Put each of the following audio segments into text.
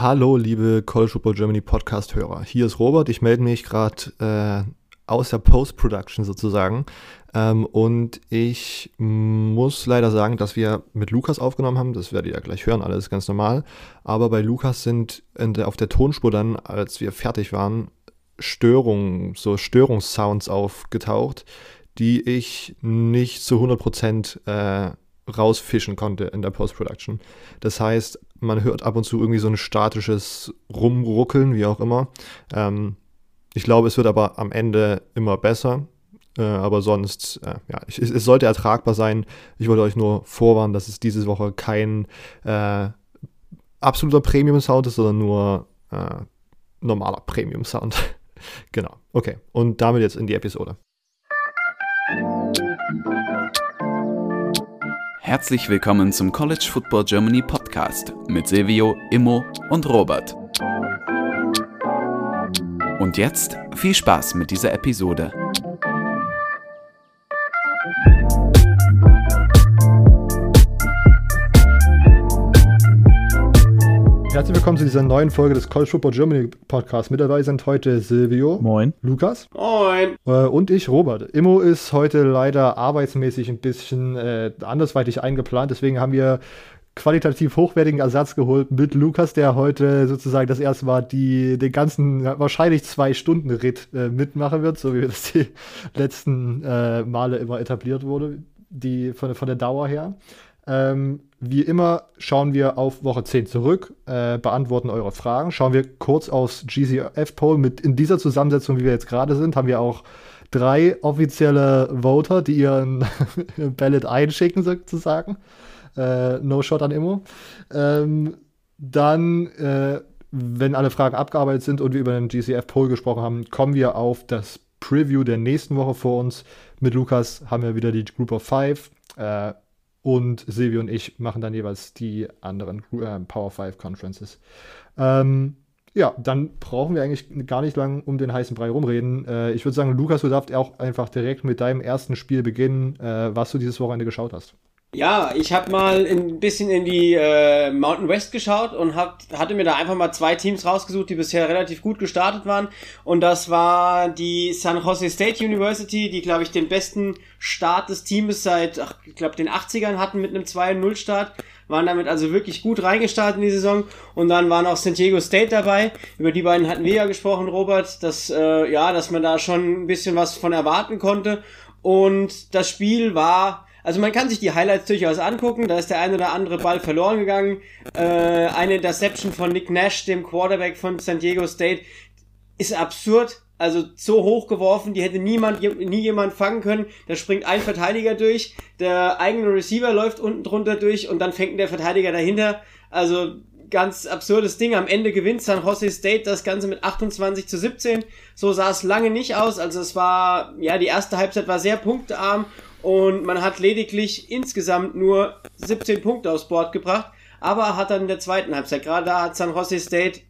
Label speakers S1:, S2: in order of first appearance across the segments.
S1: Hallo, liebe College Football Germany Podcast-Hörer. Hier ist Robert. Ich melde mich gerade äh, aus der Post-Production sozusagen. Ähm, und ich muss leider sagen, dass wir mit Lukas aufgenommen haben. Das werdet ihr ja gleich hören, alles ganz normal. Aber bei Lukas sind der, auf der Tonspur dann, als wir fertig waren, Störungen, so Störungssounds aufgetaucht, die ich nicht zu 100% äh, rausfischen konnte in der Post-Production. Das heißt, man hört ab und zu irgendwie so ein statisches Rumruckeln, wie auch immer. Ähm, ich glaube, es wird aber am Ende immer besser. Äh, aber sonst, äh, ja, es, es, sollte ertragbar sein. Ich wollte euch nur vorwarnen, dass es diese Woche kein äh, absoluter Premium-Sound ist, sondern nur äh, normaler Premium-Sound. genau. Okay. Und damit jetzt in die Episode.
S2: Herzlich willkommen zum College Football Germany Podcast mit Silvio, Immo und Robert. Und jetzt viel Spaß mit dieser Episode.
S1: Herzlich willkommen zu dieser neuen Folge des College Football Germany Podcast. Mit dabei sind heute Silvio.
S3: Moin.
S1: Lukas.
S4: Moin.
S1: Äh, und ich, Robert. Immo ist heute leider arbeitsmäßig ein bisschen äh, andersweitig eingeplant. Deswegen haben wir qualitativ hochwertigen Ersatz geholt mit Lukas, der heute sozusagen das erste Mal die, den ganzen, wahrscheinlich zwei Stunden Ritt äh, mitmachen wird, so wie das die letzten äh, Male immer etabliert wurde, die von, von der Dauer her. Ähm, wie immer schauen wir auf Woche 10 zurück, äh, beantworten eure Fragen, schauen wir kurz aufs GCF-Poll. In dieser Zusammensetzung, wie wir jetzt gerade sind, haben wir auch drei offizielle Voter, die ihren Ballot einschicken, sozusagen. Äh, no Shot an Immo. Ähm, dann, äh, wenn alle Fragen abgearbeitet sind und wir über den GCF-Poll gesprochen haben, kommen wir auf das Preview der nächsten Woche vor uns. Mit Lukas haben wir wieder die Group of Five. Äh, und Silvio und ich machen dann jeweils die anderen äh, Power 5 Conferences. Ähm, ja, dann brauchen wir eigentlich gar nicht lang um den heißen Brei rumreden. Äh, ich würde sagen, Lukas, du darfst auch einfach direkt mit deinem ersten Spiel beginnen, äh, was du dieses Wochenende geschaut hast.
S4: Ja, ich habe mal ein bisschen in die äh, Mountain West geschaut und hab, hatte mir da einfach mal zwei Teams rausgesucht, die bisher relativ gut gestartet waren. Und das war die San Jose State University, die, glaube ich, den besten Start des Teams seit, ach, ich glaube, den 80ern hatten mit einem 2-0-Start. Waren damit also wirklich gut reingestartet in die Saison. Und dann waren auch San Diego State dabei. Über die beiden hatten wir ja gesprochen, Robert, dass, äh, ja, dass man da schon ein bisschen was von erwarten konnte. Und das Spiel war also man kann sich die Highlights durchaus angucken. Da ist der eine oder andere Ball verloren gegangen. Äh, eine Interception von Nick Nash, dem Quarterback von San Diego State, ist absurd. Also so hoch geworfen, die hätte niemand, nie jemand fangen können. Da springt ein Verteidiger durch, der eigene Receiver läuft unten drunter durch und dann fängt der Verteidiger dahinter. Also ganz absurdes Ding. Am Ende gewinnt San Jose State das Ganze mit 28 zu 17. So sah es lange nicht aus. Also es war, ja, die erste Halbzeit war sehr punktearm und man hat lediglich insgesamt nur 17 Punkte aufs Board gebracht, aber hat dann in der zweiten Halbzeit, gerade da hat San Jose State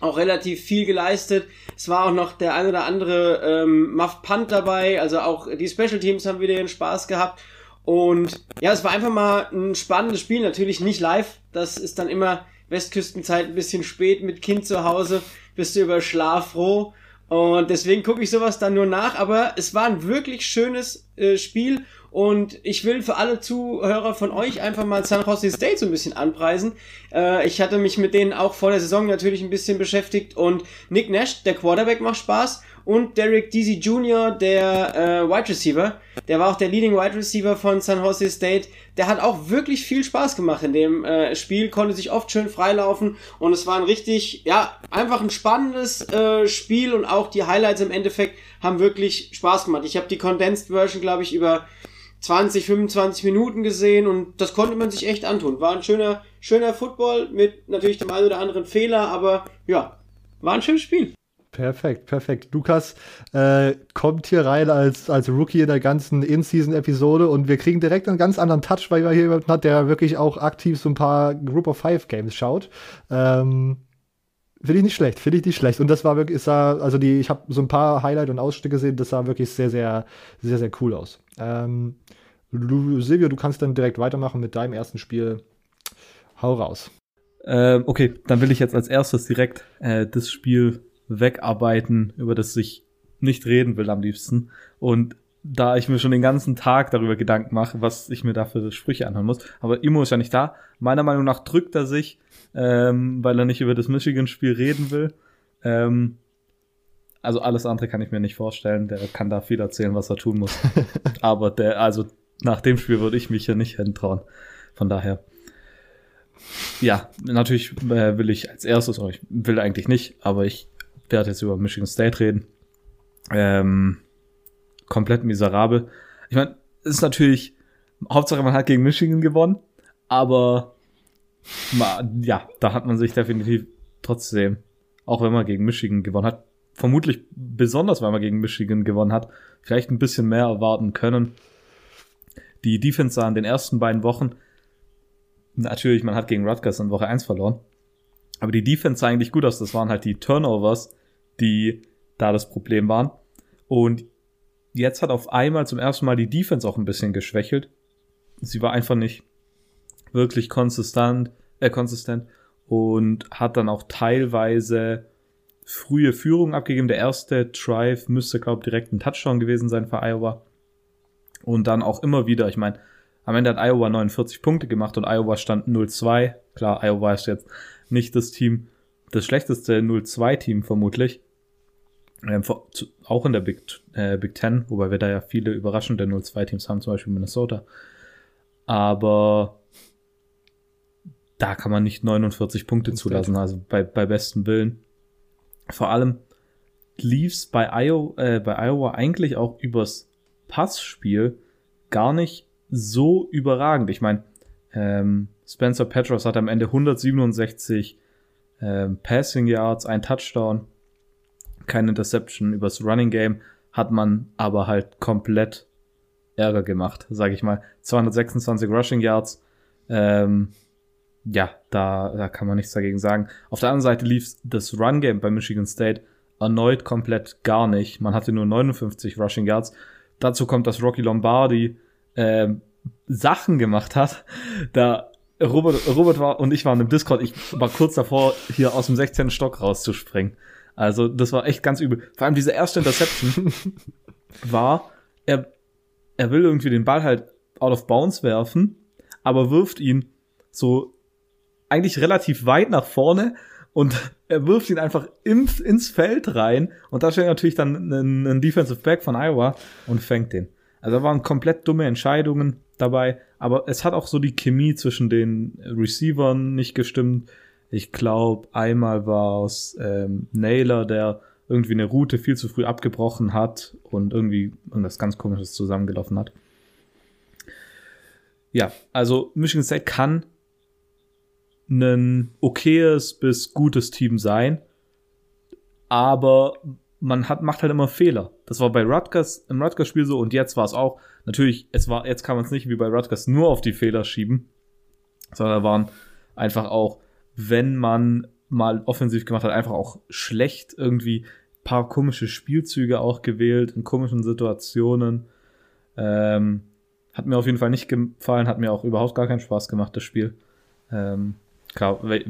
S4: auch relativ viel geleistet. Es war auch noch der ein oder andere ähm, Muff Punt dabei, also auch die Special Teams haben wieder ihren Spaß gehabt. Und ja, es war einfach mal ein spannendes Spiel, natürlich nicht live. Das ist dann immer Westküstenzeit ein bisschen spät mit Kind zu Hause, bist du über Schlaf froh. Und deswegen gucke ich sowas dann nur nach. Aber es war ein wirklich schönes äh, Spiel. Und ich will für alle Zuhörer von euch einfach mal San Jose State so ein bisschen anpreisen. Äh, ich hatte mich mit denen auch vor der Saison natürlich ein bisschen beschäftigt. Und Nick Nash, der Quarterback, macht Spaß und Derek Deasy Jr., der äh, Wide Receiver, der war auch der Leading Wide Receiver von San Jose State, der hat auch wirklich viel Spaß gemacht in dem äh, Spiel, konnte sich oft schön freilaufen und es war ein richtig, ja, einfach ein spannendes äh, Spiel und auch die Highlights im Endeffekt haben wirklich Spaß gemacht. Ich habe die Condensed Version, glaube ich, über 20, 25 Minuten gesehen und das konnte man sich echt antun. War ein schöner, schöner Football mit natürlich dem einen oder anderen Fehler, aber ja, war ein schönes Spiel.
S1: Perfekt, perfekt. Lukas äh, kommt hier rein als, als Rookie in der ganzen In-Season-Episode und wir kriegen direkt einen ganz anderen Touch, weil wir hier jemanden hat, der wirklich auch aktiv so ein paar Group of Five Games schaut. Ähm, Finde ich nicht schlecht, finde ich nicht schlecht. Und das war wirklich, da, also die, ich habe so ein paar Highlight und Ausstücke gesehen, das sah wirklich sehr, sehr, sehr, sehr cool aus. Ähm, Silvio, du kannst dann direkt weitermachen mit deinem ersten Spiel. Hau raus.
S3: Ähm, okay, dann will ich jetzt als erstes direkt äh, das Spiel wegarbeiten, über das ich nicht reden will am liebsten. Und da ich mir schon den ganzen Tag darüber Gedanken mache, was ich mir da für Sprüche anhören muss. Aber Imo ist ja nicht da. Meiner Meinung nach drückt er sich, ähm, weil er nicht über das Michigan-Spiel reden will. Ähm, also alles andere kann ich mir nicht vorstellen. Der kann da viel erzählen, was er tun muss. Aber der, also nach dem Spiel würde ich mich ja nicht hintrauen. Von daher. Ja, natürlich äh, will ich als erstes, oder ich will eigentlich nicht, aber ich werde jetzt über Michigan State reden. Ähm, komplett miserabel. Ich meine, ist natürlich, Hauptsache man hat gegen Michigan gewonnen, aber ja, da hat man sich definitiv trotzdem, auch wenn man gegen Michigan gewonnen hat, vermutlich besonders, weil man gegen Michigan gewonnen hat, vielleicht ein bisschen mehr erwarten können. Die Defense sah in den ersten beiden Wochen, natürlich, man hat gegen Rutgers in Woche 1 verloren, aber die Defense sah eigentlich gut aus. Das waren halt die Turnovers, die da das Problem waren. Und jetzt hat auf einmal zum ersten Mal die Defense auch ein bisschen geschwächelt. Sie war einfach nicht wirklich konsistent, äh, konsistent und hat dann auch teilweise frühe Führung abgegeben. Der erste Drive müsste, glaube ich, direkt ein Touchdown gewesen sein für Iowa. Und dann auch immer wieder, ich meine, am Ende hat Iowa 49 Punkte gemacht und Iowa stand 0-2. Klar, Iowa ist jetzt nicht das Team, das schlechteste 0-2-Team vermutlich. Ähm, auch in der Big, äh, Big Ten, wobei wir da ja viele überraschende 0-2-Teams haben, zum Beispiel Minnesota. Aber da kann man nicht 49 Punkte zulassen, also bei, bei bestem Willen. Vor allem lief's bei, Iowa, äh, bei Iowa eigentlich auch übers Passspiel gar nicht so überragend. Ich meine, ähm, Spencer Petros hat am Ende 167 ähm, Passing Yards, ein Touchdown keine Interception. Übers Running Game hat man aber halt komplett Ärger gemacht, sage ich mal. 226 Rushing Yards. Ähm, ja, da, da kann man nichts dagegen sagen. Auf der anderen Seite lief das Run Game bei Michigan State erneut komplett gar nicht. Man hatte nur 59 Rushing Yards. Dazu kommt, dass Rocky Lombardi ähm, Sachen gemacht hat. Da Robert, Robert war und ich waren im Discord. Ich war kurz davor, hier aus dem 16. Stock rauszuspringen. Also, das war echt ganz übel. Vor allem diese erste Interception war, er, er will irgendwie den Ball halt out of bounds werfen, aber wirft ihn so eigentlich relativ weit nach vorne und er wirft ihn einfach ins, ins Feld rein und da steht natürlich dann ein, ein Defensive Back von Iowa und fängt den. Also da waren komplett dumme Entscheidungen dabei, aber es hat auch so die Chemie zwischen den Receivern nicht gestimmt. Ich glaube, einmal war es ähm, Naylor, der irgendwie eine Route viel zu früh abgebrochen hat und irgendwie irgendwas ganz komisches zusammengelaufen hat. Ja, also Michigan State kann ein okayes bis gutes Team sein, aber man hat, macht halt immer Fehler. Das war bei Rutgers im Rutgers-Spiel so und jetzt war es auch. Natürlich, es war, jetzt kann man es nicht wie bei Rutgers nur auf die Fehler schieben, sondern da waren einfach auch wenn man mal offensiv gemacht hat, einfach auch schlecht irgendwie paar komische Spielzüge auch gewählt in komischen Situationen. Ähm, hat mir auf jeden Fall nicht gefallen, hat mir auch überhaupt gar keinen Spaß gemacht, das Spiel. Ähm, klar, we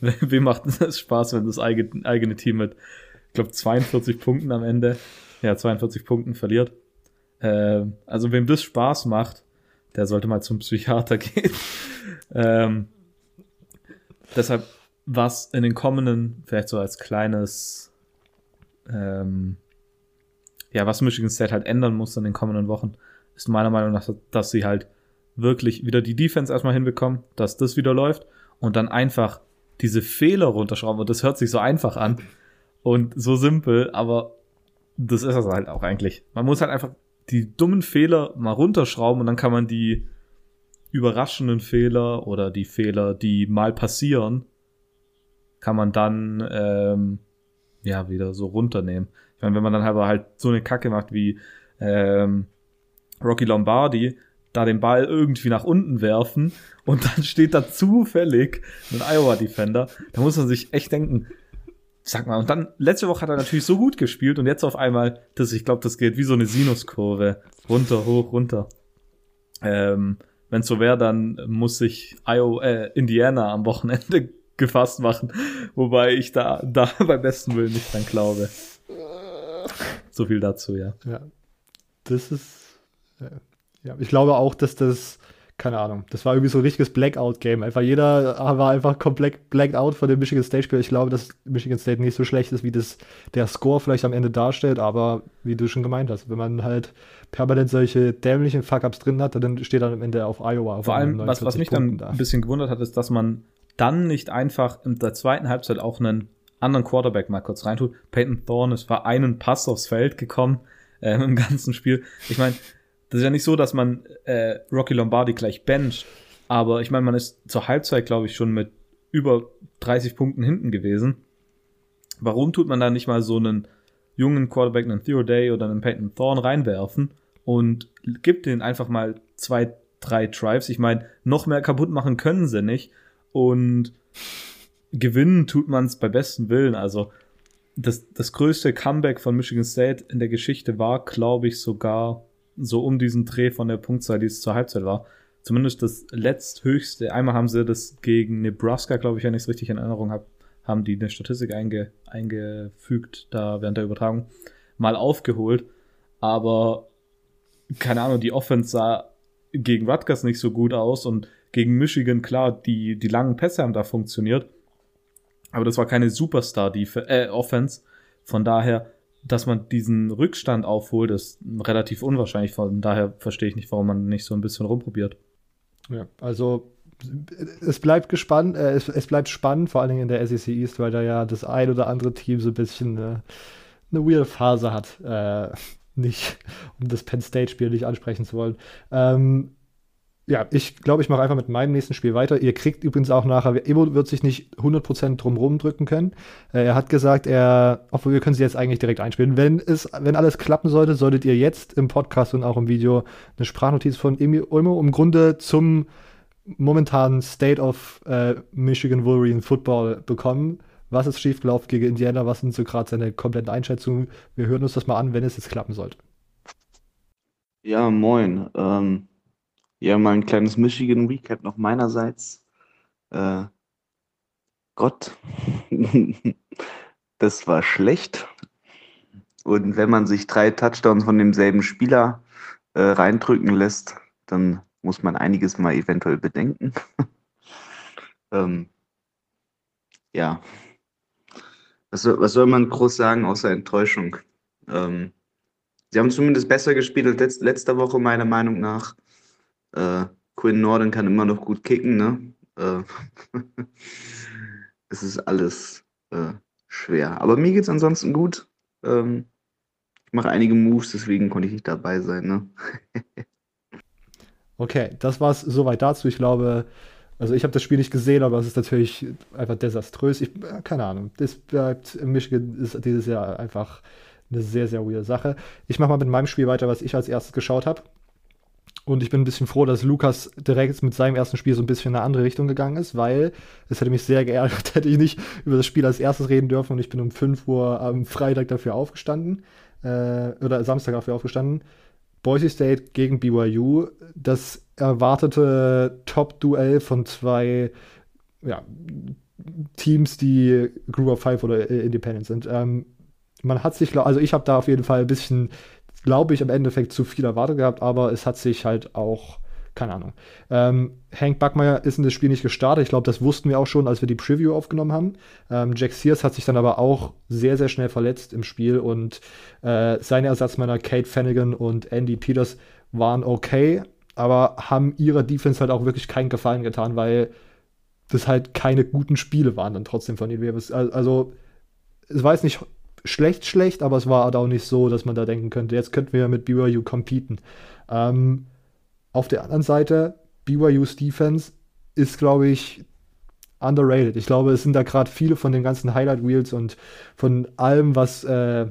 S3: wem macht es Spaß, wenn das eigene, eigene Team mit, ich glaube, 42 Punkten am Ende, ja, 42 Punkten verliert. Ähm, also wem das Spaß macht, der sollte mal zum Psychiater gehen. ähm, Deshalb, was in den kommenden, vielleicht so als kleines, ähm, ja, was Michigan State halt ändern muss in den kommenden Wochen, ist meiner Meinung nach, dass sie halt wirklich wieder die Defense erstmal hinbekommen, dass das wieder läuft und dann einfach diese Fehler runterschrauben. Und das hört sich so einfach an und so simpel, aber das ist es halt auch eigentlich. Man muss halt einfach die dummen Fehler mal runterschrauben und dann kann man die überraschenden Fehler oder die Fehler, die mal passieren, kann man dann ähm, ja wieder so runternehmen. Ich meine, wenn man dann aber halt so eine Kacke macht wie ähm, Rocky Lombardi, da den Ball irgendwie nach unten werfen und dann steht da zufällig ein Iowa Defender, da muss man sich echt denken, sag mal, und dann letzte Woche hat er natürlich so gut gespielt und jetzt auf einmal, das, ich glaube, das geht wie so eine Sinuskurve, runter, hoch, runter. Ähm, wenn es so wäre, dann muss sich Iowa, äh, Indiana am Wochenende gefasst machen. Wobei ich da, da beim besten Willen nicht dran glaube. So viel dazu, ja.
S1: Ja. Das ist. Ja, ich glaube auch, dass das keine Ahnung, das war irgendwie so ein richtiges Blackout-Game. Einfach jeder war einfach komplett blacked out von dem Michigan State-Spiel. Ich glaube, dass Michigan State nicht so schlecht ist, wie das der Score vielleicht am Ende darstellt, aber wie du schon gemeint hast, wenn man halt permanent solche dämlichen Fuck-Ups drin hat, dann steht dann am Ende auf Iowa.
S3: Vor allem, was, was mich Punkten dann da. ein bisschen gewundert hat, ist, dass man dann nicht einfach in der zweiten Halbzeit auch einen anderen Quarterback mal kurz reintut. Peyton Thorne, es war einen Pass aufs Feld gekommen äh, im ganzen Spiel. Ich meine, das ist ja nicht so, dass man äh, Rocky Lombardi gleich bencht, aber ich meine, man ist zur Halbzeit, glaube ich, schon mit über 30 Punkten hinten gewesen. Warum tut man da nicht mal so einen jungen Quarterback, einen Theo Day oder einen Peyton Thorne reinwerfen und gibt den einfach mal zwei, drei Drives? Ich meine, noch mehr kaputt machen können sie nicht und gewinnen tut man es bei bestem Willen. Also das, das größte Comeback von Michigan State in der Geschichte war, glaube ich, sogar so um diesen Dreh von der Punktzahl, die es zur Halbzeit war. Zumindest das letzthöchste. Einmal haben sie das gegen Nebraska, glaube ich, wenn ich es richtig in Erinnerung habe, haben die eine Statistik einge, eingefügt, da während der Übertragung, mal aufgeholt. Aber keine Ahnung, die Offense sah gegen Rutgers nicht so gut aus und gegen Michigan, klar, die, die langen Pässe haben da funktioniert. Aber das war keine Superstar die äh, Offense. Von daher dass man diesen Rückstand aufholt, ist relativ unwahrscheinlich. Von daher verstehe ich nicht, warum man nicht so ein bisschen rumprobiert.
S1: Ja, also es bleibt gespannt, äh, es, es, bleibt spannend, vor allen Dingen in der SEC East, weil da ja das ein oder andere Team so ein bisschen äh, eine weirde Phase hat. Äh, nicht, um das Penn State-Spiel nicht ansprechen zu wollen. Ähm, ja, ich glaube, ich mache einfach mit meinem nächsten Spiel weiter. Ihr kriegt übrigens auch nachher, Emo wird sich nicht 100% drum rumdrücken können. Äh, er hat gesagt, er, obwohl wir können sie jetzt eigentlich direkt einspielen. Wenn es, wenn alles klappen sollte, solltet ihr jetzt im Podcast und auch im Video eine Sprachnotiz von Emo im Grunde zum momentanen State of äh, Michigan Wolverine Football bekommen. Was ist schiefgelaufen gegen Indiana? Was sind so gerade seine kompletten Einschätzungen? Wir hören uns das mal an, wenn es jetzt klappen sollte.
S5: Ja, moin. Ähm ja, mal ein kleines Michigan-Recap noch meinerseits. Äh, Gott, das war schlecht. Und wenn man sich drei Touchdowns von demselben Spieler äh, reindrücken lässt, dann muss man einiges mal eventuell bedenken. ähm, ja. Was soll, was soll, man groß sagen außer Enttäuschung? Ähm, sie haben zumindest besser gespielt als letz letzte Woche, meiner Meinung nach. Äh, Quinn Norden kann immer noch gut kicken, ne? Äh, es ist alles äh, schwer. Aber mir geht es ansonsten gut. Ähm, ich mache einige Moves, deswegen konnte ich nicht dabei sein, ne?
S1: okay, das war es soweit dazu. Ich glaube, also ich habe das Spiel nicht gesehen, aber es ist natürlich einfach desaströs. Ich, äh, keine Ahnung. Das bleibt in Michigan ist dieses Jahr einfach eine sehr, sehr weirde Sache. Ich mache mal mit meinem Spiel weiter, was ich als erstes geschaut habe. Und ich bin ein bisschen froh, dass Lukas direkt mit seinem ersten Spiel so ein bisschen in eine andere Richtung gegangen ist, weil es hätte mich sehr geärgert, hätte ich nicht über das Spiel als erstes reden dürfen und ich bin um 5 Uhr am Freitag dafür aufgestanden, äh, oder Samstag dafür aufgestanden. Boise State gegen BYU, das erwartete Top-Duell von zwei ja, Teams, die Group of Five oder Independent sind. Ähm, man hat sich, also ich habe da auf jeden Fall ein bisschen glaube ich, im Endeffekt zu viel erwartet gehabt, aber es hat sich halt auch, keine Ahnung. Ähm, Hank Backmeyer ist in das Spiel nicht gestartet. Ich glaube, das wussten wir auch schon, als wir die Preview aufgenommen haben. Ähm, Jack Sears hat sich dann aber auch sehr, sehr schnell verletzt im Spiel und äh, seine Ersatzmänner Kate Flanagan und Andy Peters waren okay, aber haben ihrer Defense halt auch wirklich keinen Gefallen getan, weil das halt keine guten Spiele waren dann trotzdem von ihnen. Also, es war jetzt nicht schlecht, schlecht, aber es war halt auch nicht so, dass man da denken könnte, jetzt könnten wir mit BYU competen. Ähm, auf der anderen Seite, BYU's Defense ist, glaube ich, underrated. Ich glaube, es sind da gerade viele von den ganzen Highlight Wheels und von allem, was äh,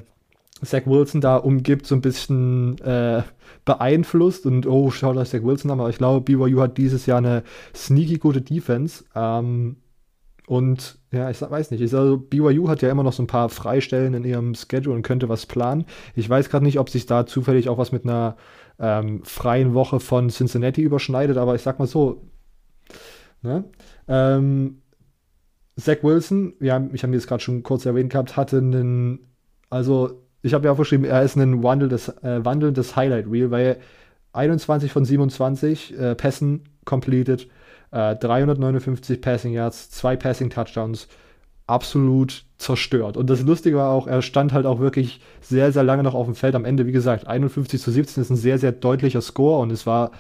S1: Zach Wilson da umgibt, so ein bisschen äh, beeinflusst und oh, schau da Zach Wilson an, aber ich glaube, BYU hat dieses Jahr eine sneaky gute Defense. Ähm, und ja, ich weiß nicht. Ich, also BYU hat ja immer noch so ein paar Freistellen in ihrem Schedule und könnte was planen. Ich weiß gerade nicht, ob sich da zufällig auch was mit einer ähm, freien Woche von Cincinnati überschneidet, aber ich sag mal so. Ne? Ähm, Zach Wilson, ja, ich habe jetzt gerade schon kurz erwähnt gehabt, hatte einen, also ich habe ja aufgeschrieben, er ist ein wandelndes, äh, wandelndes Highlight Reel, weil 21 von 27 äh, Pässen completed, äh, 359 Passing Yards, zwei Passing Touchdowns, absolut zerstört. Und das Lustige war auch, er stand halt auch wirklich sehr, sehr lange noch auf dem Feld. Am Ende, wie gesagt, 51 zu 17 ist ein sehr, sehr deutlicher Score und es war,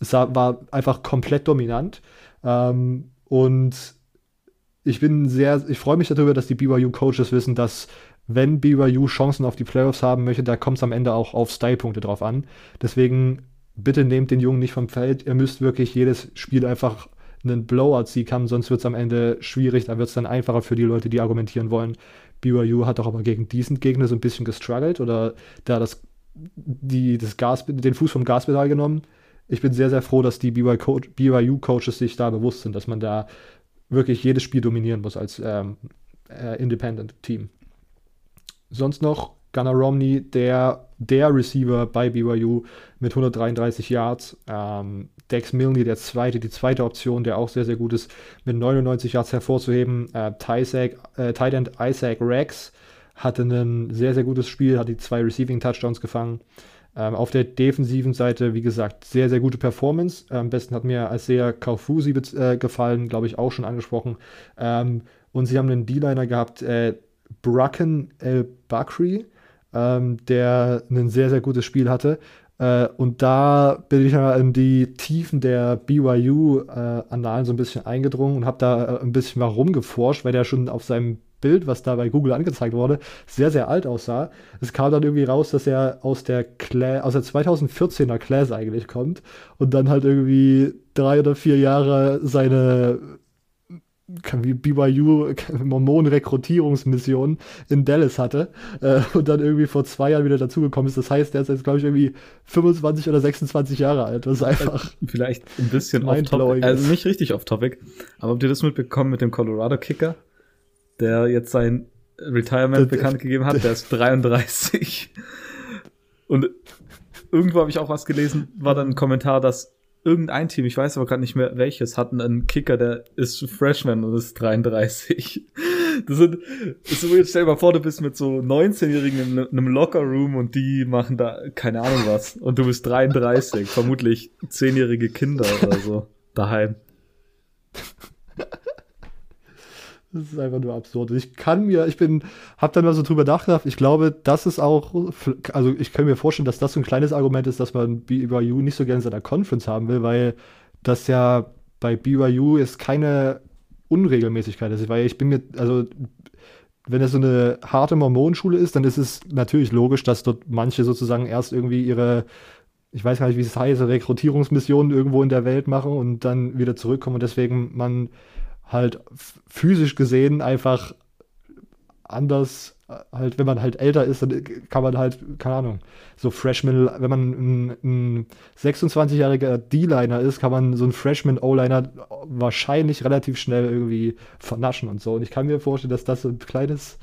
S1: es war einfach komplett dominant. Ähm, und ich bin sehr, ich freue mich darüber, dass die BYU-Coaches wissen, dass wenn BYU Chancen auf die Playoffs haben möchte, da kommt es am Ende auch auf Style-Punkte drauf an. Deswegen bitte nehmt den Jungen nicht vom Feld. Ihr müsst wirklich jedes Spiel einfach einen Blowout-Sieg haben, sonst wird es am Ende schwierig. Da wird es dann einfacher für die Leute, die argumentieren wollen. BYU hat doch aber gegen diesen Gegner so ein bisschen gestruggelt oder da das, die, das Gas, den Fuß vom Gaspedal genommen. Ich bin sehr, sehr froh, dass die BYU-Coaches sich da bewusst sind, dass man da wirklich jedes Spiel dominieren muss als ähm, äh, Independent-Team. Sonst noch Gunnar Romney, der, der Receiver bei BYU mit 133 Yards. Ähm, Dex Milne, der zweite, die zweite Option, der auch sehr, sehr gut ist, mit 99 Yards hervorzuheben. Äh, Tysack, äh, Tight End Isaac Rex hatte ein sehr, sehr gutes Spiel, hat die zwei Receiving Touchdowns gefangen. Ähm, auf der defensiven Seite, wie gesagt, sehr, sehr gute Performance. am besten hat mir als sehr Kaufusi äh, gefallen, glaube ich, auch schon angesprochen. Ähm, und sie haben einen D-Liner gehabt, äh, Bracken El Bakri, ähm, der ein sehr, sehr gutes Spiel hatte. Äh, und da bin ich ja in die Tiefen der BYU-Annalen äh, so ein bisschen eingedrungen und habe da äh, ein bisschen mal rumgeforscht, weil der schon auf seinem Bild, was da bei Google angezeigt wurde, sehr, sehr alt aussah. Es kam dann irgendwie raus, dass er aus der, Cla aus der 2014er Class eigentlich kommt und dann halt irgendwie drei oder vier Jahre seine wie BYU Mormonen-Rekrutierungsmission in Dallas hatte äh, und dann irgendwie vor zwei Jahren wieder dazugekommen ist. Das heißt, der ist jetzt, glaube ich, irgendwie 25 oder 26 Jahre alt. Das ist einfach.
S3: Vielleicht ein bisschen off-topic. Also nicht richtig off-topic. Aber habt ihr das mitbekommen mit dem Colorado-Kicker, der jetzt sein Retirement bekannt gegeben hat? Der ist 33. Und irgendwo habe ich auch was gelesen, war dann ein Kommentar, dass irgendein Team, ich weiß aber gerade nicht mehr welches, hatten einen Kicker, der ist Freshman und ist 33. Das sind, das ist, jetzt stell dir mal vor, du bist mit so 19-Jährigen in einem Locker-Room und die machen da keine Ahnung was. Und du bist 33, vermutlich 10-jährige Kinder oder so, daheim.
S1: Das ist einfach nur absurd. Ich kann mir, ich bin, hab dann mal so drüber nachgedacht, ich glaube, das ist auch, also ich kann mir vorstellen, dass das so ein kleines Argument ist, dass man BYU nicht so gerne in seiner Conference haben will, weil das ja bei BYU ist keine Unregelmäßigkeit ist, weil ich bin mir, also wenn es so eine harte Mormonenschule ist, dann ist es natürlich logisch, dass dort manche sozusagen erst irgendwie ihre ich weiß gar nicht, wie es heißt, Rekrutierungsmissionen irgendwo in der Welt machen und dann wieder zurückkommen. Und deswegen man halt physisch gesehen einfach anders, halt, wenn man halt älter ist, dann kann man halt, keine Ahnung, so Freshman, wenn man ein, ein 26-jähriger D-Liner ist, kann man so einen Freshman-O-Liner wahrscheinlich relativ schnell irgendwie vernaschen und so. Und ich kann mir vorstellen, dass das so ein kleines,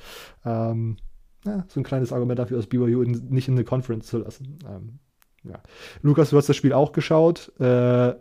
S1: ähm, ja, so ein kleines Argument dafür ist, BYU in, nicht in eine Conference zu lassen. Ähm, ja. Lukas, du hast das Spiel auch geschaut. Äh,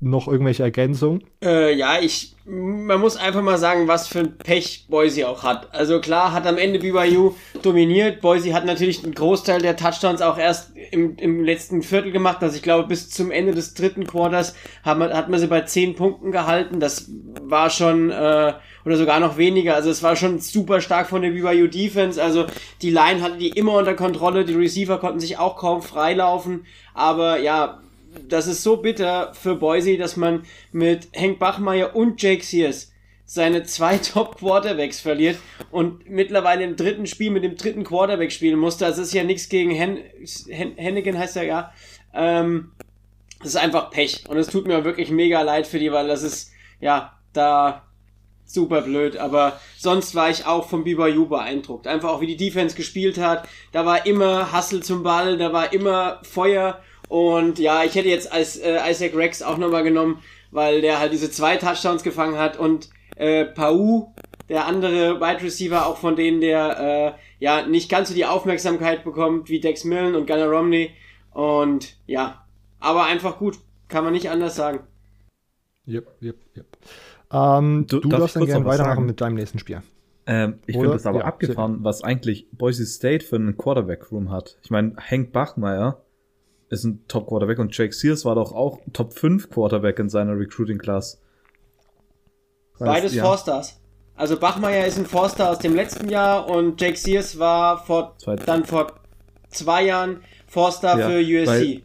S1: noch irgendwelche Ergänzungen?
S4: Äh, ja, ich, man muss einfach mal sagen, was für ein Pech Boise auch hat. Also klar, hat am Ende BYU dominiert. Boise hat natürlich einen Großteil der Touchdowns auch erst im, im letzten Viertel gemacht. Also ich glaube, bis zum Ende des dritten Quarters hat man, hat man sie bei zehn Punkten gehalten. Das war schon, äh, oder sogar noch weniger. Also es war schon super stark von der BYU Defense. Also die Line hatte die immer unter Kontrolle. Die Receiver konnten sich auch kaum freilaufen. Aber ja, das ist so bitter für Boise, dass man mit Hank Bachmeier und Jake Sears seine zwei Top-Quarterbacks verliert und mittlerweile im dritten Spiel mit dem dritten Quarterback spielen musste. Das ist ja nichts gegen Hen Hen Hennigan, heißt er ja. Ähm, das ist einfach Pech. Und es tut mir wirklich mega leid für die, weil das ist, ja, da super blöd. Aber sonst war ich auch vom BYU beeindruckt. Einfach auch wie die Defense gespielt hat. Da war immer Hustle zum Ball, da war immer Feuer und ja, ich hätte jetzt als äh, Isaac Rex auch nochmal genommen, weil der halt diese zwei Touchdowns gefangen hat und äh, Pau, der andere Wide Receiver, auch von denen der äh, ja nicht ganz so die Aufmerksamkeit bekommt wie Dex Millen und Gunnar Romney. Und ja, aber einfach gut, kann man nicht anders sagen.
S1: Yep, yep, yep. Ähm,
S3: Du-
S1: du,
S3: darf
S1: darfst
S3: ich
S1: dann gerne weitermachen
S3: sagen?
S1: mit deinem nächsten Spiel.
S3: Ähm, ich finde das aber
S1: Ja,
S3: abgefahren, was eigentlich Boise State für einen Quarterback-Room hat. Ich meine, Hank Bachmeier ist ein Top-Quarterback und Jake Sears war doch auch Top 5 Quarterback in seiner Recruiting-Class.
S4: Beides
S3: ja.
S4: Four-Stars. Also Bachmeier ist ein Four-Star aus dem letzten Jahr und Jake Sears war vor, dann vor zwei Jahren Four-Star
S3: Ja,
S4: für USC.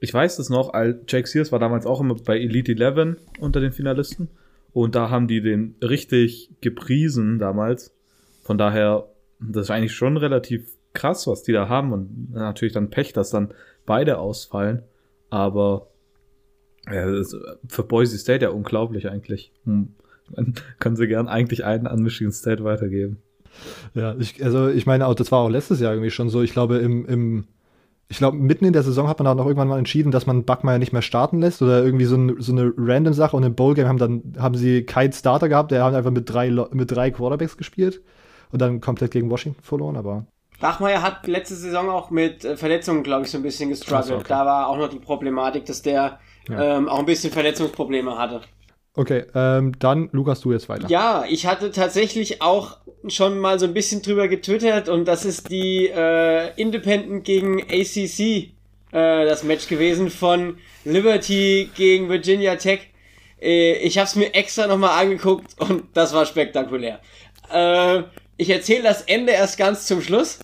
S3: Ich weiß das noch, Jake Sears war damals auch immer bei Elite 11 unter den Finalisten und da haben die den richtig gepriesen damals. Von daher, das ist eigentlich schon relativ krass, was die da haben und natürlich dann Pech, dass dann beide ausfallen. Aber ist für Boise State ja unglaublich eigentlich. Hm. Man kann sie gern eigentlich einen an Michigan State weitergeben.
S1: Ja, ich, also ich meine, das war auch letztes Jahr irgendwie schon so. Ich glaube, im, im ich glaube, mitten in der Saison hat man dann auch irgendwann mal entschieden, dass man Buckmeyer nicht mehr starten lässt oder irgendwie so, ein, so eine random Sache. Und im Bowl-Game haben haben sie keinen Starter gehabt, der hat einfach mit drei, mit drei Quarterbacks gespiert und dann komplett gegen Washington verloren, aber
S4: Bachmeier hat letzte Saison auch mit äh, Verletzungen, glaube ich, so ein bisschen gestruggelt.
S1: Okay.
S4: Da war auch noch die Problematik, dass der
S1: Ja.
S4: ähm, auch ein bisschen Verletzungsprobleme hatte.
S1: okay, ähm, dann Lukas, du jetzt weiter.
S4: Ja, ich hatte tatsächlich auch schon mal so ein bisschen drüber getwittert und das ist die äh, Independent gegen ACC äh, das Match gewesen von Liberty gegen Virginia Tech. Äh, ich habe es mir extra nochmal angeguckt und das war spektakulär. Äh, ich erzähle das Ende erst ganz zum Schluss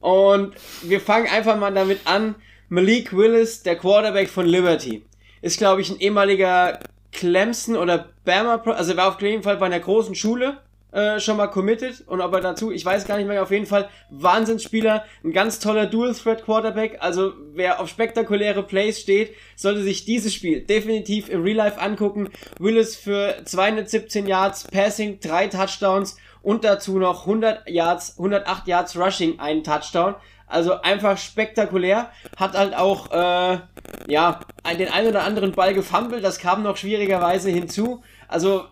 S4: und wir fangen einfach mal damit an. Malik Willis, der Quarterback von Liberty, ist glaube ich ein ehemaliger Clemson oder Bama, also er war auf jeden Fall bei einer großen Schule äh, schon mal committed und ob er dazu, ich weiß gar nicht mehr, auf jeden Fall Wahnsinnsspieler, ein ganz toller Dual-Threat-Quarterback, also wer auf spektakuläre Plays steht, sollte sich dieses Spiel definitiv im Real Life angucken. Willis für 217 Yards Passing, drei Touchdowns und dazu noch 100 Yards, 108 Yards Rushing, einen Touchdown. Also einfach spektakulär. Hat halt auch, äh, ja, den einen oder anderen Ball gefummelt. Das kam noch schwierigerweise hinzu. Also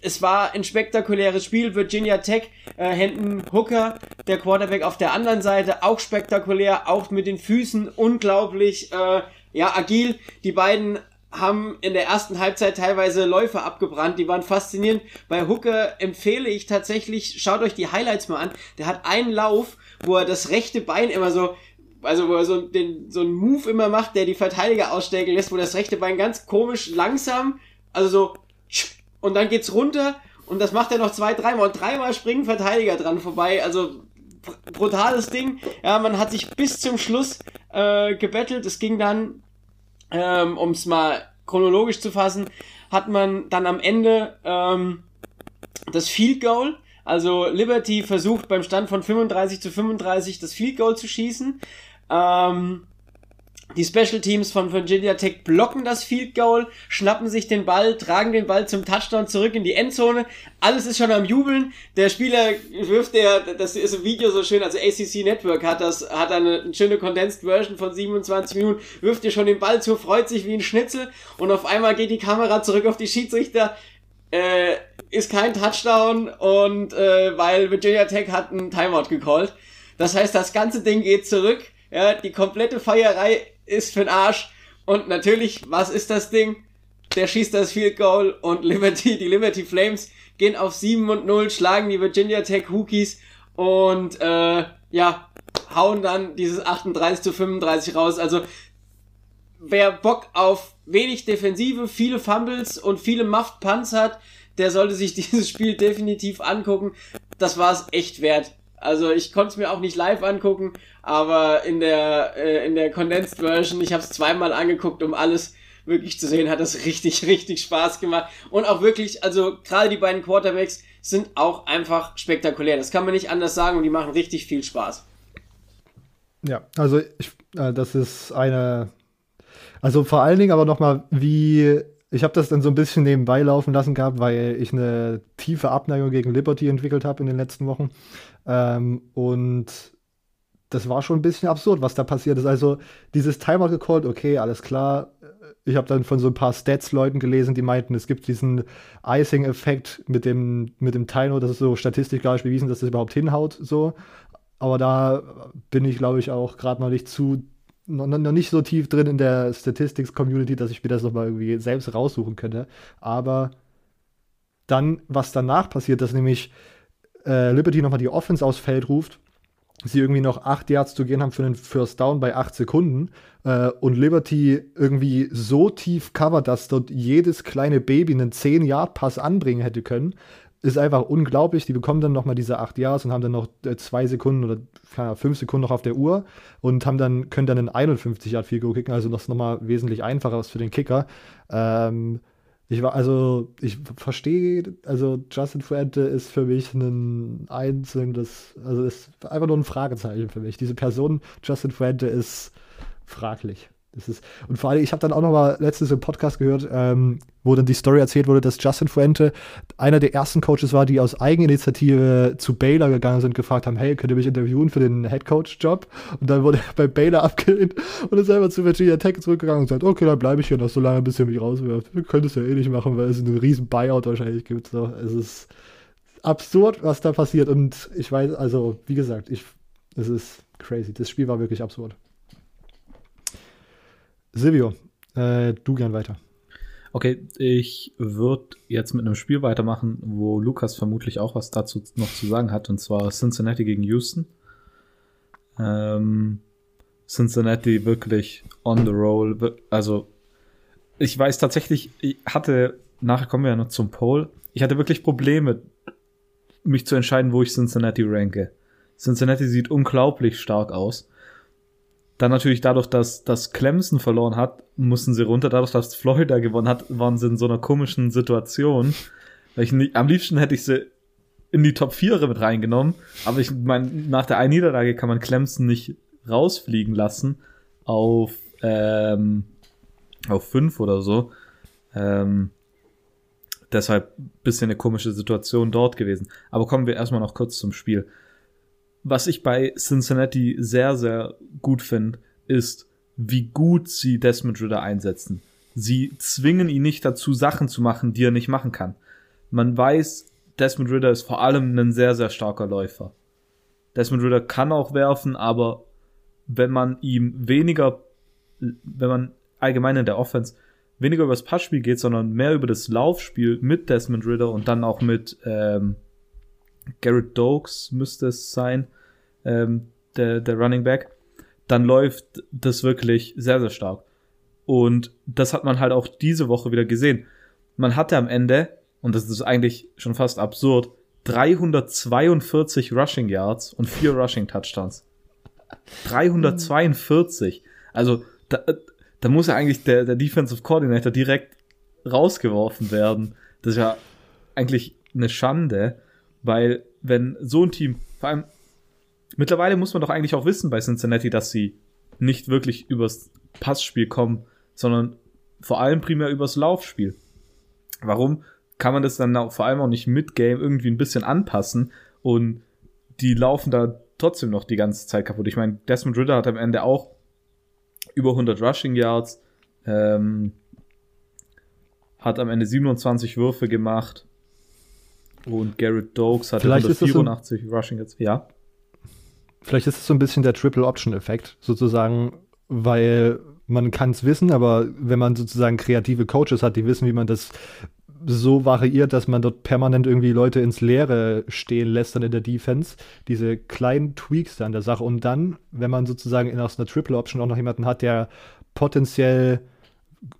S4: es war ein spektakuläres Spiel. Virginia Tech, äh, Hendon Hooker, der Quarterback auf der anderen Seite, auch spektakulär, auch mit den Füßen unglaublich, äh, ja, agil. Die beiden haben in der ersten Halbzeit teilweise Läufe abgebrannt, die waren faszinierend. Bei Hooker empfehle ich tatsächlich, schaut euch die Highlights mal an. Der hat einen Lauf, wo er das rechte Bein immer so, also wo er so, den, so einen Move immer macht, der die Verteidiger ausstecken lässt, wo das rechte Bein ganz komisch langsam, also so, und dann geht's runter und das macht er noch zwei, dreimal und dreimal springen Verteidiger dran vorbei, also br- brutales Ding. Ja, man hat sich bis zum Schluss äh, gebettelt. Es ging dann, ähm, um es mal chronologisch zu fassen, hat man dann am Ende ähm, das Field Goal. Also Liberty versucht beim Stand von 35 zu 35 das Field Goal zu schießen. Ähm, die Special Teams von Virginia Tech blocken das Field Goal, schnappen sich den Ball, tragen den Ball zum Touchdown zurück in die Endzone. Alles ist schon am Jubeln. Der Spieler wirft der, das ist im Video so schön, also ACC Network hat das, hat eine, eine schöne Condensed Version von 27 Minuten, wirft dir schon den Ball zu, freut sich wie ein Schnitzel und auf einmal geht die Kamera zurück auf die Schiedsrichter. Äh, ist kein Touchdown und äh, weil Virginia Tech hat einen Timeout gecallt. Das heißt, das ganze Ding geht zurück. Ja, die komplette Feierei ist für'n Arsch. Und natürlich, was ist das Ding? Der schießt das Field Goal und Liberty, die Liberty Flames gehen auf 7 und 0, schlagen die Virginia Tech Hookies und äh, ja, hauen dann dieses 38 zu 35 raus. Also wer Bock auf wenig Defensive, viele Fumbles und viele Muffed Punts hat, der sollte sich dieses Spiel definitiv angucken. Das war es echt wert. Also ich konnte es mir auch nicht live angucken, aber in der äh, in der Condensed Version, ich habe es zweimal angeguckt, um alles wirklich zu sehen, hat das richtig richtig Spaß gemacht und auch wirklich, also gerade die beiden Quarterbacks sind auch einfach spektakulär. Das kann man nicht anders sagen und die machen richtig viel Spaß.
S1: Ja, also ich, äh, das ist eine, also vor allen Dingen aber nochmal, wie, ich habe das dann so ein bisschen nebenbei laufen lassen gehabt, weil ich eine tiefe Abneigung gegen Liberty entwickelt habe in den letzten Wochen. Ähm, und das war schon ein bisschen absurd, was da passiert ist. Also dieses Timeout gecallt, okay, alles klar. Ich habe dann von so ein paar Stats-Leuten gelesen, die meinten, es gibt diesen Icing-Effekt mit dem, mit dem Timeout, das ist so statistisch gar nicht bewiesen, dass das überhaupt hinhaut, so. Aber da bin ich, glaube ich, auch gerade mal nicht zu, noch, noch nicht so tief drin in der Statistics-Community, dass ich mir das nochmal irgendwie selbst raussuchen könnte. Aber Dann, was danach passiert, dass nämlich äh, Liberty nochmal die Offense aufs Feld ruft, sie irgendwie noch acht Yards zu gehen haben für den First Down bei acht Sekunden äh, und Liberty irgendwie so tief covert, dass dort jedes kleine Baby einen 10-Yard-Pass anbringen hätte können, ist einfach unglaublich. Die bekommen dann nochmal diese acht Yards und haben dann noch äh, zwei Sekunden oder keine, fünf Sekunden noch auf der Uhr und haben dann, können dann einen 51 Yard Field Goal kicken, also das nochmal wesentlich einfacher für den Kicker. Ähm, ich war, also, ich verstehe, also Justin Fuente ist für mich ein einzelnes, also ist einfach nur ein Fragezeichen für mich. Diese Person, Justin Fuente, ist fraglich. Das ist, und vor allem, ich habe dann auch noch mal letztens im Podcast gehört, ähm, wo dann die Story erzählt wurde, dass Justin Fuente einer der ersten Coaches war, die aus Eigeninitiative zu Baylor gegangen sind, gefragt haben, hey, könnt ihr mich interviewen für den Headcoach-Job? Und dann wurde er bei Baylor abgelehnt und ist einfach zu Virginia Tech zurückgegangen und sagt, okay, dann bleibe ich hier noch so lange, bis ihr mich rauswirft. Wir können es ja eh nicht machen, weil es einen riesen Buyout wahrscheinlich gibt. So, es ist absurd, was da passiert. Und ich weiß, also, wie gesagt, ich, es ist crazy. Das Spiel war wirklich absurd. Silvio, äh, du gern weiter.
S3: Okay, ich würde jetzt mit einem Spiel weitermachen, wo Lukas vermutlich auch was dazu noch zu sagen hat, und zwar Cincinnati gegen Houston. Ähm, Cincinnati wirklich on the roll. Also, ich weiß tatsächlich, ich hatte, nachher kommen wir ja noch zum Poll, ich hatte wirklich Probleme, mich zu entscheiden, wo ich Cincinnati ranke. Cincinnati sieht unglaublich stark aus. Dann natürlich dadurch, dass, dass Clemson verloren hat, mussten sie runter. Dadurch, dass Florida gewonnen hat, waren sie in so einer komischen Situation. Ich nicht, am liebsten hätte ich sie in die Top 4 mit reingenommen. Aber ich meine, nach der einen Niederlage kann man Clemson nicht rausfliegen lassen auf, ähm, auf 5 oder so. Ähm, deshalb bisschen eine komische Situation dort gewesen. Aber kommen wir erstmal noch kurz zum Spiel was ich bei Cincinnati sehr, sehr gut finde, ist, wie gut sie Desmond Ritter einsetzen. Sie zwingen ihn nicht dazu, Sachen zu machen, die er nicht machen kann. Man weiß, Desmond Ritter ist vor allem ein sehr, sehr starker Läufer. Desmond Ritter kann auch werfen, aber wenn man ihm weniger, wenn man allgemein in der Offense weniger über das Passspiel geht, sondern mehr über das Laufspiel mit Desmond Ritter und dann auch mit ähm, Garrett Dokes müsste es sein, ähm, der, der Running Back, dann läuft das wirklich sehr, sehr stark. Und das hat man halt auch diese Woche wieder gesehen. Man hatte am Ende, und das ist eigentlich schon fast absurd, 342 Rushing Yards und vier Rushing Touchdowns. 342. Also da, da muss ja eigentlich der, der Defensive Coordinator direkt rausgeworfen werden. Das ist ja eigentlich eine Schande, weil wenn so ein Team, vor allem mittlerweile muss man doch eigentlich auch wissen bei Cincinnati, dass sie nicht wirklich übers Passspiel kommen, sondern vor allem primär übers Laufspiel. Warum kann man das dann auch, vor allem auch nicht mit Game irgendwie ein bisschen anpassen und die laufen da trotzdem noch die ganze Zeit kaputt. Ich meine, Desmond Ritter hat am Ende auch über 100 Rushing Yards, ähm, hat am Ende 27 Würfe gemacht und Garrett Dokes hatte
S1: Vielleicht
S3: 184 so Rushing Yards. Ja.
S1: Vielleicht ist es so ein bisschen der Triple Option Effekt, sozusagen, weil man kann es wissen, aber wenn man sozusagen kreative Coaches hat, die wissen, wie man das so variiert, dass man dort permanent irgendwie Leute ins Leere stehen lässt dann in der Defense, diese kleinen Tweaks da an der Sache und dann, wenn man sozusagen in aus einer Triple Option auch noch jemanden hat, der potenziell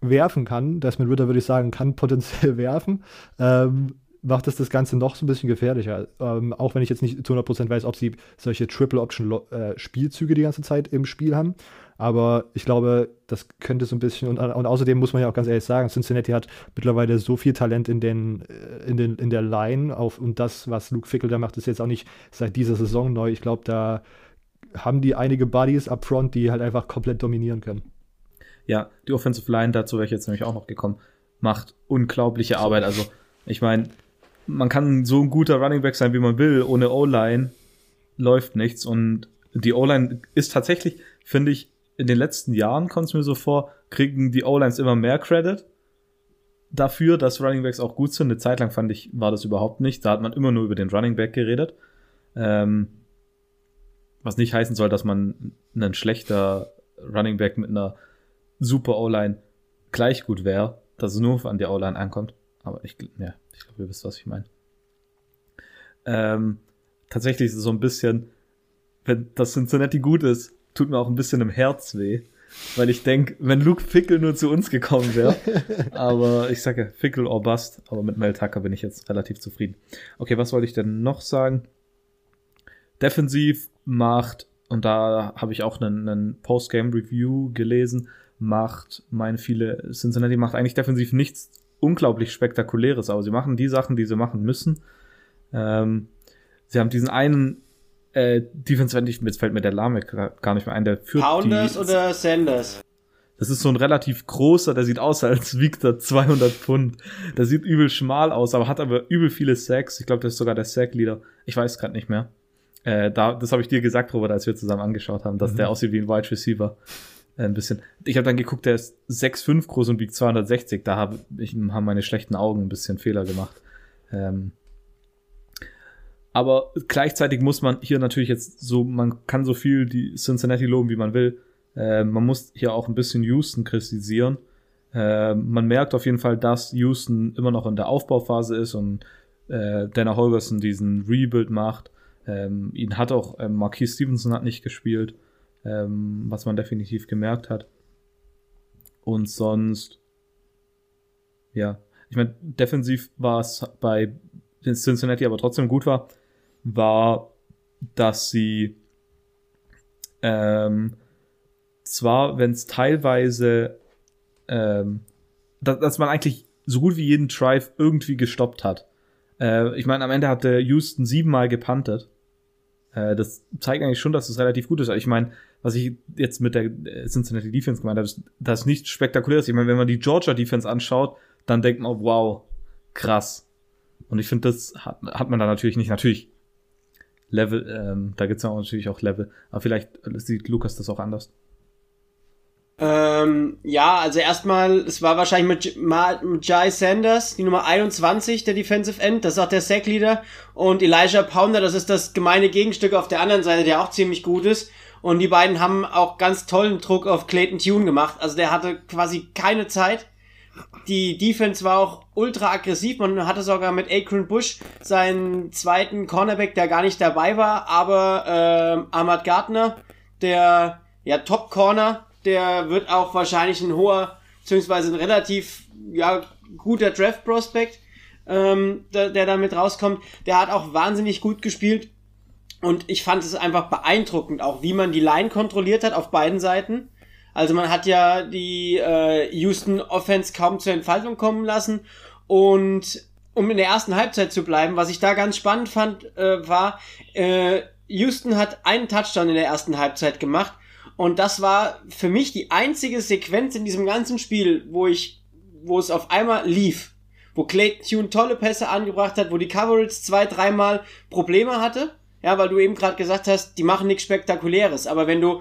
S1: werfen kann, das mit Ritter würde ich sagen, kann potenziell werfen, ähm, macht das das Ganze noch so ein bisschen gefährlicher. Ähm, auch wenn ich jetzt nicht zu 100% weiß, ob sie solche Triple-Option-Spielzüge äh, die ganze Zeit im Spiel haben. Aber ich glaube, das könnte so ein bisschen, und, und, außerdem muss man ja auch ganz ehrlich sagen, Cincinnati hat mittlerweile so viel Talent in, den, äh, in, den, in der Line auf, und das, was Luke Fickel da macht, ist jetzt auch nicht seit dieser Saison neu. Ich glaube, da haben die einige Buddies up front, die halt einfach komplett dominieren können.
S3: Ja, die Offensive Line, dazu wäre ich jetzt nämlich auch noch gekommen, macht unglaubliche Arbeit. Also, ich meine, man kann so ein guter Running Back sein, wie man will, ohne O-Line läuft nichts. Und die O-Line ist tatsächlich, finde ich, in den letzten Jahren kommt es mir so vor, kriegen die O-Lines immer mehr Credit dafür, dass Running Backs auch gut sind. Eine Zeit lang fand ich, war das überhaupt nicht. Da hat man immer nur über den Running Back geredet. Ähm, was nicht heißen soll, dass man ein schlechter Running Back mit einer super O-Line gleich gut wäre, dass es nur an der O-Line ankommt. aber ich, ja, ich glaube, ihr wisst, was ich meine. Ähm, tatsächlich ist es so ein bisschen, wenn das Cincinnati gut ist, tut mir auch ein bisschen im Herz weh. Weil ich denke, wenn Luke Fickel nur zu uns gekommen wäre, aber ich sage Fickel or Bust, aber mit Mel Tucker bin ich jetzt relativ zufrieden. Okay, was wollte ich denn noch sagen? Defensiv macht, und da habe ich auch einen, einen Postgame-Review gelesen, macht meine viele, Cincinnati macht eigentlich defensiv nichts unglaublich Spektakuläres, aber sie machen die Sachen, die sie machen müssen. Ähm, sie haben diesen einen äh, Defense, jetzt fällt mir der Name gar nicht mehr ein, der führt
S4: Pounders
S3: die,
S4: oder Sanders?
S3: Das ist so ein relativ großer, der sieht aus, als wiegt er 200 Pfund. Der sieht übel schmal aus, aber hat aber übel viele Sacks. Ich glaube, das ist sogar der Sack-Leader. Ich weiß gerade nicht mehr. Äh, da, das habe ich dir gesagt, Robert, als wir zusammen angeschaut haben, dass mhm. der aussieht wie ein Wide Receiver. Äh, ein bisschen. Ich habe dann geguckt, der ist 6'5 groß und wiegt 260. Da hab ich, haben meine schlechten Augen ein bisschen Fehler gemacht. Ähm, aber gleichzeitig muss man hier natürlich jetzt so, man kann so viel die Cincinnati loben, wie man will. Äh, man muss hier auch ein bisschen Houston kritisieren. Äh, man merkt auf jeden Fall, dass Houston immer noch in der Aufbauphase ist und äh, Dana Holgerson diesen Rebuild macht. Ähm, ihn hat auch ähm, Marquis Stevenson hat nicht gespielt, ähm, was man definitiv gemerkt hat. Und sonst, ja, ich meine, defensiv war es bei Cincinnati aber trotzdem gut war war, dass sie ähm, zwar, wenn es teilweise, ähm, dass, dass man eigentlich so gut wie jeden Drive irgendwie gestoppt hat. Äh, ich meine, am Ende hat der Houston siebenmal gepantet. Äh, das zeigt eigentlich schon, dass es relativ gut ist. Ich meine, was ich jetzt mit der äh, Cincinnati Defense gemeint habe, das ist nichts Spektakuläres. Ich meine, wenn man die Georgia Defense anschaut, dann denkt man, wow, krass. Und ich finde, das hat, hat man da natürlich nicht. Natürlich Level, ähm, da gibt es natürlich auch Level. Aber vielleicht sieht Lukas das auch anders.
S4: Ähm, ja, also erstmal, es war wahrscheinlich mit, mit Jai Sanders, die Nummer 21, der Defensive End, das ist auch der Sack-Leader. Und Elijah Pounder, das ist das gemeine Gegenstück auf der anderen Seite, der auch ziemlich gut ist. Und die beiden haben auch ganz tollen Druck auf Clayton Tune gemacht. Also der hatte quasi keine Zeit die Defense war auch ultra aggressiv. Man hatte sogar mit Akron Bush seinen zweiten Cornerback, der gar nicht dabei war, aber äh, Ahmad Gardner, der ja Top Corner, der wird auch wahrscheinlich ein hoher, beziehungsweise ein relativ ja, guter Draft Prospect, ähm, der, der damit rauskommt. Der hat auch wahnsinnig gut gespielt. Und ich fand es einfach beeindruckend, auch wie man die Line kontrolliert hat auf beiden Seiten. Also man hat ja die äh, Houston Offense kaum zur Entfaltung kommen lassen und um in der ersten Halbzeit zu bleiben, was ich da ganz spannend fand, äh, war, äh, Houston hat einen Touchdown in der ersten Halbzeit gemacht und das war für mich die einzige Sequenz in diesem ganzen Spiel, wo ich, wo es auf einmal lief, wo Clay Tune tolle Pässe angebracht hat, wo die Coverage zwei, dreimal Probleme hatte. Ja, weil du eben gerade gesagt hast, die machen nichts Spektakuläres. Aber wenn du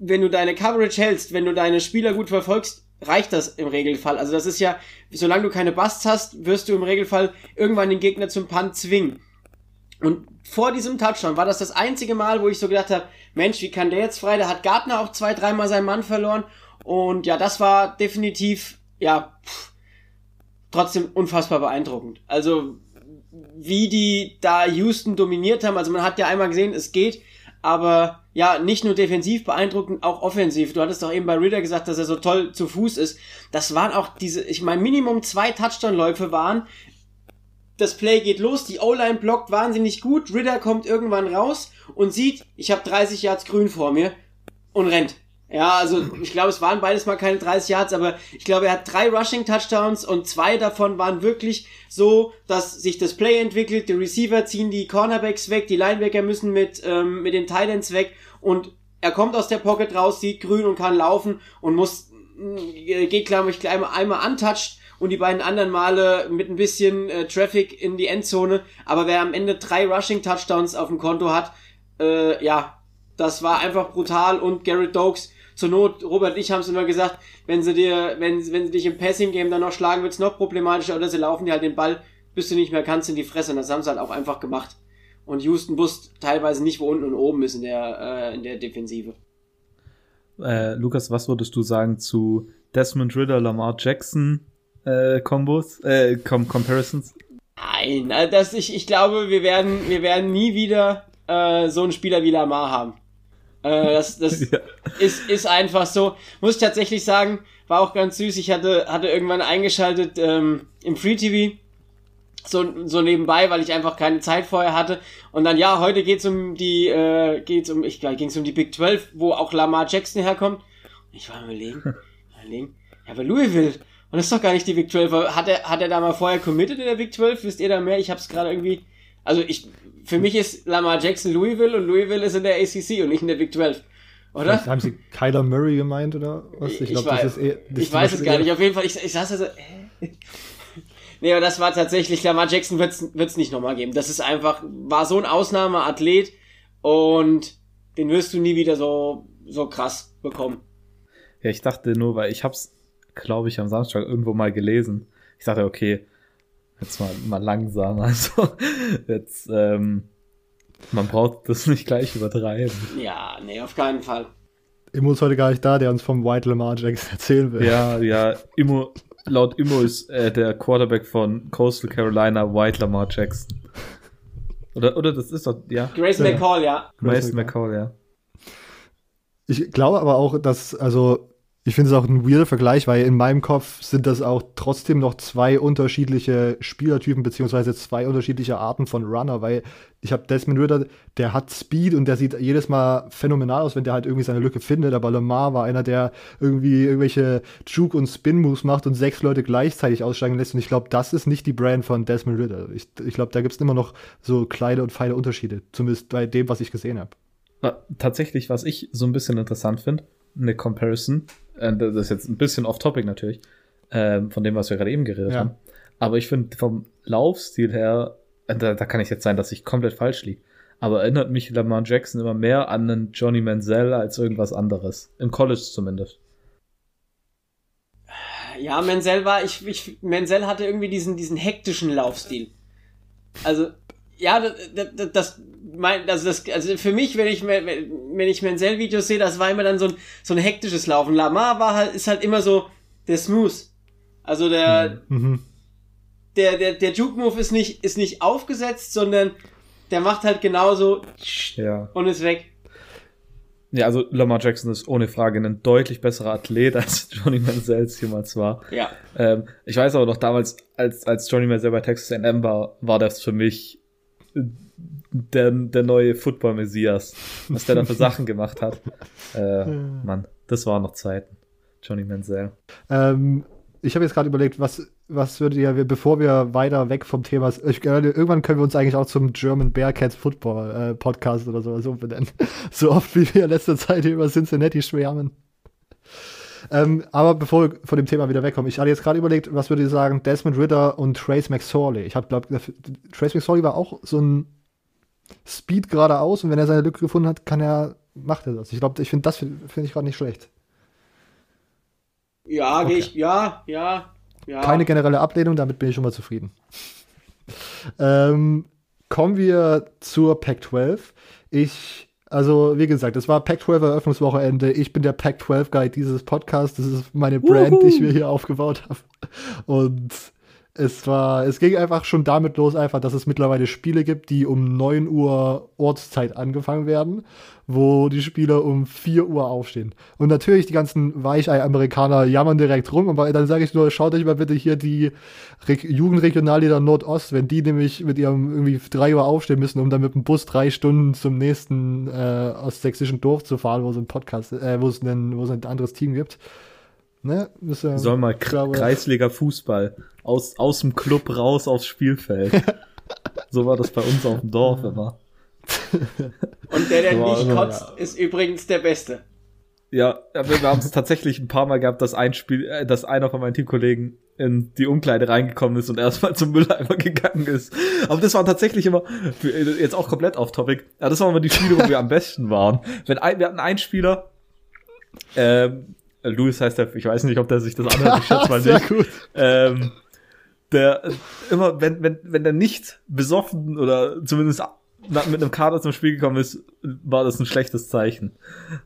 S4: wenn du deine Coverage hältst, wenn du deine Spieler gut verfolgst, reicht das im Regelfall. Also das ist ja, solange du keine Busts hast, wirst du im Regelfall irgendwann den Gegner zum Punt zwingen. Und vor diesem Touchdown war das das einzige Mal, wo ich so gedacht habe, Mensch, wie kann der jetzt frei? Da hat Gartner auch zwei, dreimal seinen Mann verloren. Und ja, das war definitiv, ja, pff, trotzdem unfassbar beeindruckend. Also, wie die da Houston dominiert haben. Also man hat ja einmal gesehen, es geht, aber ja, nicht nur defensiv beeindruckend, auch offensiv. Du hattest doch eben bei Ritter gesagt, dass er so toll zu Fuß ist. Das waren auch diese, ich meine, Minimum zwei Touchdown-Läufe waren. Das Play geht los, die O-Line blockt wahnsinnig gut, Ritter kommt irgendwann raus und sieht, ich habe 30 Yards grün vor mir und rennt. Ja, also ich glaube, es waren beides mal keine 30 Yards, aber ich glaube, er hat drei Rushing Touchdowns und zwei davon waren wirklich so, dass sich das Play entwickelt, die Receiver ziehen die Cornerbacks weg, die Linebacker müssen mit, ähm, mit den Titans weg und er kommt aus der Pocket raus, sieht grün und kann laufen und muss, äh, geht glaube ich einmal, einmal untouched und die beiden anderen Male mit ein bisschen äh, Traffic in die Endzone, aber wer am Ende drei Rushing Touchdowns auf dem Konto hat, äh, ja, das war einfach brutal und Garrett Dokes zur Not, Robert ich haben es immer gesagt, wenn sie dir, wenn, wenn sie dich im Passing-Game dann noch schlagen, wird es noch problematischer oder sie laufen dir halt den Ball, bis du nicht mehr kannst in die Fresse. Und das haben sie halt auch einfach gemacht. Und Houston wusste teilweise nicht, wo unten und oben ist in der, äh, in der Defensive.
S3: Äh, Lukas, was würdest du sagen zu Desmond Ritter, Lamar Jackson äh, Kombos, äh, Com Comparisons?
S4: Nein, also das, ich, ich glaube, wir werden, wir werden nie wieder äh, so einen Spieler wie Lamar haben. Äh, das das ja. ist, ist einfach so. Muss ich tatsächlich sagen, war auch ganz süß. Ich hatte, hatte irgendwann eingeschaltet ähm, im Free TV. So, so nebenbei, weil ich einfach keine Zeit vorher hatte. Und dann, ja, heute geht's um die, äh, geht's um, ich glaube, ging's um die Big 12, wo auch Lamar Jackson herkommt. Ich war überlegen, überlegen. Ja, aber Louisville. Und das ist doch gar nicht die Big 12. Hat er, hat er da mal vorher committed in der Big 12? Wisst ihr da mehr? Ich hab's gerade irgendwie, also ich, für mich ist Lamar Jackson Louisville und Louisville ist in der ACC und nicht in der Big 12. Oder?
S1: Vielleicht haben sie Kyler Murray gemeint oder was?
S4: Ich, ich, glaub, weiß, eh, ich weiß es gar nicht. Auf jeden Fall, ich, ich saß also. Äh. nee, aber das war tatsächlich, Lamar Jackson wird's, wird's nicht nochmal geben. Das ist einfach, war so ein Ausnahmeathlet und den wirst du nie wieder so, so krass bekommen.
S3: Ja, ich dachte nur, weil ich hab's, glaube ich, am Samstag irgendwo mal gelesen. Ich dachte, okay, jetzt mal, mal langsam. Also, jetzt, ähm, man braucht das nicht gleich übertreiben.
S4: Ja, nee, auf keinen Fall.
S1: Immo ist heute gar nicht da, der uns vom White Lamar Jackson erzählen will.
S3: Ja, ja, Immo, laut Immo ist äh, der Quarterback von Coastal Carolina White Lamar Jackson. Oder, oder das ist doch, ja.
S4: Grace ja. McCall, ja.
S3: Grace McCall, ja.
S1: Ich glaube aber auch, dass, also ich finde es auch ein weirder Vergleich, weil in meinem Kopf sind das auch trotzdem noch zwei unterschiedliche Spielertypen, beziehungsweise zwei unterschiedliche Arten von Runner, weil ich habe Desmond Ritter, der hat Speed und der sieht jedes Mal phänomenal aus, wenn der halt irgendwie seine Lücke findet, aber Lamar war einer, der irgendwie irgendwelche Juke- und Spin-Moves macht und sechs Leute gleichzeitig aussteigen lässt und ich glaube, das ist nicht die Brand von Desmond Ritter. Ich, ich glaube, da gibt es immer noch so kleine und feine Unterschiede, zumindest bei dem, was ich gesehen habe.
S3: Tatsächlich, was ich so ein bisschen interessant finde, eine Comparison, äh, das ist jetzt ein bisschen off-topic natürlich, äh, von dem, was wir gerade eben geredet ja. haben. Aber ich finde vom Laufstil her, äh, da, da, kann ich jetzt sein, dass ich komplett falsch liege. Aber erinnert mich Lamar Jackson immer mehr an einen Johnny Manziel als irgendwas anderes. Im College zumindest.
S4: Ja, Menzel war, ich, ich, Menzel hatte irgendwie diesen, diesen hektischen Laufstil. Also, ja, das, das, das mein, also das, also für mich, wenn ich, wenn ich Menzel-Videos sehe, das war immer dann so ein, so ein hektisches Laufen. Lamar war halt, ist halt immer so der Smooth. Also der, mhm. der, der, der Juke-Move ist nicht, ist nicht aufgesetzt, sondern der macht halt genauso
S3: ja.
S4: und ist weg.
S3: Ja, also Lamar Jackson ist ohne Frage ein deutlich besserer Athlet, als Johnny Manziel jemals war.
S4: Ja.
S3: Ähm, ich weiß aber noch damals, als, als Johnny Manziel bei Texas A&M war, war das für mich der, der neue Football-Messias, was der da für Sachen gemacht hat. Äh, Mann, das waren noch Zeiten. Johnny Manziel.
S1: Ähm, ich habe jetzt gerade überlegt, was, was würde ja, bevor wir weiter weg vom Thema, ich, irgendwann können wir uns eigentlich auch zum German Bearcats Football äh, Podcast oder so, so benennen. So oft wie wir in letzter Zeit über Cincinnati schwärmen. Ähm, aber bevor wir von dem Thema wieder wegkommen, ich hatte jetzt gerade überlegt, was würde ich sagen, Desmond Ritter und Trace McSorley. Ich habe glaube, Trace McSorley war auch so ein Speed geradeaus und wenn er seine Lücke gefunden hat, kann er, macht er das. Ich glaube, ich finde das finde find ich gerade nicht schlecht.
S4: Ja, okay. ich, ja, ja, ja.
S1: Keine generelle Ablehnung, damit bin ich schon mal zufrieden. ähm, kommen wir zur Pac 12. Ich, also wie gesagt, es war Pac 12 Eröffnungswochenende. Ich bin der Pac 12 Guy dieses Podcasts. Das ist meine Brand, Uhu. die ich mir hier aufgebaut habe. Und es war, es ging einfach schon damit los, einfach, dass es mittlerweile Spiele gibt, die um 9 Uhr Ortszeit angefangen werden, wo die Spieler um 4 Uhr aufstehen. Und natürlich die ganzen Weichei-Amerikaner jammern direkt rum, aber dann sage ich nur, schaut euch mal bitte hier die Re Jugendregionalliga Nordost, wenn die nämlich mit ihrem irgendwie 3 Uhr aufstehen müssen, um dann mit dem Bus drei Stunden zum nächsten äh, ostsächsischen Dorf zu fahren, wo es ein Podcast, äh, wo es ein, wo es ein anderes Team gibt.
S3: Ne? Ist, äh, Soll mal Kreisliga Fußball aus, aus dem Club raus aufs Spielfeld. so war das bei uns auf dem Dorf immer.
S4: Und der, der nicht kotzt, ja. ist übrigens der Beste.
S3: Ja, wir, wir haben es tatsächlich ein paar Mal gehabt, dass ein Spiel, äh, dass einer von meinen Teamkollegen in die Umkleide reingekommen ist und erstmal zum Mülleimer gegangen ist. Aber das war tatsächlich immer, jetzt auch komplett off topic, ja, das waren immer die Spiele, wo wir am besten waren. Wenn ein, wir hatten einen Spieler, ähm, Louis heißt er, ich weiß nicht, ob der sich das anhört, ich schätze mal nicht. Gut. Ähm, der immer, wenn, wenn, wenn der nicht besoffen oder zumindest mit einem Kader zum Spiel gekommen ist, war das ein schlechtes Zeichen.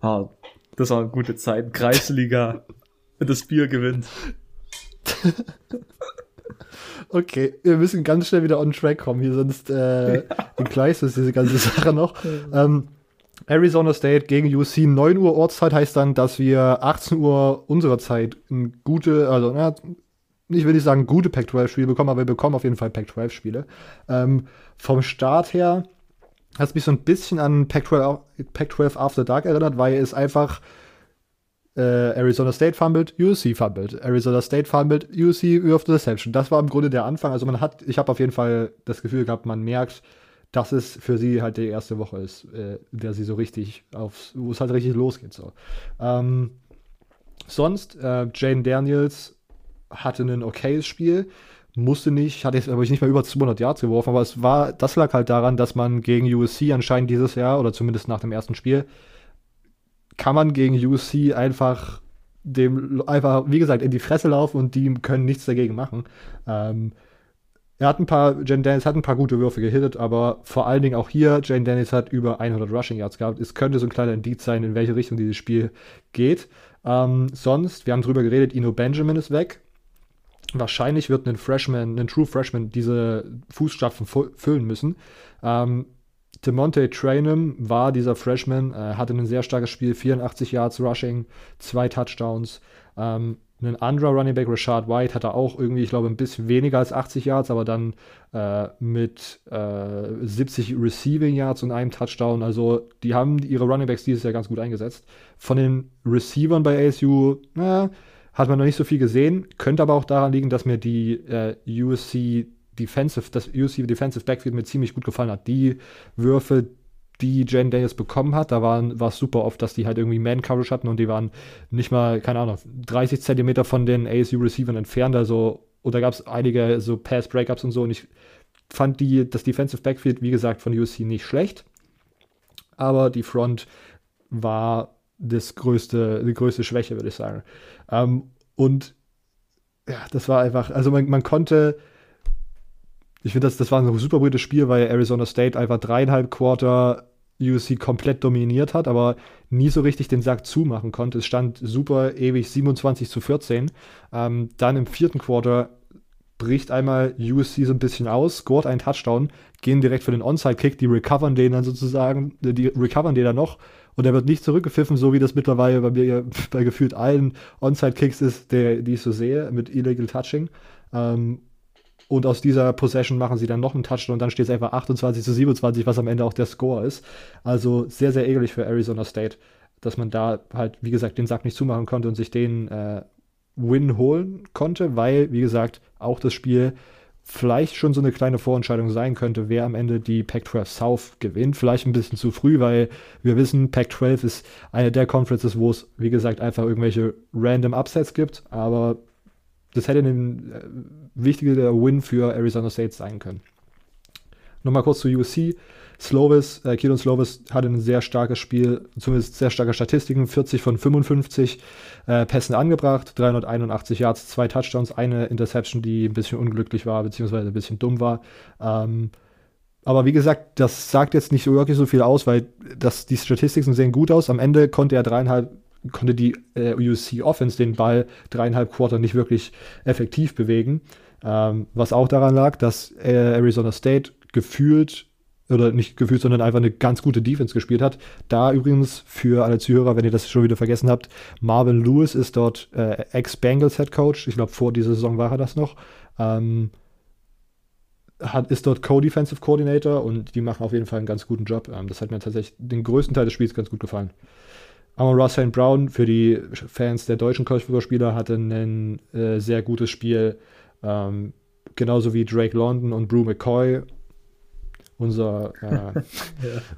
S3: Ah, das war eine gute Zeit. Kreisliga, das Bier gewinnt.
S1: Okay, wir müssen ganz schnell wieder on track kommen hier, sonst äh, entgleist es diese ganze Sache noch. Ähm, Arizona State gegen UC, 9 Uhr Ortszeit heißt dann, dass wir 18 Uhr unserer Zeit ein gute, also na, ich will nicht sagen gute Pac-12-Spiele bekommen, aber wir bekommen auf jeden Fall Pac-12-Spiele. Ähm, vom Start her hat es mich so ein bisschen an Pac-12, Pac-12 After Dark erinnert, weil es einfach äh, Arizona State fumbled, USC fumbled. Arizona State fumbled, USC wirft Deception. Das war im Grunde der Anfang. Also man hat, ich habe auf jeden Fall das Gefühl gehabt, man merkt, dass es für sie halt die erste Woche ist, äh, der sie so richtig aufs, wo es halt richtig losgeht. So. Ähm, sonst, äh, Jane Daniels hatte ein okayes Spiel, musste nicht, hatte jetzt aber nicht mal über 200 Yards geworfen, aber es war, das lag halt daran, dass man gegen USC anscheinend dieses Jahr oder zumindest nach dem ersten Spiel kann man gegen USC einfach dem einfach, wie gesagt, in die Fresse laufen und die können nichts dagegen machen. Ähm, er hat ein paar, Jane Dennis hat ein paar gute Würfe gehittet, aber vor allen Dingen auch hier, Jane Dennis hat über 100 Rushing Yards gehabt. Es könnte so ein kleiner Indiz sein, in welche Richtung dieses Spiel geht. Ähm, sonst, wir haben drüber geredet, Ino Benjamin ist weg. Wahrscheinlich wird ein Freshman, ein True Freshman diese Fußstapfen füllen müssen. Ähm, DeMonte Trainum war dieser Freshman, äh, hatte ein sehr starkes Spiel, 84 Yards Rushing, zwei Touchdowns. Ähm, ein anderer Running Back, Rashad White, hatte auch irgendwie, ich glaube, ein bisschen weniger als 80 Yards, aber dann äh, mit äh, 70 Receiving Yards und einem Touchdown. Also, die haben ihre Running Backs dieses Jahr ganz gut eingesetzt. Von den Receivern bei ASU, na, hat man noch nicht so viel gesehen. Könnte aber auch daran liegen, dass mir die äh, USC Defensive, das USC Defensive Backfield mir ziemlich gut gefallen hat. Die Würfe, die Jane Daniels bekommen hat, da waren, war es super oft, dass die halt irgendwie Man-Coverage hatten und die waren nicht mal, keine Ahnung, 30 Zentimeter von den ASU-Receivern entfernt, also, oder gab es einige so Pass-Breakups und so. Und ich fand die, das Defensive Backfield, wie gesagt, von USC nicht schlecht, aber die Front war das größte, die größte Schwäche, würde ich sagen. Ähm, und ja, das war einfach, also man, man konnte ich finde, das, das war ein super gutes Spiel, weil Arizona State einfach dreieinhalb Quarter USC komplett dominiert hat, aber nie so richtig den Sack zumachen konnte. Es stand super ewig 27 zu 14. Ähm, dann im vierten Quarter bricht einmal USC so ein bisschen aus, scoret einen Touchdown, gehen direkt für den Onside-Kick, die recovern den dann sozusagen, die recovern den dann noch und er wird nicht zurückgepfiffen, so wie das mittlerweile bei mir bei gefühlt allen Onside-Kicks ist, der, die ich so sehe, mit Illegal Touching. Ähm, und aus dieser Possession machen sie dann noch einen Touchdown und dann steht es einfach 28 zu 27, was am Ende auch der Score ist. Also sehr, sehr ärgerlich für Arizona State, dass man da halt, wie gesagt, den Sack nicht zumachen konnte und sich den äh, Win holen konnte, weil, wie gesagt, auch das Spiel vielleicht schon so eine kleine Vorentscheidung sein könnte, wer am Ende die Pac-12 South gewinnt. Vielleicht ein bisschen zu früh, weil wir wissen, Pac-12 ist eine der Conferences, wo es, wie gesagt, einfach irgendwelche random Upsets gibt. Aber das hätte ein äh, wichtiger Win für Arizona State sein können. Nochmal kurz zu USC. Slovis, äh, Keelan Slovis hatte ein sehr starkes Spiel, zumindest sehr starke Statistiken, 40 von 55 äh, Pässen angebracht, 381 Yards, zwei Touchdowns, eine Interception, die ein bisschen unglücklich war, beziehungsweise ein bisschen dumm war. Ähm, aber wie gesagt, das sagt jetzt nicht wirklich so viel aus, weil das, die Statistiken sehen gut aus. Am Ende konnte er dreieinhalb konnte die äh, USC Offense den Ball dreieinhalb Quarter nicht wirklich effektiv bewegen. Ähm, was auch daran lag, dass äh, Arizona State gefühlt oder nicht gefühlt, sondern einfach eine ganz gute Defense gespielt hat. Da übrigens für alle Zuhörer, wenn ihr das schon wieder vergessen habt, Marvin Lewis ist dort äh, Ex-Bengals Head Coach. Ich glaube, vor dieser Saison war er das noch. Ähm, hat, ist dort Co-Defensive Coordinator und die machen auf jeden Fall einen ganz guten Job. Ähm, das hat mir tatsächlich den größten Teil des Spiels ganz gut gefallen. Amon Ross St. Brown für die Fans der deutschen College-Football-Spieler hatte ein äh, sehr gutes Spiel. Ähm, genauso wie Drake London und Brew McCoy. Unser äh, ja.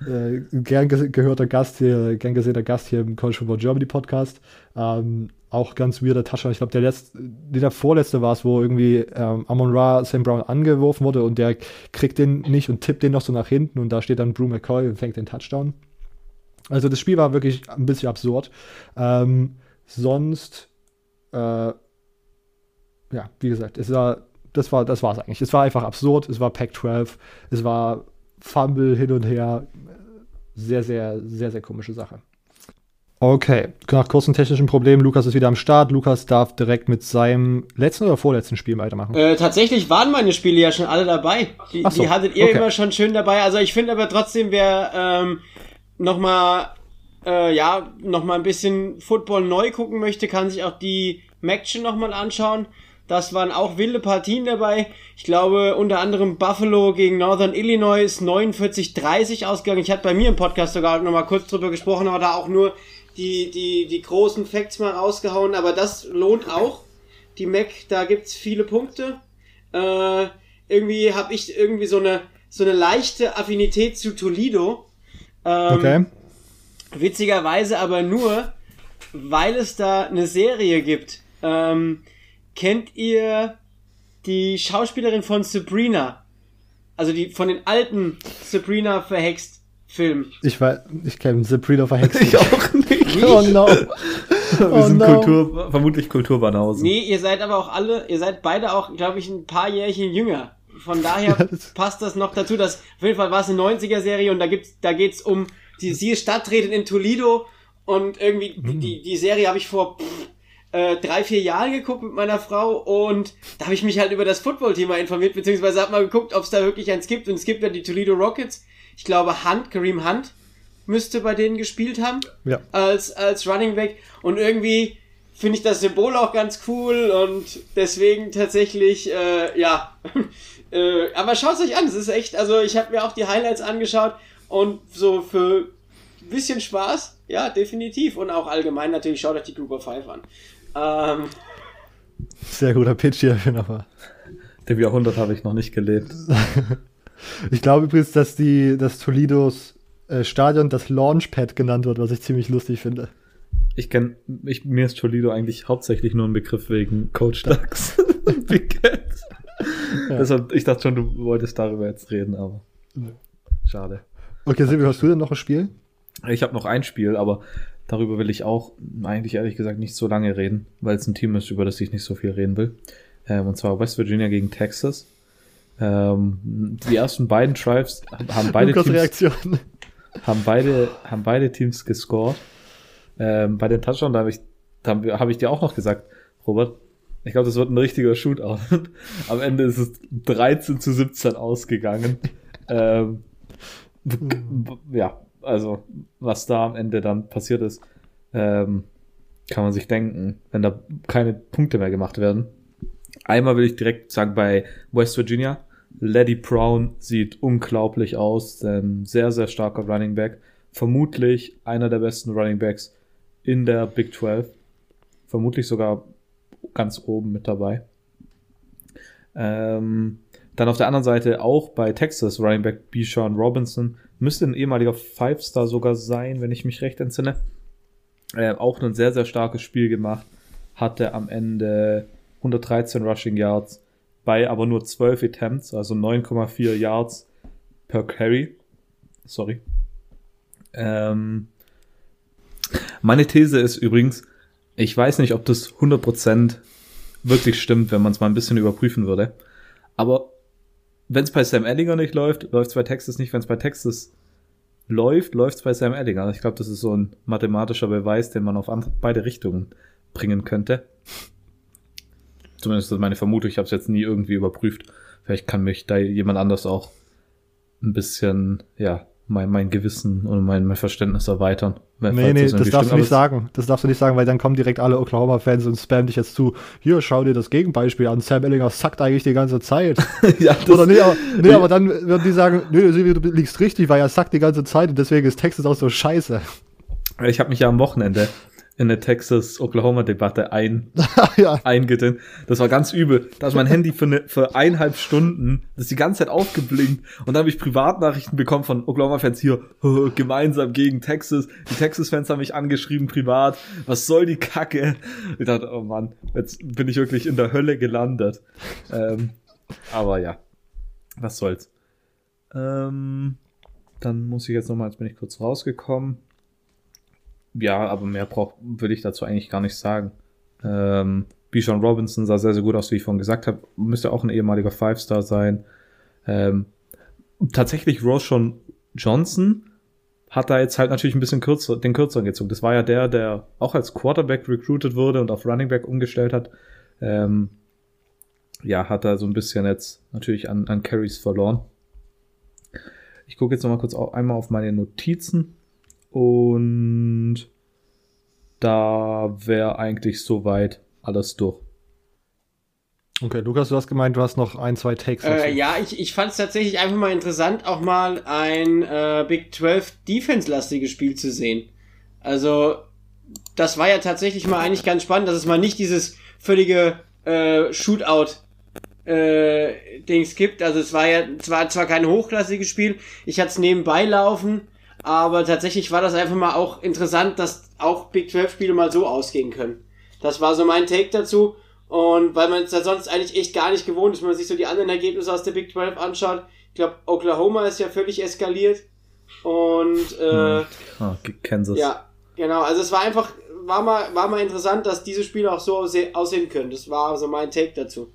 S1: äh, gern gehörter Gast hier, gern gesehener Gast hier im College Football Germany Podcast. Ähm, auch ganz weirder Touchdown. Ich glaube, der letzte, der vorletzte war es, wo irgendwie ähm, Amon Ra St. Brown angeworfen wurde und der kriegt den nicht und tippt den noch so nach hinten und da steht dann Brew McCoy und fängt den Touchdown. Also das Spiel war wirklich ein bisschen absurd. Ähm, sonst, äh, ja, wie gesagt, es war, das war, das war es eigentlich. Es war einfach absurd. Es war Pac-12. Es war Fumble hin und her. Sehr, sehr, sehr, sehr komische Sache. Okay, nach kurzen technischen Problemen, Lukas ist wieder am Start. Lukas darf direkt mit seinem letzten oder vorletzten Spiel weitermachen.
S4: Äh, tatsächlich waren meine Spiele ja schon alle dabei. Die,
S1: so,
S4: die hattet ihr
S1: okay.
S4: immer schon schön dabei. Also ich finde aber trotzdem, wer ähm, nochmal äh, ja, noch mal ein bisschen Football neu gucken möchte, kann sich auch die Maction nochmal anschauen. Das waren auch wilde Partien dabei. Ich glaube, unter anderem Buffalo gegen Northern Illinois ist 49-30 ausgegangen. Ich hatte bei mir im Podcast sogar noch mal kurz drüber gesprochen, aber da auch nur die, die, die großen Facts mal rausgehauen. Aber das lohnt auch. Die Mac, da gibt's viele Punkte. Äh, irgendwie habe ich irgendwie so eine, so eine leichte Affinität zu Toledo. Ähm,
S1: Okay.
S4: Witzigerweise aber nur, weil es da eine Serie gibt. Ähm, kennt ihr die Schauspielerin von Sabrina? Also die von den alten Sabrina verhext Filmen.
S1: Ich war, ich kenne Sabrina verhext.
S3: Ich auch nicht.
S1: Oh no.
S3: Wir
S1: Oh
S3: sind
S1: no.
S3: Kultur, vermutlich Kulturbanausen.
S4: Nee, ihr seid aber auch alle, ihr seid beide auch, glaube ich, ein paar Jährchen jünger. Von daher
S1: Ja, das-
S4: passt das noch dazu. Dass, auf jeden Fall war es eine 90er-Serie und da gibt's, da geht's um, die, sie Stadträtin in Toledo und irgendwie,
S1: Mhm.
S4: die, die Serie habe ich vor pff, äh, drei, vier Jahren geguckt mit meiner Frau und da habe ich mich halt über das Football-Thema informiert, beziehungsweise hab mal geguckt, ob es da wirklich eins gibt und es gibt ja die Toledo Rockets. Ich glaube, Hunt, Kareem Hunt müsste bei denen gespielt haben
S1: Ja.
S4: als, als Running Back. Und irgendwie finde ich das Symbol auch ganz cool und deswegen tatsächlich, äh, ja. äh, aber schaut euch an, es ist echt, also ich habe mir auch die Highlights angeschaut und so für ein bisschen Spaß, ja, definitiv. Und auch allgemein natürlich, schaut euch die Group of Five an. Ähm,
S1: Sehr guter Pitch hier nochmal.
S3: Dem Jahrhundert habe ich noch nicht gelebt.
S1: Ich glaube übrigens, dass die, dass Toledos äh, Stadion das Launchpad genannt wird, was ich ziemlich lustig finde.
S3: Ich kenne, mir ist Toledo eigentlich hauptsächlich nur ein Begriff wegen Coach Ducks. Big Cat. Deshalb, ich dachte schon, du wolltest darüber jetzt reden, aber schade.
S1: Okay, Silvio, hast du denn noch ein Spiel?
S3: Ich habe noch ein Spiel, aber darüber will ich auch eigentlich ehrlich gesagt nicht so lange reden, weil es ein Team ist, über das ich nicht so viel reden will. Ähm, und zwar West Virginia gegen Texas. Ähm, die ersten beiden Drives haben beide
S1: Lukas
S3: Teams
S1: Reaktion.
S3: haben beide, haben beide Teams gescored. Ähm, bei den Touchdown, da habe ich, da habe hab ich dir auch noch gesagt, Robert, ich glaube, das wird ein richtiger Shootout. Am Ende ist es 13 zu 17 ausgegangen. ähm, ja, also was da am Ende dann passiert ist, ähm, kann man sich denken, wenn da keine Punkte mehr gemacht werden. Einmal will ich direkt sagen, bei West Virginia, Lady Brown sieht unglaublich aus, ähm, sehr, sehr starker Running Back. Vermutlich einer der besten Running Backs in der Big 12. Vermutlich sogar ganz oben mit dabei. Ähm, dann auf der anderen Seite auch bei Texas Running Back Bijan Robinson. Müsste ein ehemaliger Five-Star sogar sein, wenn ich mich recht entsinne. Äh, auch ein sehr, sehr starkes Spiel gemacht. Hatte am Ende 113 Rushing Yards bei aber nur 12 Attempts, also 9,4 Yards per Carry. Sorry. Ähm, meine These ist übrigens, ich weiß nicht, ob das 100% wirklich stimmt, wenn man es mal ein bisschen überprüfen würde. Aber wenn es bei Sam Ellinger nicht läuft, läuft es bei Texas nicht. Wenn es bei Texas läuft, läuft es bei Sam Ellinger. Ich glaube, das ist so ein mathematischer Beweis, den man auf beide Richtungen bringen könnte. Zumindest ist das meine Vermutung. Ich habe es jetzt nie irgendwie überprüft. Vielleicht kann mich da jemand anders auch ein bisschen, ja, mein, mein Gewissen und mein, mein Verständnis erweitern.
S1: Nee, nee, das darfst
S3: stimmt.
S1: du nicht sagen. Das darfst du nicht sagen, weil dann kommen direkt alle Oklahoma-Fans und spammen dich jetzt zu. Hier, schau dir das Gegenbeispiel an. Sam Ellinger sackt eigentlich die ganze Zeit.
S3: ja,
S1: Oder nee, aber, nee, aber dann würden die sagen, nee, du liegst richtig, weil er sackt die ganze Zeit und deswegen ist Texas auch so scheiße.
S3: Ich habe mich ja am Wochenende in eine Texas-Oklahoma-Debatte ein,
S1: ja.
S3: eingeteilt. Das war ganz übel. Da ist mein Handy für, eine, für eineinhalb Stunden, das ist die ganze Zeit aufgeblinkt. Und dann habe ich Privatnachrichten bekommen von Oklahoma-Fans hier, "Oh, gemeinsam gegen Texas. Die Texas-Fans haben mich angeschrieben privat. Was soll die Kacke? Ich dachte, oh Mann, jetzt bin ich wirklich in der Hölle gelandet. Ähm, aber ja, was soll's. Ähm, dann muss ich jetzt nochmal, jetzt bin ich kurz rausgekommen. Ja, aber mehr brauch, will ich dazu eigentlich gar nicht sagen. Ähm, Bijan Robinson sah sehr, sehr gut aus, wie ich vorhin gesagt habe. Müsste auch ein ehemaliger Five-Star sein. Ähm, tatsächlich Roshan Johnson hat da jetzt halt natürlich ein bisschen kürzer, den kürzeren gezogen. Das war ja der, der auch als Quarterback recruited wurde und auf Running Back umgestellt hat. Ähm, ja, hat da so ein bisschen jetzt natürlich an, an Carries verloren. Ich gucke jetzt noch mal kurz auch einmal auf meine Notizen und da wäre eigentlich soweit alles durch.
S1: Okay, Lukas, du hast gemeint, du hast noch ein, zwei Takes.
S4: Äh, ja, ich, ich fand es tatsächlich einfach mal interessant, auch mal ein äh, Big 12 Defense-lastiges Spiel zu sehen. Also, das war ja tatsächlich mal eigentlich ganz spannend, dass es mal nicht dieses völlige äh, Shootout äh, Dings gibt. Also es war ja zwar zwar kein hochklassiges Spiel, ich hatte es nebenbei laufen, aber tatsächlich war das einfach mal auch interessant, dass auch Big 12 Spiele mal so ausgehen können. Das war so mein Take dazu. Und weil man es ja sonst eigentlich echt gar nicht gewohnt ist, wenn man sich so die anderen Ergebnisse aus der Big 12 anschaut. Ich glaube, Oklahoma ist ja völlig eskaliert. Und äh,
S3: oh, Kansas.
S4: Ja, genau. Also es war einfach, war mal, war mal interessant, dass diese Spiele auch so aussehen können. Das war so mein Take dazu.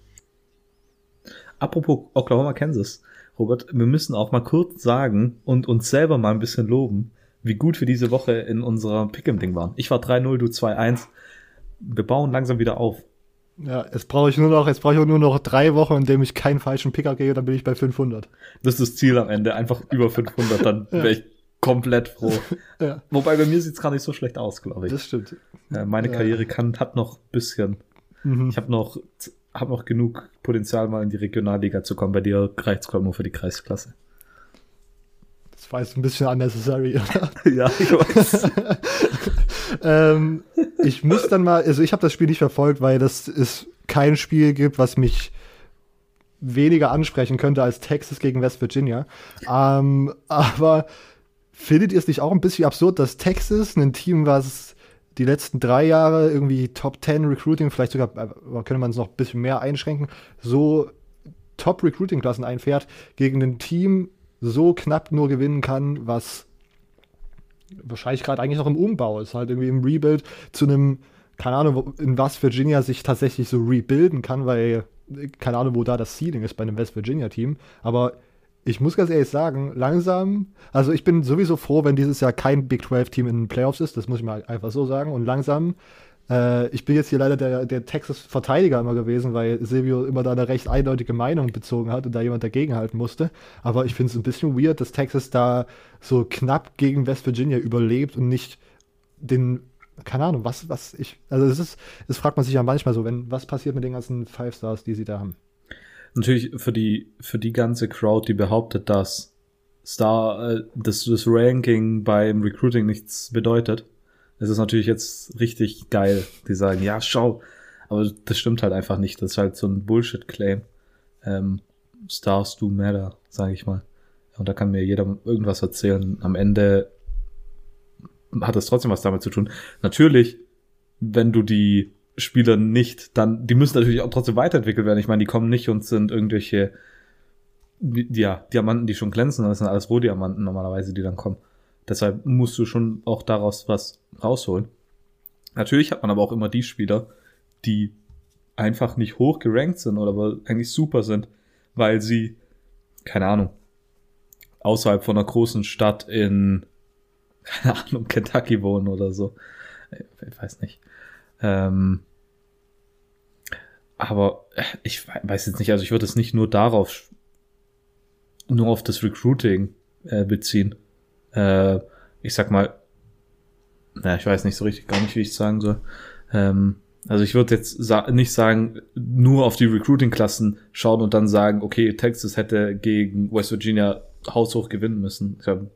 S3: Apropos Oklahoma, Kansas. Robert, wir müssen auch mal kurz sagen und uns selber mal ein bisschen loben, wie gut wir diese Woche in unserem Pick'em-Ding waren. Ich war 3-0, du 2-1. Wir bauen langsam wieder auf.
S1: Ja, jetzt brauche ich nur noch, jetzt brauche ich nur noch drei Wochen, in dem ich keinen falschen Picker gehe, dann bin ich bei 500.
S3: Das ist das Ziel am Ende, einfach über 500, dann ja. wäre ich komplett froh. ja. Wobei bei mir sieht es gar nicht so schlecht aus, glaube ich.
S1: Das stimmt.
S3: Ja, meine Karriere kann, hat noch ein bisschen. Mhm. Ich habe noch, hab noch genug Potenzial, mal in die Regionalliga zu kommen. Bei dir reicht es nur für die Kreisklasse.
S1: Das war jetzt ein bisschen unnecessary, oder?
S3: ja, ich weiß.
S1: ähm, ich muss dann mal, also ich habe das Spiel nicht verfolgt, weil das ist kein Spiel gibt, was mich weniger ansprechen könnte als Texas gegen West Virginia. Ähm, aber findet ihr es nicht auch ein bisschen absurd, dass Texas, ein Team, was die letzten drei Jahre irgendwie Top 10 Recruiting, vielleicht sogar, äh, könnte man es noch ein bisschen mehr einschränken, so Top Recruiting-Klassen einfährt, gegen ein Team so knapp nur gewinnen kann, was wahrscheinlich gerade eigentlich noch im Umbau ist, halt irgendwie im Rebuild zu einem, keine Ahnung, in was Virginia sich tatsächlich so rebuilden kann, weil keine Ahnung, wo da das Ceiling ist bei einem West Virginia Team, aber ich muss ganz ehrlich sagen, langsam, also ich bin sowieso froh, wenn dieses Jahr kein Big 12 Team in den Playoffs ist, das muss ich mal einfach so sagen und langsam äh, ich bin jetzt hier leider der, der Texas-Verteidiger immer gewesen, weil Silvio immer da eine recht eindeutige Meinung bezogen hat und da jemand dagegenhalten musste. Aber ich finde es ein bisschen weird, dass Texas da so knapp gegen West Virginia überlebt und nicht den keine Ahnung, was, was ich, also es ist, das fragt man sich ja manchmal so, wenn, was passiert mit den ganzen Five Stars, die sie da haben?
S3: Natürlich für die, für die ganze Crowd, die behauptet, dass Star, äh, dass das Ranking beim Recruiting nichts bedeutet, es ist natürlich jetzt richtig geil. Die sagen, ja, schau. Aber das stimmt halt einfach nicht. Das ist halt so ein Bullshit-Claim. Ähm, Stars do matter, sage ich mal. Und da kann mir jeder irgendwas erzählen. Am Ende hat es trotzdem was damit zu tun. Natürlich, wenn du die Spieler nicht, dann, die müssen natürlich auch trotzdem weiterentwickelt werden. Ich meine, die kommen nicht und sind irgendwelche, ja, Diamanten, die schon glänzen. Das sind alles Rohdiamanten normalerweise, die dann kommen. Deshalb musst du schon auch daraus was rausholen. Natürlich hat man aber auch immer die Spieler, die einfach nicht hoch gerankt sind oder aber eigentlich super sind, weil sie, keine Ahnung, außerhalb von einer großen Stadt in, keine Ahnung, Kentucky wohnen oder so. Ich weiß nicht. Ähm, aber ich weiß jetzt nicht, also ich würde es nicht nur darauf, nur auf das Recruiting äh, beziehen äh, ich sag mal, na, ich weiß nicht so richtig gar nicht, wie ich sagen soll. Ähm, also ich würde jetzt sa nicht sagen, nur auf die Recruiting-Klassen schauen und dann sagen, okay, Texas hätte gegen West Virginia haushoch gewinnen müssen. Ich habe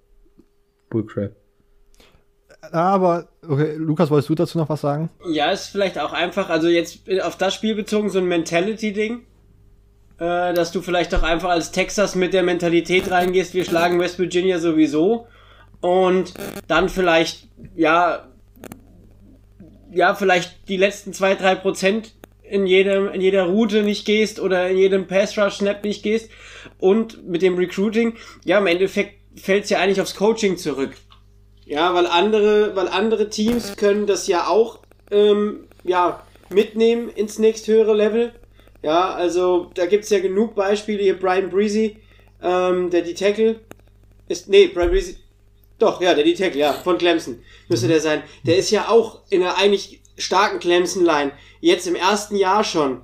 S3: Bullcrap.
S1: Aber, okay, Lukas, wolltest du dazu noch was sagen?
S4: Ja, ist vielleicht auch einfach, also jetzt auf das Spiel bezogen, so ein Mentality-Ding. Äh, dass du vielleicht auch einfach als Texas mit der Mentalität reingehst, wir schlagen West Virginia sowieso und dann vielleicht, ja, ja, vielleicht die letzten zwei, drei Prozent in jedem, in jeder Route nicht gehst oder in jedem Pass Rush Snap nicht gehst und mit dem Recruiting, ja, im Endeffekt fällt es ja eigentlich aufs Coaching zurück. Ja, weil andere, weil andere Teams können das ja auch, ähm, ja, mitnehmen ins nächsthöhere Level. Ja, also da gibt's ja genug Beispiele. Hier Brian Breezy, ähm, der die Tackle ist, nee, Brian Breezy, Doch, ja, der D-Tackle, ja, von Clemson müsste der sein. Der ist ja auch in einer eigentlich starken Clemson-Line. Jetzt im ersten Jahr schon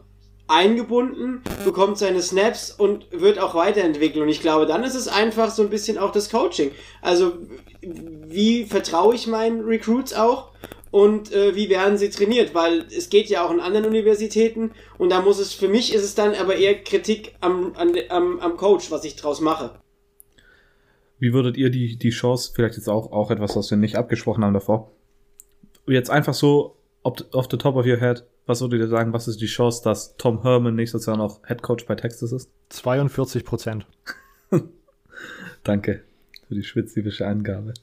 S4: eingebunden, bekommt seine Snaps und wird auch weiterentwickelt. Und ich glaube, dann ist es einfach so ein bisschen auch das Coaching. Also, wie vertraue ich meinen Recruits auch? Und äh, wie werden sie trainiert? Weil es geht ja auch in anderen Universitäten und da muss es, für mich ist es dann aber eher Kritik am, an, am, am Coach, was ich draus mache.
S3: Wie würdet ihr die, die Chance, vielleicht jetzt auch, auch etwas, was wir nicht abgesprochen haben davor, jetzt einfach so off the top of your head, was würdet ihr sagen, was ist die Chance, dass Tom Herman nächstes Jahr noch Head Coach bei Texas ist?
S1: 42 Prozent.
S3: Danke für die spezifische Angabe.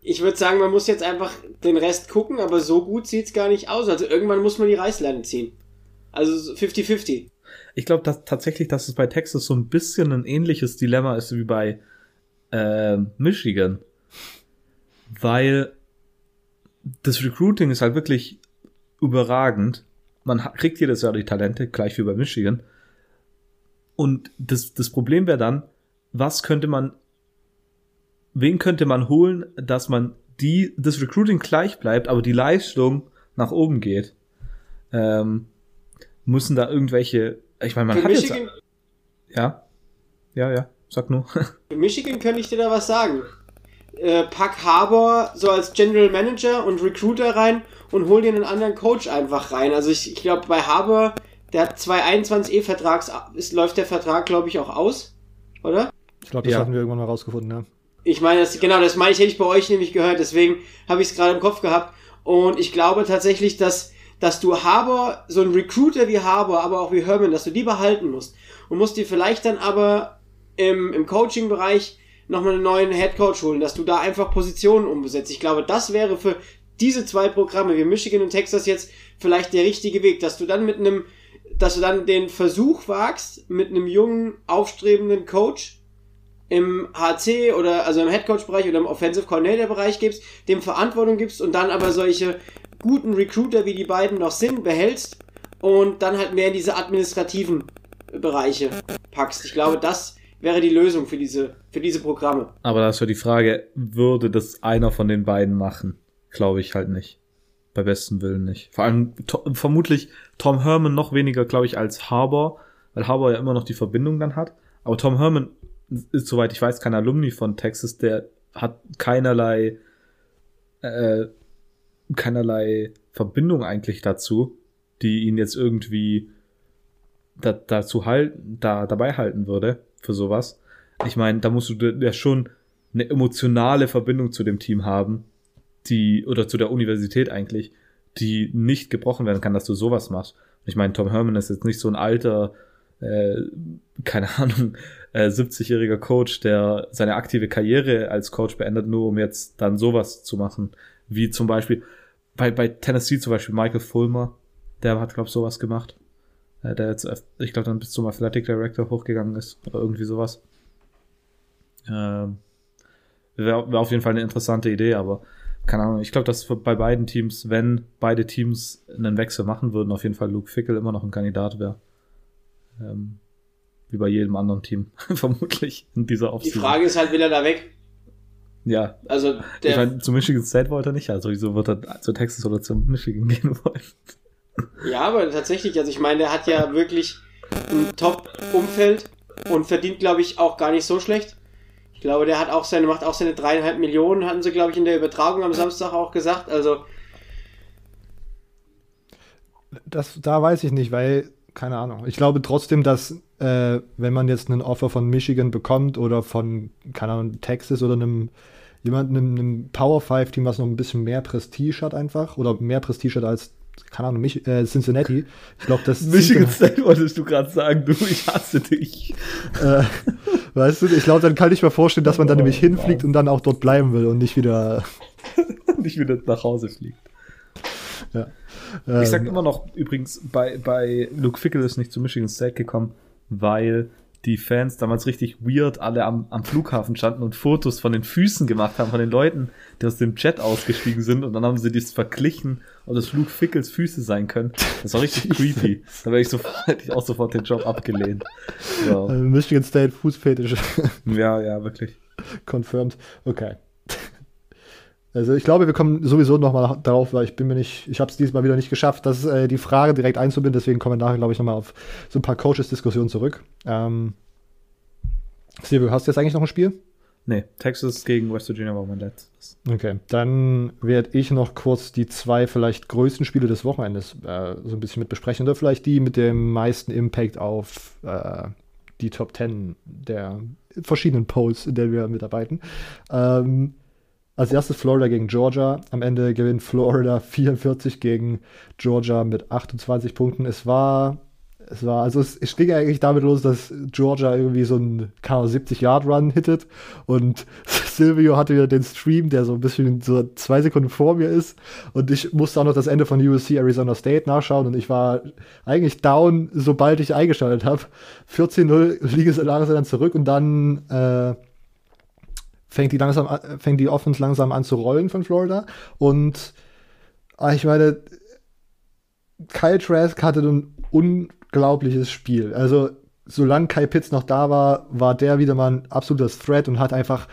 S4: Ich würde sagen, man muss jetzt einfach den Rest gucken, aber so gut sieht's gar nicht aus. Also irgendwann muss man die Reißleine ziehen. Also 50-50.
S3: Ich glaube dass tatsächlich, dass es bei Texas so ein bisschen ein ähnliches Dilemma ist wie bei äh, Michigan. Weil das Recruiting ist halt wirklich überragend. Man kriegt jedes Jahr die Talente, gleich wie bei Michigan. Und das, das Problem wäre dann, was könnte man, wen könnte man holen, dass man die, das Recruiting gleich bleibt, aber die Leistung nach oben geht? Ähm, müssen da irgendwelche, ich meine, man
S4: Für
S3: hat
S4: Michigan,
S3: jetzt, ja, ja, ja, sag nur.
S4: für Michigan könnte ich dir da was sagen. Äh, pack Harbour so als General Manager und Recruiter rein und hol dir einen anderen Coach einfach rein. Also ich, ich glaube, bei Harbour, der hat 221 E-Vertrags, ist, läuft der Vertrag, glaube ich, auch aus, oder?
S1: Ich glaube, das
S3: Ja.
S1: hatten wir irgendwann mal rausgefunden, ja.
S4: Ich meine, das, genau, das meine ich, hätte ich bei euch nämlich gehört, deswegen habe ich es gerade im Kopf gehabt. Und ich glaube tatsächlich, dass, dass du Harbour, so ein Recruiter wie Harbour, aber auch wie Herman, dass du die behalten musst. Und musst dir vielleicht dann aber im, im Coaching-Bereich nochmal einen neuen Headcoach holen, dass du da einfach Positionen umbesetzt. Ich glaube, das wäre für diese zwei Programme wie Michigan und Texas jetzt vielleicht der richtige Weg, dass du dann mit einem, dass du dann den Versuch wagst, mit einem jungen, aufstrebenden Coach im HC oder also im Headcoach-Bereich oder im Offensive Coordinator-Bereich gibst, dem Verantwortung gibst und dann aber solche guten Recruiter, wie die beiden noch sind, behältst und dann halt mehr in diese administrativen Bereiche packst. Ich glaube, das wäre die Lösung für diese, für diese Programme.
S3: Aber da ist ja die Frage, würde das einer von den beiden machen? Glaube ich halt nicht. Bei bestem Willen nicht. Vor allem to vermutlich Tom Herman noch weniger, glaube ich, als Harbour, weil Harbour ja immer noch die Verbindung dann hat. Aber Tom Herman ist, soweit ich weiß, kein Alumni von Texas, der hat keinerlei, äh, keinerlei Verbindung eigentlich dazu, die ihn jetzt irgendwie da, dazu halten, da dabei halten würde für sowas. Ich meine, da musst du ja schon eine emotionale Verbindung zu dem Team haben, die, oder zu der Universität eigentlich, die nicht gebrochen werden kann, dass du sowas machst. Ich meine, Tom Herman ist jetzt nicht so ein alter, äh, keine Ahnung, äh, 70-jähriger Coach, der seine aktive Karriere als Coach beendet, nur um jetzt dann sowas zu machen. Wie zum Beispiel, bei, bei Tennessee zum Beispiel Michael Fulmer, der hat, glaube ich, sowas gemacht. Äh, der jetzt, ich glaube, dann bis zum Athletic Director hochgegangen ist. Oder irgendwie sowas. Ähm, Wäre wär auf jeden Fall eine interessante Idee, aber keine Ahnung. Ich glaube, dass bei beiden Teams, wenn beide Teams einen Wechsel machen würden, auf jeden Fall Luke Fickel immer noch ein Kandidat wäre. Ähm, wie bei jedem anderen Team, vermutlich in dieser
S4: Die
S3: Offseason.
S4: Frage ist halt, will er da weg?
S3: Ja,
S4: Also,
S3: ich
S4: der,
S3: meine, zu Michigan State wollte er nicht, also wieso wird er zu Texas oder zu Michigan gehen wollen?
S4: Ja, aber tatsächlich, also ich meine, der hat ja wirklich ein Top-Umfeld und verdient, glaube ich, auch gar nicht so schlecht. Ich glaube, der hat auch seine, macht auch seine dreieinhalb Millionen, hatten sie, glaube ich, in der Übertragung am Samstag auch gesagt. Also,
S1: Das, da weiß ich nicht, weil, keine Ahnung. Ich glaube trotzdem, dass, äh, wenn man jetzt einen Offer von Michigan bekommt oder von, keine Ahnung, Texas oder einem, jemandem, einem, Power 5 Team, was noch ein bisschen mehr Prestige hat einfach, oder mehr Prestige hat als, keine Ahnung, Mich äh, Cincinnati. Ich glaube, das dann-
S3: State wolltest du gerade sagen, du, ich hasse dich.
S1: äh, weißt du, ich glaube, dann kann ich mir vorstellen, dass man dann nämlich hinfliegt und dann auch dort bleiben will und nicht wieder.
S3: Nicht wieder nach Hause fliegt.
S1: Ähm,
S3: Ich sag immer noch, übrigens, bei, bei Luke Fickle ist nicht zu Michigan State gekommen, weil die Fans damals richtig weird alle am, am Flughafen standen und Fotos von den Füßen gemacht haben, von den Leuten, die aus dem Jet ausgestiegen sind und dann haben sie das verglichen, ob das Luke Fickles Füße sein können. Das war richtig creepy. Da wäre ich sofort, hätte ich auch sofort den Job abgelehnt.
S1: Äh, Michigan State Fußfetisch
S3: ja, ja wirklich.
S1: confirmed. Okay. Also ich glaube, wir kommen sowieso nochmal darauf, weil ich bin mir nicht, ich habe es diesmal wieder nicht geschafft, das, äh, die Frage direkt einzubinden, deswegen kommen wir nachher, glaube ich, nochmal auf so ein paar Coaches-Diskussionen zurück. Ähm, Silvio, hast du jetzt eigentlich noch ein Spiel?
S3: Nee, Texas gegen West Virginia war mein letztes.
S1: Okay, dann werde ich noch kurz die zwei vielleicht größten Spiele des Wochenendes äh, so ein bisschen mit besprechen oder vielleicht die mit dem meisten Impact auf äh, die Top 10 der verschiedenen Polls, in denen wir mitarbeiten. Ähm, als erstes Florida gegen Georgia. Am Ende gewinnt Florida 44 gegen Georgia mit 28 Punkten. Es war es war, also es, es ging eigentlich damit los, dass Georgia irgendwie so einen 70-Yard-Run hittet und Silvio hatte wieder den Stream, der so ein bisschen so zwei Sekunden vor mir ist und ich musste auch noch das Ende von USC Arizona State nachschauen und ich war eigentlich down, sobald ich eingeschaltet habe. 14-0 liegen sie dann zurück und dann äh, fängt die langsam, fängt die Offense langsam an zu rollen von Florida und ah, ich meine, Kyle Trask hatte un unglaubliches Spiel. Also, solange Kai Pitts noch da war, war der wieder mal ein absolutes Threat und hat einfach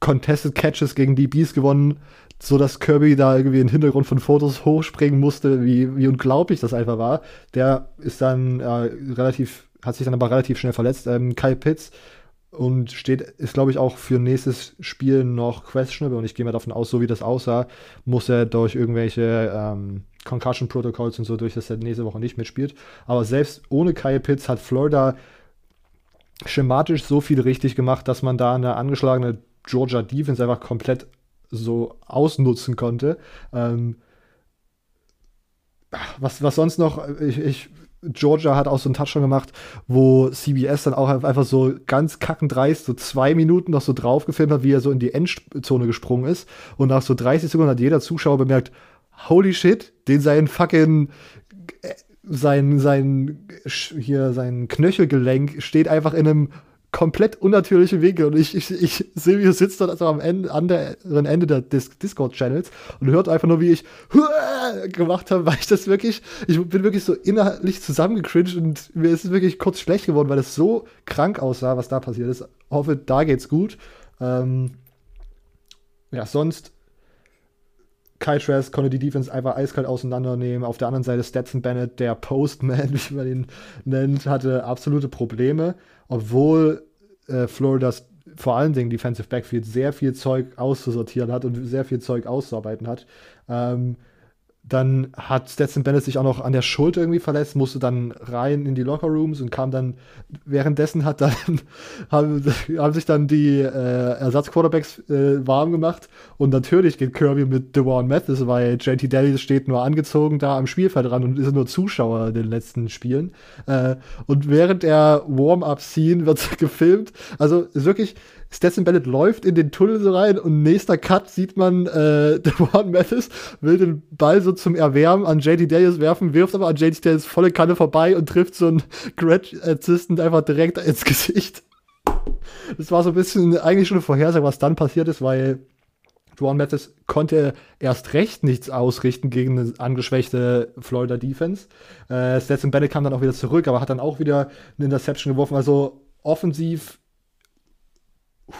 S1: Contested Catches gegen DBs gewonnen, so dass Kirby da irgendwie im Hintergrund von Fotos hochspringen musste, wie, wie unglaublich das einfach war. Der ist dann äh, relativ, hat sich dann aber relativ schnell verletzt. Ähm, Kai Pitts und steht, ist glaube ich auch für nächstes Spiel noch questionable und ich gehe mal davon aus, so wie das aussah, muss er durch irgendwelche ähm, Concussion Protocols und so durch, dass er nächste Woche nicht mitspielt. Aber selbst ohne Kyle Pitts hat Florida schematisch so viel richtig gemacht, dass man da eine angeschlagene Georgia Defense einfach komplett so ausnutzen konnte. Ähm, was, was sonst noch, ich, ich, Georgia hat auch so einen Touchdown gemacht, wo CBS dann auch einfach so ganz kackendreist so zwei Minuten noch so drauf gefilmt hat, wie er so in die Endzone gesprungen ist. Und nach so 30 Sekunden hat jeder Zuschauer bemerkt, holy shit, den sein fucking sein, sein, hier, sein Knöchelgelenk steht einfach in einem komplett unnatürlichen Winkel und ich, ich, ich Silvio sitzt dort also am Ende, anderen Ende der Dis Discord-Channels und hört einfach nur, wie ich gemacht habe, weil ich das wirklich, ich bin wirklich so innerlich zusammengecringed und mir ist es wirklich kurz schlecht geworden, weil es so krank aussah, was da passiert ist. Hoffe, da geht's gut. Ähm, ja, sonst Kai Trask konnte die Defense einfach eiskalt auseinandernehmen. Auf der anderen Seite Stetson Bennett, der Postman, wie man ihn nennt, hatte absolute Probleme, obwohl äh, Floridas vor allen Dingen Defensive Backfield sehr viel Zeug auszusortieren hat und sehr viel Zeug auszuarbeiten hat. Ähm, dann hat Stetson Bennett sich auch noch an der Schulter irgendwie verletzt, musste dann rein in die Lockerrooms und kam dann, währenddessen hat dann, haben, haben sich dann die äh, Ersatzquarterbacks äh, warm gemacht und natürlich geht Kirby mit DeWan Mathis, weil JT Daly steht nur angezogen da am Spielfeld dran und ist nur Zuschauer in den letzten Spielen. Äh, und während der Warm-Up-Scene wird gefilmt, also ist wirklich, Stetson Bennett läuft in den Tunnel so rein und nächster Cut sieht man äh, Dewan Mathis will den Ball so zum Erwärmen an JD Darius werfen, wirft aber an JD Darius volle Kanne vorbei und trifft so einen Grad Assistant einfach direkt ins Gesicht. Das war so ein bisschen eigentlich schon eine Vorhersage, was dann passiert ist, weil Juan Mathis konnte erst recht nichts ausrichten gegen eine angeschwächte Florida Defense. Äh, Stetson Bennett kam dann auch wieder zurück, aber hat dann auch wieder eine Interception geworfen. Also offensiv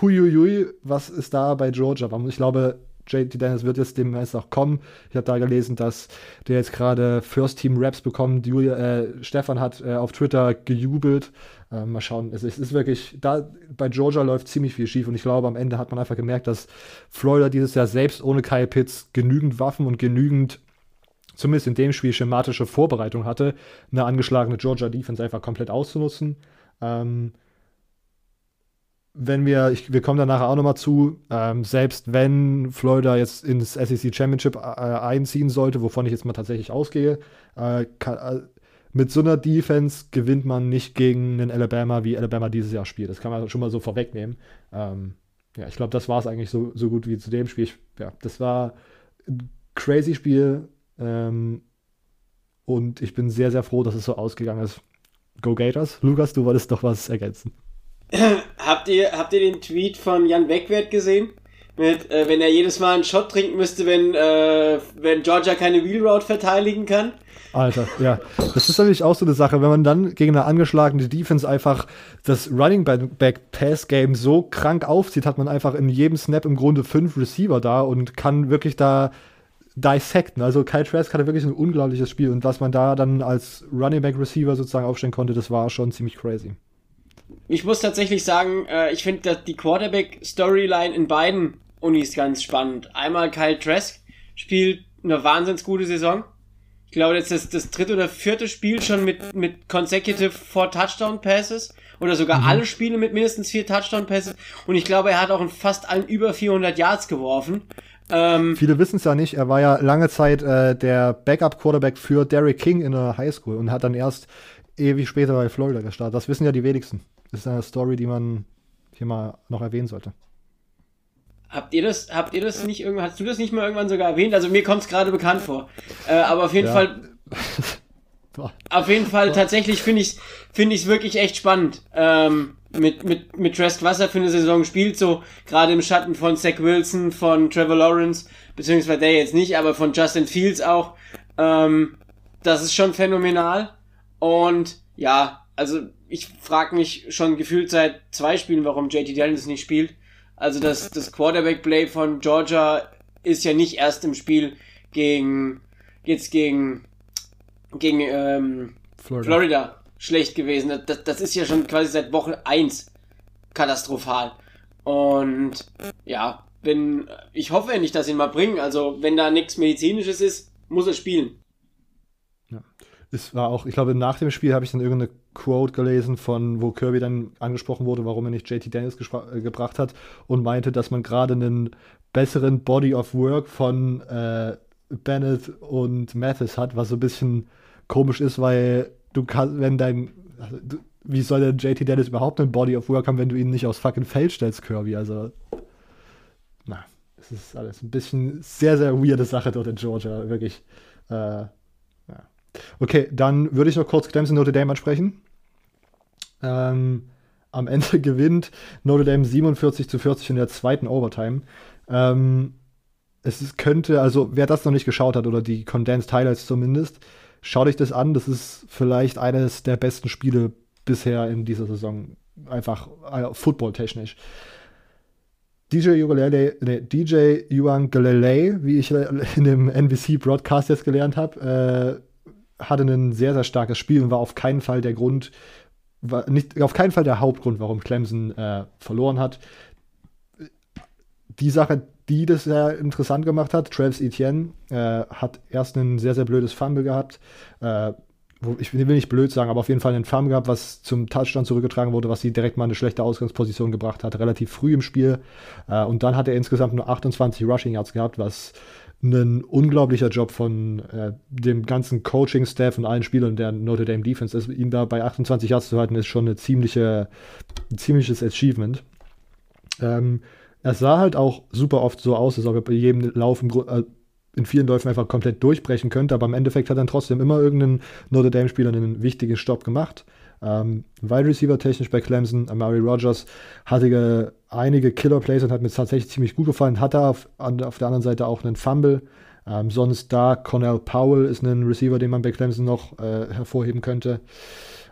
S1: huiuiui, was ist da bei Georgia? Ich glaube, JT Dennis wird jetzt demnächst auch kommen. Ich habe da gelesen, dass der jetzt gerade First Team Raps bekommt. Julia, äh, Stefan hat äh, auf Twitter gejubelt. Äh, mal schauen. Es, es, ist wirklich, da bei Georgia läuft ziemlich viel schief und ich glaube, am Ende hat man einfach gemerkt, dass Florida dieses Jahr selbst ohne Kyle Pitts genügend Waffen und genügend zumindest in dem Spiel schematische Vorbereitung hatte, eine angeschlagene Georgia Defense einfach komplett auszunutzen. Ähm, wenn wir, ich, wir kommen da nachher auch nochmal zu, ähm, selbst wenn Florida jetzt ins SEC Championship äh, einziehen sollte, wovon ich jetzt mal tatsächlich ausgehe, äh, kann, äh, mit so einer Defense gewinnt man nicht gegen einen Alabama, wie Alabama dieses Jahr spielt. Das kann man schon mal so vorwegnehmen. Ähm, ja, ich glaube, das war es eigentlich so, so gut wie zu dem Spiel. Ich, ja, das war ein crazy Spiel ähm, und ich bin sehr, sehr froh, dass es so ausgegangen ist. Go Gators. Lukas, du wolltest doch was ergänzen.
S4: habt, ihr, habt ihr den Tweet von Jan Wegwert gesehen? Mit, äh, wenn er jedes Mal einen Shot trinken müsste, wenn, äh, wenn Georgia keine Wheel Route verteidigen kann.
S1: Alter, ja. Das ist natürlich auch so eine Sache, wenn man dann gegen eine angeschlagene Defense einfach das Running Back Pass Game so krank aufzieht, hat man einfach in jedem Snap im Grunde fünf Receiver da und kann wirklich da dissecten. Also Kyle Trask hatte wirklich ein unglaubliches Spiel und was man da dann als Running Back Receiver sozusagen aufstellen konnte, das war schon ziemlich crazy.
S4: Ich muss tatsächlich sagen, äh, ich finde die Quarterback Storyline in beiden Unis ganz spannend. Einmal Kyle Trask spielt eine wahnsinns gute Saison. Ich glaube, jetzt ist das dritte oder vierte Spiel schon mit, mit consecutive four Touchdown Passes oder sogar mhm. alle Spiele mit mindestens vier Touchdown Passes. Und ich glaube, er hat auch in fast allen über 400 Yards geworfen.
S1: Ähm, Viele wissen es ja nicht, er war ja lange Zeit äh, der Backup-Quarterback für Derrick King in der Highschool und hat dann erst ewig später bei Florida gestartet. Das wissen ja die wenigsten. Das ist eine Story, die man hier mal noch erwähnen sollte.
S4: Habt ihr das, habt ihr das nicht irgendwann, hast du das nicht mal irgendwann sogar erwähnt? Also mir kommt es gerade bekannt vor. Äh, aber auf jeden ja. Fall. auf jeden Fall tatsächlich finde ich es find ich's wirklich echt spannend. Ähm, mit, mit, mit Trask Wasser für eine Saison spielt, so gerade im Schatten von Zach Wilson, von Trevor Lawrence, beziehungsweise der jetzt nicht, aber von Justin Fields auch. Ähm, das ist schon phänomenal. Und ja, also ich frage mich schon gefühlt seit zwei Spielen, warum JT Daniels nicht spielt. Also das, das Quarterback-Play von Georgia ist ja nicht erst im Spiel gegen jetzt gegen gegen ähm, Florida. Florida schlecht gewesen. Das, das ist ja schon quasi seit Woche 1 katastrophal. Und ja, wenn ich hoffe nicht, dass sie ihn mal bringen. Also wenn da nichts Medizinisches ist, muss er spielen.
S1: Es war auch, ich glaube, nach dem Spiel habe ich dann irgendeine Quote gelesen, von wo Kirby dann angesprochen wurde, warum er nicht JT Dennis äh, gebracht hat und meinte, dass man gerade einen besseren Body of Work von äh, Bennett und Mathis hat, was so ein bisschen komisch ist, weil du kannst, wenn dein, also, du, wie soll denn JT Dennis überhaupt einen Body of Work haben, wenn du ihn nicht aufs fucking Feld stellst, Kirby? Also, na, es ist alles ein bisschen sehr, sehr weirde Sache dort in Georgia, wirklich. Äh. Okay, dann würde ich noch kurz Clemson Notre Dame ansprechen. Ähm, am Ende gewinnt Notre Dame 47 zu 40 in der zweiten Overtime. Ähm, es könnte, also wer das noch nicht geschaut hat oder die Condensed Highlights zumindest, Schaut euch das an, das ist vielleicht eines der besten Spiele bisher in dieser Saison. Einfach äh, footballtechnisch. DJ Ugalele, nee, DJ Uangalele, wie ich in dem NBC Broadcast jetzt gelernt habe, äh, hatte ein sehr, sehr starkes Spiel und war auf keinen Fall der Grund, war nicht, auf keinen Fall der Hauptgrund, warum Clemson äh, verloren hat. Die Sache, die das sehr interessant gemacht hat. Travis Etienne äh, hat erst ein sehr, sehr blödes Fumble gehabt. Äh, ich will nicht blöd sagen, aber auf jeden Fall einen Fumble gehabt, was zum Touchdown zurückgetragen wurde, was sie direkt mal eine schlechte Ausgangsposition gebracht hat, relativ früh im Spiel. Äh, und dann hat er insgesamt nur 28 Rushing Yards gehabt, was ein unglaublicher Job von äh, dem ganzen Coaching-Staff und allen Spielern der Notre Dame Defense ist. Ihn da bei 28 Yards zu halten, ist schon eine ziemliche, ein ziemliches Achievement. Ähm, es sah halt auch super oft so aus, als ob er bei jedem Lauf äh, in vielen Läufen einfach komplett durchbrechen könnte, aber im Endeffekt hat dann trotzdem immer irgendein Notre Dame-Spieler einen wichtigen Stopp gemacht. Ähm, Wide Receiver technisch bei Clemson, Amari Rogers hatte einige Killer-Plays und hat mir tatsächlich ziemlich gut gefallen. Hatte auf, auf der anderen Seite auch einen Fumble. Ähm, sonst da Cornell Powell ist ein Receiver, den man bei Clemson noch äh, hervorheben könnte.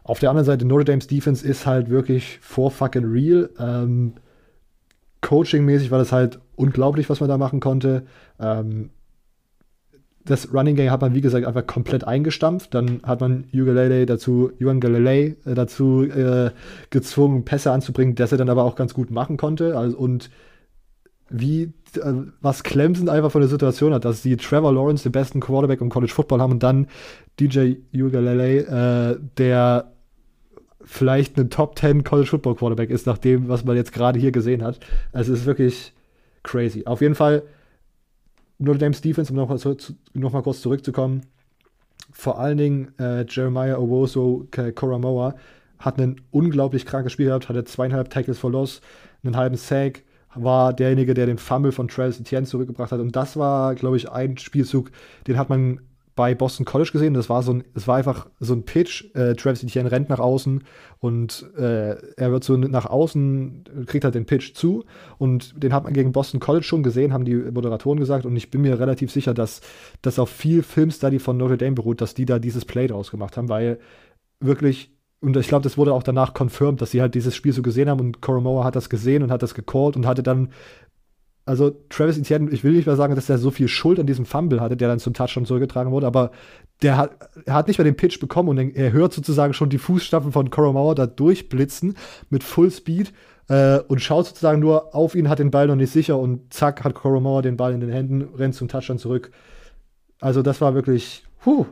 S1: Auf der anderen Seite Notre Dame's Defense ist halt wirklich for fucking real. Ähm, Coaching-mäßig war das halt unglaublich, was man da machen konnte. Ähm, das Running Game hat man, wie gesagt, einfach komplett eingestampft. Dann hat man Ugalele dazu, Juan Galilei äh, dazu äh, gezwungen, Pässe anzubringen, das er dann aber auch ganz gut machen konnte. Also, und wie, äh, was Clemson einfach von der Situation hat, dass sie Trevor Lawrence, den besten Quarterback im College Football haben und dann DJ Ugalele, äh, der vielleicht ein Top 10 College Football Quarterback ist, nach dem, was man jetzt gerade hier gesehen hat. Also es ist wirklich crazy. Auf jeden Fall Notre Dame's Defense, um nochmal noch kurz zurückzukommen. Vor allen Dingen äh, Jeremiah Owoso Koramoa hat ein unglaublich krankes Spiel gehabt, hatte zweieinhalb Tackles for Loss, einen halben Sack, war derjenige, der den Fumble von Travis Etienne zurückgebracht hat. Und das war, glaube ich, ein Spielzug, den hat man bei Boston College gesehen. Das war so ein, es war einfach so ein Pitch. Äh, Travis Etienne rennt nach außen und äh, er wird so nach außen, kriegt halt den Pitch zu. Und den hat man gegen Boston College schon gesehen, haben die Moderatoren gesagt. Und ich bin mir relativ sicher, dass das auf viel Filmstudy von Notre Dame beruht, dass die da dieses Play draus gemacht haben, weil wirklich und ich glaube, das wurde auch danach confirmed, dass sie halt dieses Spiel so gesehen haben und Koromoa hat das gesehen und hat das gecallt und hatte dann also Travis Etienne, ich will nicht mehr sagen, dass er so viel Schuld an diesem Fumble hatte, der dann zum Touchdown zurückgetragen wurde, aber der hat, er hat nicht mehr den Pitch bekommen und er hört sozusagen schon die Fußstapfen von Coromauer da durchblitzen mit Full Speed äh, und schaut sozusagen nur auf ihn, hat den Ball noch nicht sicher und zack, hat Coromauer den Ball in den Händen, rennt zum Touchdown zurück. Also das war wirklich, huh,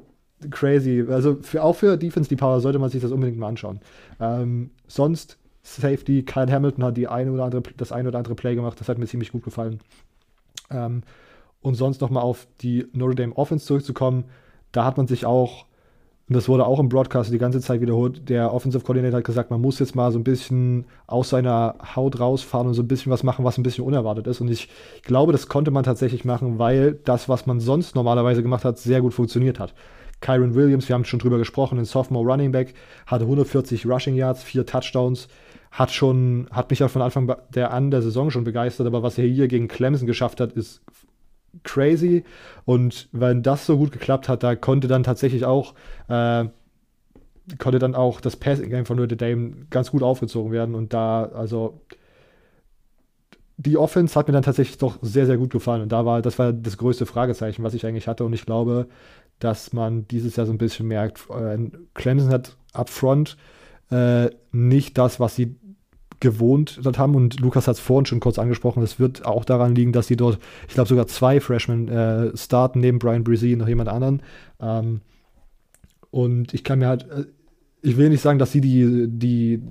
S1: crazy. Also für, auch für Defense Power sollte man sich das unbedingt mal anschauen. Ähm, sonst Safety, Kyle Hamilton hat die eine oder andere, das eine oder andere Play gemacht, das hat mir ziemlich gut gefallen. Ähm, und sonst nochmal auf die Notre Dame Offense zurückzukommen, da hat man sich auch, und das wurde auch im Broadcast die ganze Zeit wiederholt, der Offensive Coordinator hat gesagt, man muss jetzt mal so ein bisschen aus seiner Haut rausfahren und so ein bisschen was machen, was ein bisschen unerwartet ist. Und ich glaube, das konnte man tatsächlich machen, weil das, was man sonst normalerweise gemacht hat, sehr gut funktioniert hat. Kyron Williams, wir haben schon drüber gesprochen, ein Sophomore Running Back, hatte 140 Rushing Yards, vier Touchdowns, hat schon, hat mich ja von Anfang der an der Saison schon begeistert, aber was er hier gegen Clemson geschafft hat, ist crazy. Und wenn das so gut geklappt hat, da konnte dann tatsächlich auch, äh, konnte dann auch das Passing Game von Notre Dame ganz gut aufgezogen werden. Und da, also die Offense hat mir dann tatsächlich doch sehr, sehr gut gefallen. Und da war, das war das größte Fragezeichen, was ich eigentlich hatte. Und ich glaube, dass man dieses Jahr so ein bisschen merkt, äh, Clemson hat up front äh, nicht das, was sie gewohnt dort haben. Und Lukas hat es vorhin schon kurz angesprochen. Es wird auch daran liegen, dass sie dort, ich glaube, sogar zwei Freshmen äh, starten, neben Brian Brzee noch jemand anderen. Ähm, und ich kann mir halt, äh, ich will nicht sagen, dass sie die, die,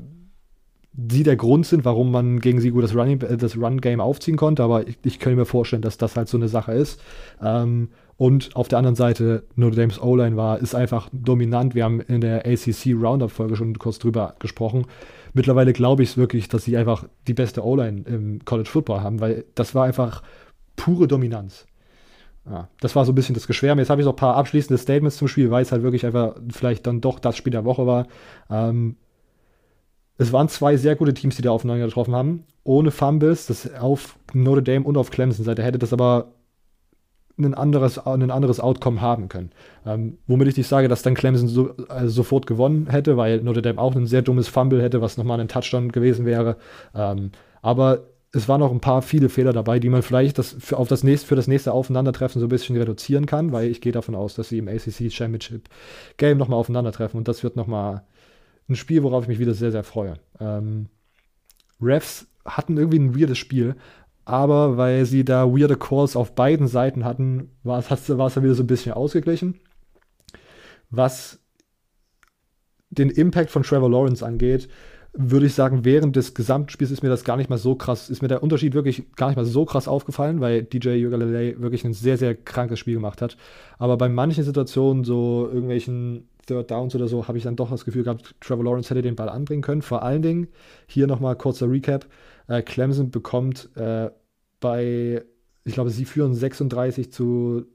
S1: sie der Grund sind, warum man gegen sie gut das, Running, äh, das Run-Game aufziehen konnte, aber ich, ich könnte mir vorstellen, dass das halt so eine Sache ist. Ähm, und auf der anderen Seite, Notre Dame's O-Line war, ist einfach dominant. Wir haben in der ACC Roundup-Folge schon kurz drüber gesprochen. Mittlerweile glaube ich es wirklich, dass sie einfach die beste O-Line im College Football haben, weil das war einfach pure Dominanz. Ja, das war so ein bisschen das Geschwärme. Jetzt habe ich noch ein paar abschließende Statements zum Spiel, weil es halt wirklich einfach vielleicht dann doch das Spiel der Woche war. Ähm, es waren zwei sehr gute Teams, die da aufeinander getroffen haben. Ohne Fumbles, das auf Notre Dame und auf Clemson-Seite hätte das aber ein anderes, ein anderes Outcome haben können. Ähm, womit ich nicht sage, dass dann Clemson so, also sofort gewonnen hätte, weil Notre Dame auch ein sehr dummes Fumble hätte, was nochmal ein Touchdown gewesen wäre. Ähm, aber es waren noch ein paar viele Fehler dabei, die man vielleicht das für, auf das nächste, für das nächste Aufeinandertreffen so ein bisschen reduzieren kann, weil ich gehe davon aus, dass sie im ACC Championship Game nochmal aufeinandertreffen und das wird nochmal ein Spiel, worauf ich mich wieder sehr, sehr freue. Ähm, Refs hatten irgendwie ein weirdes Spiel aber weil sie da weirde Calls auf beiden Seiten hatten, war es, dann wieder so ein bisschen ausgeglichen. Was den Impact von Trevor Lawrence angeht, würde ich sagen, während des Gesamtspiels ist mir das gar nicht mal so krass, ist mir der Unterschied wirklich gar nicht mal so krass aufgefallen, weil DJ Ugalele wirklich ein sehr, sehr krankes Spiel gemacht hat. Aber bei manchen Situationen, so irgendwelchen Third Downs oder so, habe ich dann doch das Gefühl gehabt, Trevor Lawrence hätte den Ball anbringen können. Vor allen Dingen, hier nochmal kurzer Recap, äh, Clemson bekommt äh, bei, ich glaube, sie führen 36 zu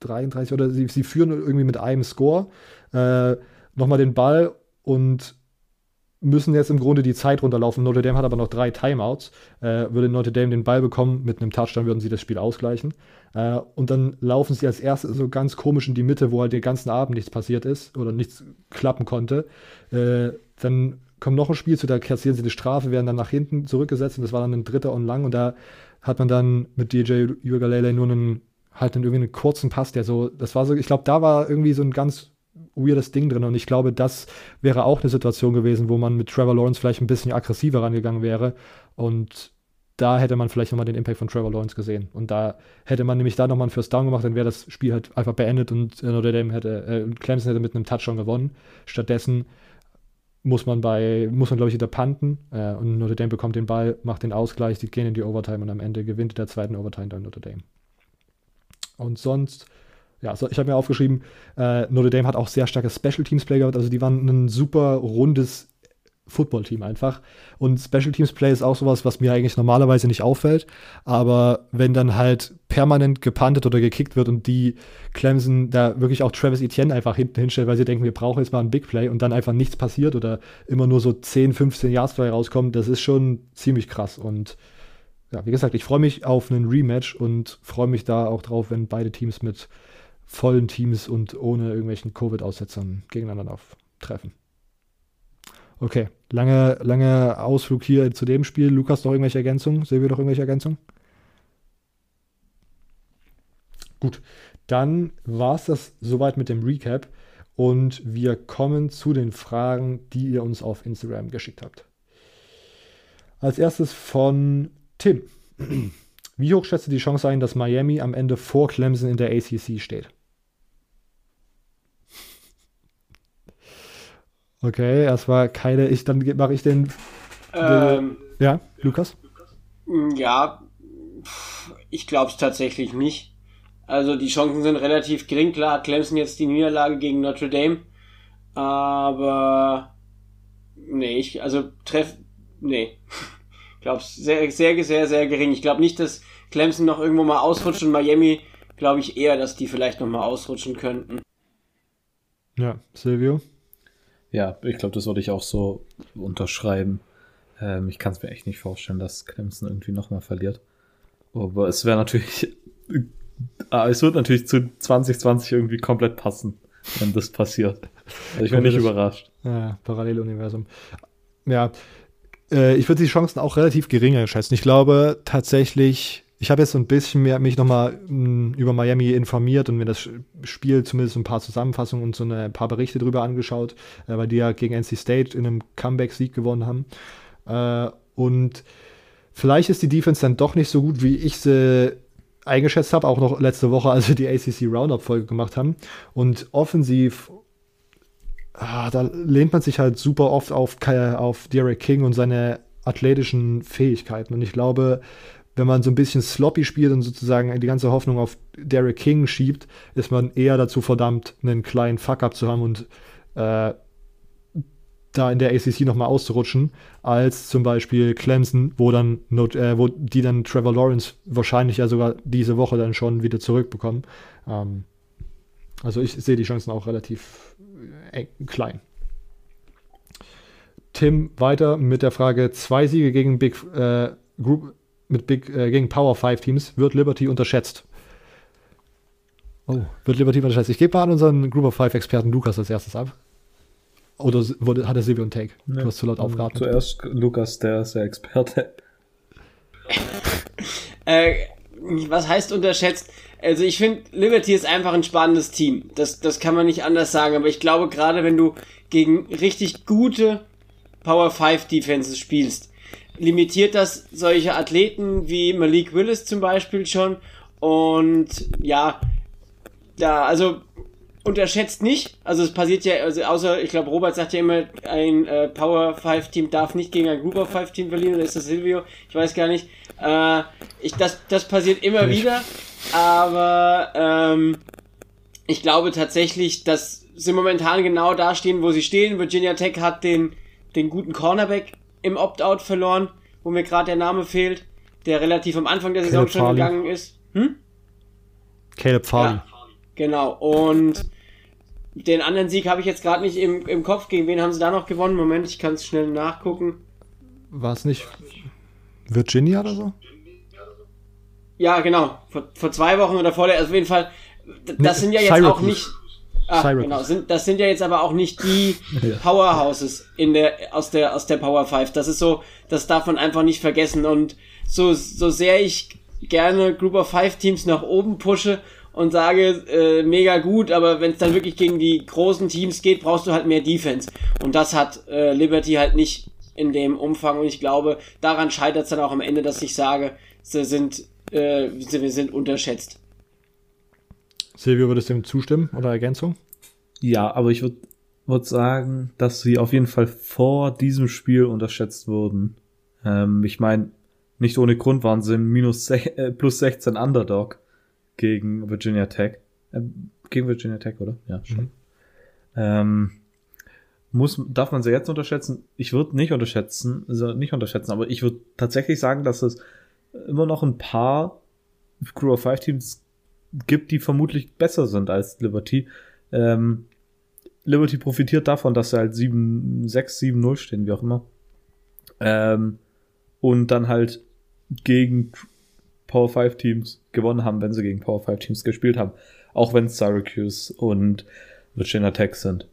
S1: 33 oder sie, sie führen irgendwie mit einem Score äh, nochmal den Ball und müssen jetzt im Grunde die Zeit runterlaufen. Notre Dame hat aber noch drei Timeouts. Äh, würde Notre Dame den Ball bekommen, mit einem Touchdown würden sie das Spiel ausgleichen. Äh, und dann laufen sie als erstes so ganz komisch in die Mitte, wo halt den ganzen Abend nichts passiert ist oder nichts klappen konnte. Äh, dann kommt noch ein Spiel zu, da kassieren sie die Strafe, werden dann nach hinten zurückgesetzt und das war dann ein dritter und lang und da hat man dann mit DJ Ugalele nur einen, halt einen, irgendwie einen kurzen Pass, der so, das war so, ich glaube, da war irgendwie so ein ganz weirdes Ding drin und ich glaube, das wäre auch eine Situation gewesen, wo man mit Trevor Lawrence vielleicht ein bisschen aggressiver rangegangen wäre und da hätte man vielleicht nochmal den Impact von Trevor Lawrence gesehen. Und da hätte man nämlich da nochmal ein First Down gemacht, dann wäre das Spiel halt einfach beendet und Notre Dame hätte, äh, Clemson hätte mit einem Touchdown gewonnen. Stattdessen muss man bei, muss man glaube ich wieder panten äh, und Notre Dame bekommt den Ball, macht den Ausgleich, die gehen in die Overtime und am Ende gewinnt der zweiten Overtime dann Notre Dame. Und sonst, ja, so, ich habe mir aufgeschrieben, äh, Notre Dame hat auch sehr starke Special Teams Play gehabt, also die waren ein super rundes Football-Team einfach. Und Special Teams Play ist auch sowas, was mir eigentlich normalerweise nicht auffällt. Aber wenn dann halt permanent gepantet oder gekickt wird und die Clemson da wirklich auch Travis Etienne einfach hinten hinstellt, weil sie denken, wir brauchen jetzt mal einen Big Play und dann einfach nichts passiert oder immer nur so 10, 15 Yards frei rauskommen, das ist schon ziemlich krass. Und ja, wie gesagt, ich freue mich auf einen Rematch und freue mich da auch drauf, wenn beide Teams mit vollen Teams und ohne irgendwelchen Covid-Aussetzern gegeneinander auftreffen. Okay, lange, lange Ausflug hier zu dem Spiel. Lukas, noch irgendwelche Ergänzungen? Sehen wir doch irgendwelche Ergänzungen? Gut, dann war es das soweit mit dem Recap und wir kommen zu den Fragen, die ihr uns auf Instagram geschickt habt. Als erstes von Tim. Wie hoch schätzt du die Chance ein, dass Miami am Ende vor Clemson in der ACC steht? Okay, erstmal keine. Ich, dann mache ich den.
S4: Ähm,
S1: ja, Lukas?
S4: Ja, ich glaube es tatsächlich nicht. Also die Chancen sind relativ gering. Klar hat Clemson jetzt die Niederlage gegen Notre Dame. Aber nee, ich, also treff. Nee. Ich glaube sehr, sehr, sehr, sehr gering. Ich glaube nicht, dass Clemson noch irgendwo mal ausrutscht und Miami glaube ich eher, dass die vielleicht noch mal ausrutschen könnten.
S1: Ja, Silvio?
S3: Ja, ich glaube, das würde ich auch so unterschreiben. Ähm, ich kann es mir echt nicht vorstellen, dass Clemson irgendwie nochmal verliert. Aber es wäre natürlich, äh, es wird natürlich zu 2020 irgendwie komplett passen, wenn das passiert. Also ich bin nicht überrascht.
S1: Ja, Paralleluniversum. Ja, äh, ich würde die Chancen auch relativ gering einschätzen. Ich glaube tatsächlich, ich habe jetzt so ein bisschen mehr mich nochmal hm, über Miami informiert und mir das Spiel zumindest ein paar Zusammenfassungen und so eine, ein paar Berichte drüber angeschaut, äh, weil die ja gegen NC State in einem Comeback-Sieg gewonnen haben. Äh, und vielleicht ist die Defense dann doch nicht so gut, wie ich sie eingeschätzt habe, auch noch letzte Woche, als wir die ACC Roundup-Folge gemacht haben. Und offensiv, ah, da lehnt man sich halt super oft auf, auf Derek King und seine athletischen Fähigkeiten. Und ich glaube, wenn man so ein bisschen sloppy spielt und sozusagen die ganze Hoffnung auf Derek King schiebt, ist man eher dazu verdammt, einen kleinen Fuck-up zu haben und äh, da in der ACC nochmal auszurutschen, als zum Beispiel Clemson, wo dann äh, wo die dann Trevor Lawrence wahrscheinlich ja sogar diese Woche dann schon wieder zurückbekommen. Ähm, also ich sehe die Chancen auch relativ äh, klein. Tim weiter mit der Frage: Zwei Siege gegen Big äh, Group mit Big, äh, gegen Power 5 Teams wird Liberty unterschätzt. Oh, wird Liberty unterschätzt. Ich gebe mal an unseren Group of Five Experten Lukas als erstes ab. Oder wurde, hat er Silvio einen Take?
S3: Nee,
S1: du hast zu laut aufgeatmet.
S3: Zuerst Lukas, der ist der Experte.
S4: äh, was heißt unterschätzt? Also ich finde, Liberty ist einfach ein spannendes Team. Das, das kann man nicht anders sagen. Aber ich glaube, gerade wenn du gegen richtig gute Power 5 Defenses spielst, limitiert das solche Athleten wie Malik Willis zum Beispiel schon. Und ja, da, also unterschätzt nicht. Also es passiert ja, also außer, ich glaube, Robert sagt ja immer, ein äh, Power 5 Team darf nicht gegen ein Group of 5 Team verlieren, oder ist das Silvio? Ich weiß gar nicht. Äh, ich, das, das passiert immer nicht. wieder, aber ähm, ich glaube tatsächlich, dass sie momentan genau da stehen, wo sie stehen. Virginia Tech hat den, den guten Cornerback im Opt-out verloren, wo mir gerade der Name fehlt, der relativ am Anfang der Saison Caleb schon Farley. gegangen ist. Hm?
S1: Caleb Farley.
S4: Ja, genau. Und den anderen Sieg habe ich jetzt gerade nicht im, im Kopf. Gegen wen haben sie da noch gewonnen? Moment, ich kann es schnell nachgucken.
S1: War es nicht Virginia oder so?
S4: Ja, genau. Vor, vor zwei Wochen oder vor der, also auf jeden Fall. Das nee, sind ja jetzt Syracuse. auch nicht. Ah, genau. Sind, das sind ja jetzt aber auch nicht die Powerhouses in der, aus der, aus der Power 5. Das ist so, das darf man einfach nicht vergessen. Und so, so sehr ich gerne Group of Five Teams nach oben pushe und sage, äh, mega gut, aber wenn es dann wirklich gegen die großen Teams geht, brauchst du halt mehr Defense. Und das hat äh, Liberty halt nicht in dem Umfang. Und ich glaube, daran scheitert es dann auch am Ende, dass ich sage, sie sind, äh, sie sind unterschätzt.
S1: Silvio, würdest du dem zustimmen oder Ergänzung?
S3: Ja, aber ich würde würd sagen, dass sie auf jeden Fall vor diesem Spiel unterschätzt wurden. Ähm, ich meine, nicht ohne Grund waren sie minus äh, plus 16 Underdog gegen Virginia Tech. Äh, gegen Virginia Tech, oder? Ja, schon. Mhm. Ähm, muss, darf man sie jetzt unterschätzen? Ich würde nicht unterschätzen, also nicht unterschätzen, aber ich würde tatsächlich sagen, dass es immer noch ein paar Crew of Five Teams gibt, die vermutlich besser sind als Liberty. Ähm, Liberty profitiert davon, dass sie halt 7, 6, 7, 0 stehen, wie auch immer. Ähm, und dann halt gegen Power 5 Teams gewonnen haben, wenn sie gegen Power 5 Teams gespielt haben. Auch wenn Syracuse und Virginia Tech sind.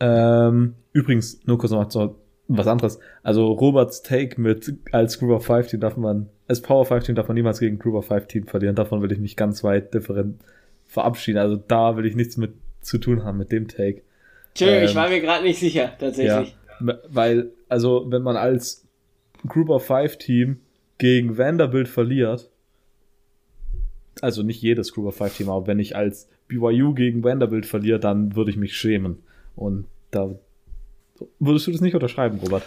S3: Ähm, übrigens, nur kurz noch was anderes. Also Roberts Take mit als Group of Five Team darf man, als Power 5 Team darf man niemals gegen Group of Five Team verlieren. Davon will ich mich ganz weit different verabschieden. Also da will ich nichts mit zu tun haben mit dem Take.
S4: Tschö, ähm, ich war mir gerade nicht sicher, tatsächlich.
S3: Ja, weil, also wenn man als Group of Five Team gegen Vanderbilt verliert, also nicht jedes Group of Five Team, aber wenn ich als BYU gegen Vanderbilt verliere, dann würde ich mich schämen. Und da würdest du das nicht unterschreiben, Robert?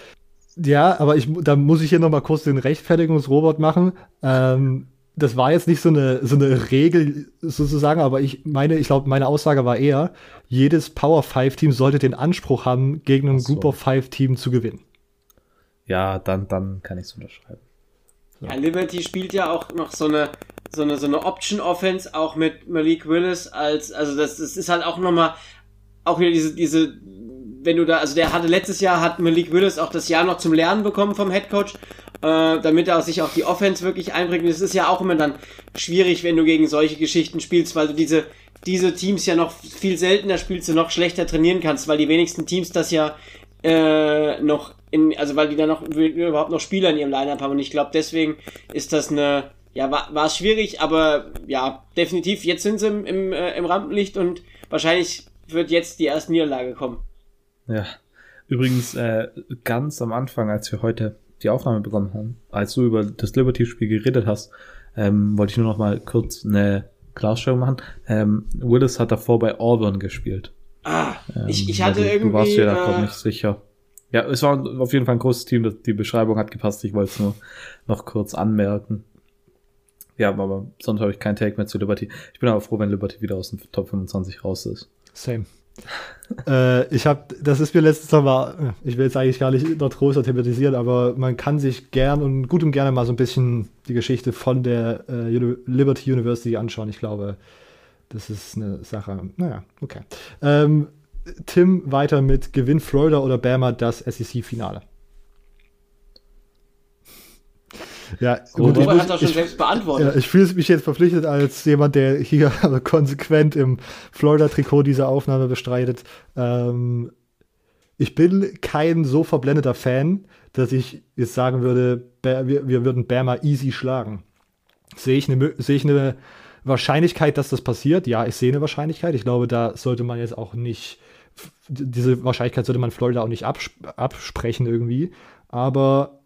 S1: Ja, aber ich, da muss ich hier noch mal kurz den Rechtfertigungsrobot machen. Ähm, das war jetzt nicht so eine, so eine Regel sozusagen, aber ich meine, ich glaube, meine Aussage war eher, jedes Power 5 Team sollte den Anspruch haben, gegen ein so. Group of 5 Team zu gewinnen.
S3: Ja, dann, dann kann ich es unterschreiben.
S4: Ja, Liberty spielt ja auch noch so eine, so eine, so eine Option Offense, auch mit Malik Willis als, also das, das ist halt auch nochmal, auch wieder diese, diese, wenn du da, also der hatte letztes Jahr, hat Malik Willis auch das Jahr noch zum Lernen bekommen vom Head Coach, äh, damit er sich auch die Offense wirklich einbringt. Und es ist ja auch immer dann schwierig, wenn du gegen solche Geschichten spielst, weil du diese, diese Teams ja noch viel seltener spielst und noch schlechter trainieren kannst, weil die wenigsten Teams das ja äh, noch in, also weil die da noch überhaupt noch Spieler in ihrem Lineup haben und ich glaube deswegen ist das eine, ja war, war es schwierig, aber ja definitiv jetzt sind sie im, im, äh, im Rampenlicht und wahrscheinlich wird jetzt die erste Niederlage kommen.
S3: Ja, übrigens äh, ganz am Anfang, als wir heute die Aufnahme begonnen haben, als du über das Liberty-Spiel geredet hast, ähm, wollte ich nur noch mal kurz eine Klarstellung machen. Ähm, Willis hat davor bei Auburn gespielt.
S4: Ah, ähm, ich, ich hatte
S3: also,
S4: irgendwie.
S3: Du warst dir da äh, nicht sicher. Ja, es war auf jeden Fall ein großes Team, die Beschreibung hat gepasst. Ich wollte es nur noch kurz anmerken. Ja, aber sonst habe ich keinen Take mehr zu Liberty. Ich bin aber froh, wenn Liberty wieder aus dem Top 25 raus ist.
S1: Same. Äh, ich habe, das ist mir letztes Mal, ich will jetzt eigentlich gar nicht noch größer thematisieren, aber man kann sich gern und gut und gerne mal so ein bisschen die Geschichte von der äh, Liberty University anschauen. Ich glaube, das ist eine Sache. Naja, okay. Ähm, Tim weiter mit Gewinn Florida oder Bama das SEC-Finale.
S4: Ja, gut, ich, hat das schon ich, selbst beantwortet.
S1: Ja, ich fühle mich jetzt verpflichtet als jemand, der hier konsequent im Florida-Trikot diese Aufnahme bestreitet. Ähm, ich bin kein so verblendeter Fan, dass ich jetzt sagen würde, wir, wir würden Bama easy schlagen. Sehe ich, eine, sehe ich eine Wahrscheinlichkeit, dass das passiert? Ja, ich sehe eine Wahrscheinlichkeit. Ich glaube, da sollte man jetzt auch nicht, diese Wahrscheinlichkeit sollte man Florida auch nicht absp absprechen irgendwie. Aber